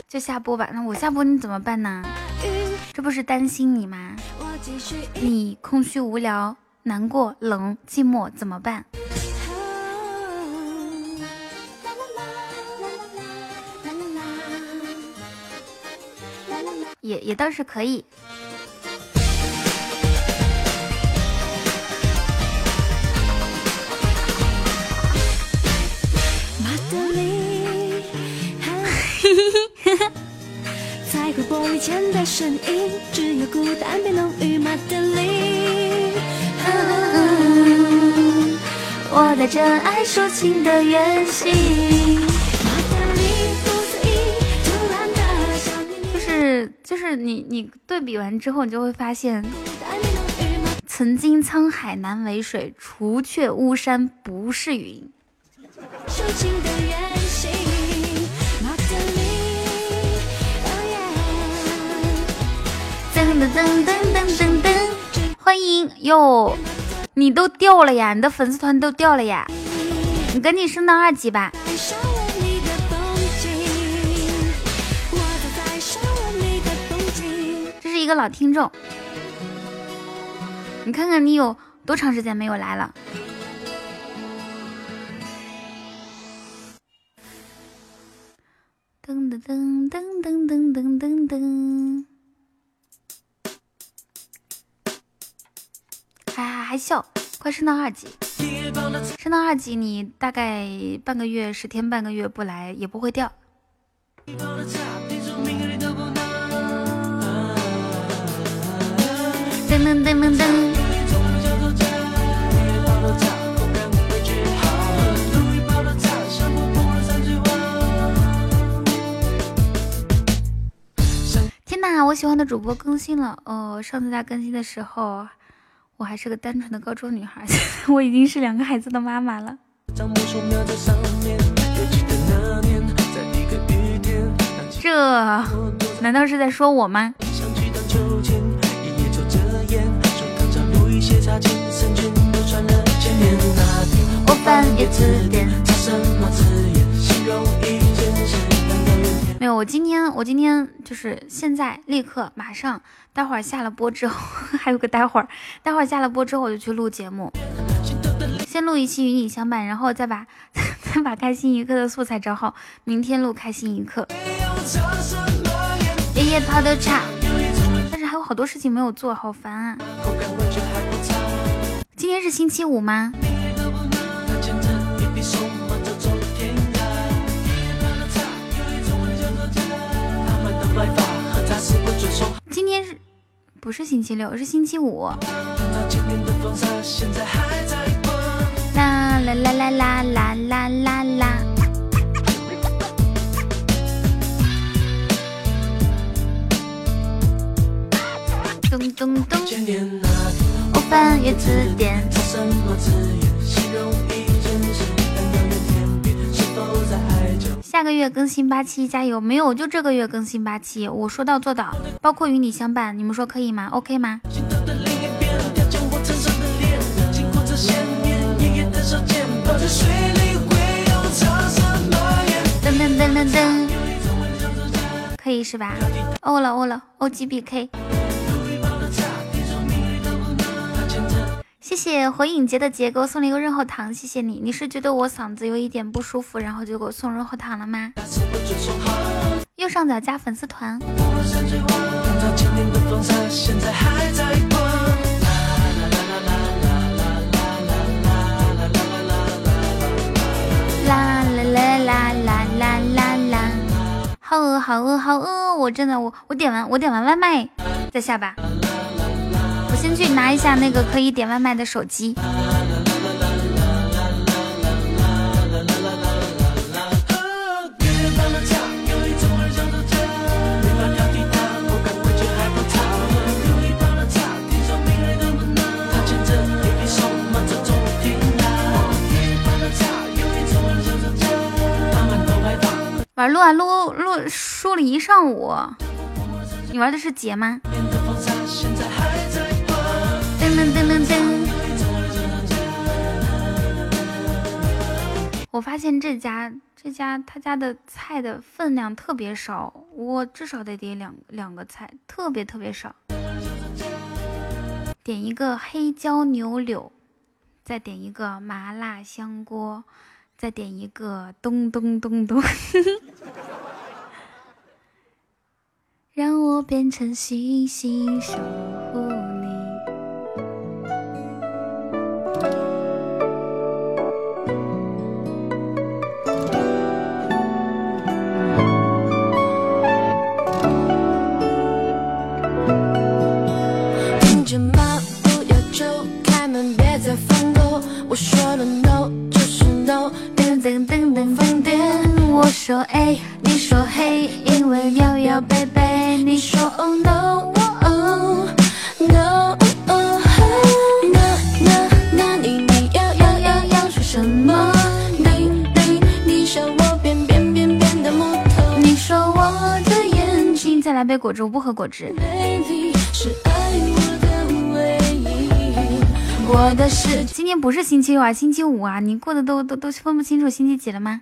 就下播吧。那我下播你怎么办呢？这不是担心你吗？你空虚无聊、难过、冷、寂寞怎么办？也也倒是可以。开口玻璃前的声音，只有孤单变浓郁。马德里，我带着爱抒情的远行。就是就是你你对比完之后，你就会发现，曾经沧海难为水，除却巫山不是云。噔噔噔噔噔噔，欢迎哟！你都掉了呀，你的粉丝团都掉了呀，你赶紧升到二级吧。这是一个老听众，你看看你有多长时间没有来了？噔噔噔噔噔噔噔，哈哈，还笑，快升到二级，升到二级，你大概半个月，十天半个月不来也不会掉。噔噔噔噔噔。天哪，我喜欢的主播更新了哦！上次他更新的时候。我还是个单纯的高中女孩，我已经是两个孩子的妈妈了。这难道是在说我吗？我翻阅字典。没有，我今天我今天就是现在立刻马上，待会儿下了播之后 还有个待会儿，待会儿下了播之后我就去录节目，先录一期与你相伴，然后再把 再把开心一刻的素材找好，明天录开心一刻。爷爷泡的茶，但是还有好多事情没有做，好烦啊！今天是星期五吗？今天是不是星期六？是星期五。啦啦啦啦啦啦啦啦啦！咚咚咚！我翻阅字典。下个月更新八期，加油！没有，就这个月更新八期，我说到做到，包括与你相伴，你们说可以吗？OK 吗？噔噔噔噔噔，可以是吧？欧了欧了，O G B K。谢谢火影节的杰给我送了一个润喉糖，谢谢你。你是觉得我嗓子有一点不舒服，然后就给我送润喉糖了吗？右上角加粉丝团。啦啦啦啦啦啦啦啦！好饿好饿好饿！我真的我我点完我点完外卖再下吧。先去拿一下那个可以点外卖的手机。玩撸啊撸撸输了一上午，你玩的是杰吗？我发现这家这家他家的菜的分量特别少，我至少得点两两个菜，特别特别少。点一个黑椒牛柳，再点一个麻辣香锅，再点一个咚咚咚咚。让我变成星星守要背背。你说 Oh no no，那那那你你要要要要说什么？你你你想我变变变变的木头？你说我的眼睛。再来杯果汁，我不喝果汁。我的是今天不是星期六啊，星期五啊，你过得都都都分不清楚星期几了吗？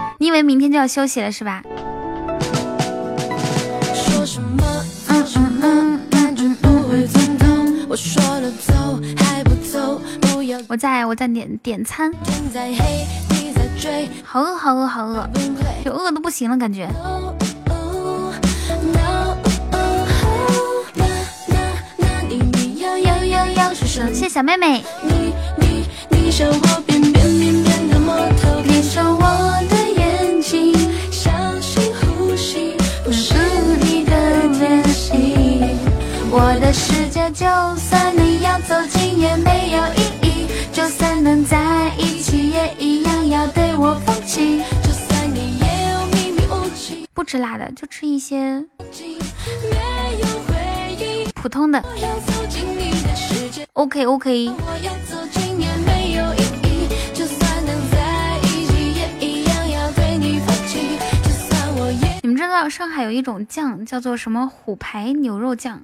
你以为明天就要休息了是吧？我在我在点点餐，好饿好饿好饿，就饿的不行了感觉。谢谢小妹妹。闭上我的眼世界就算你要走近也没有意义，就算能在一起也一样要对我放弃。就算你也有秘密武器，不吃辣的就吃一些普通的。OK OK。知道上海有一种酱叫做什么虎牌牛肉酱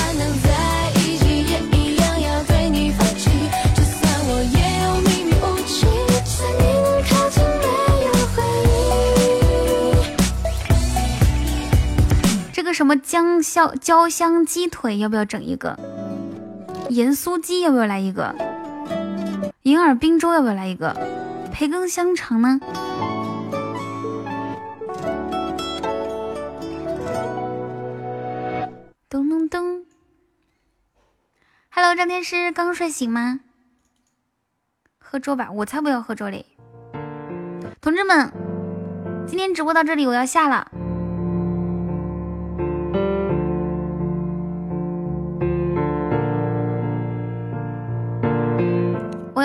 什么姜香焦香鸡腿要不要整一个？盐酥鸡要不要来一个？银耳冰粥要不要来一个？培根香肠呢？咚咚咚！Hello，张天师，刚睡醒吗？喝粥吧，我才不要喝粥嘞！同志们，今天直播到这里，我要下了。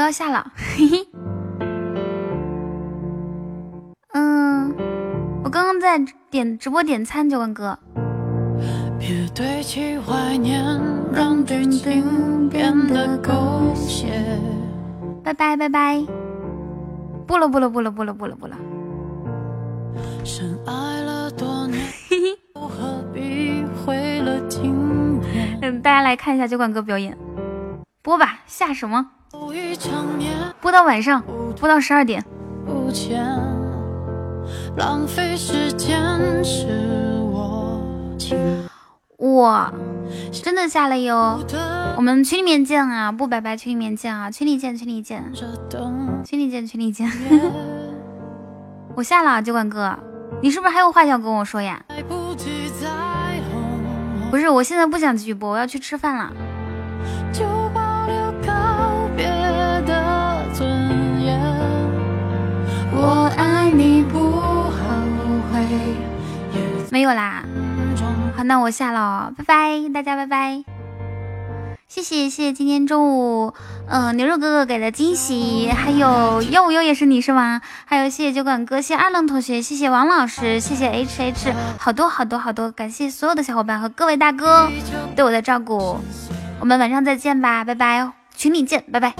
要下了，嘿嘿。嗯，我刚刚在点直播点餐，酒馆哥。别堆砌怀念，让剧情变得狗血。拜拜拜拜，不了不了不了不了不了不了。深爱了多年，何必毁了经典嗯，大家来看一下酒馆哥表演，播吧，下什么？播到晚上，播到十二点。哇，真的下了哟！我们群里面见啊，不拜拜，群里面见啊，群里见，群里见，群里见，群里见。我下了，酒馆哥，你是不是还有话想跟我说呀？不是，我现在不想继续播，我要去吃饭了。我爱你不后悔。没有啦。好，那我下了，拜拜，大家拜拜，谢谢谢谢今天中午，嗯，牛肉哥哥给的惊喜，还有悠悠也是你是吗？还有谢谢酒馆哥，谢谢二愣同学，谢谢王老师，谢谢 H H，好多好多好多，感谢所有的小伙伴和各位大哥对我的照顾，我们晚上再见吧，拜拜，群里见，拜拜。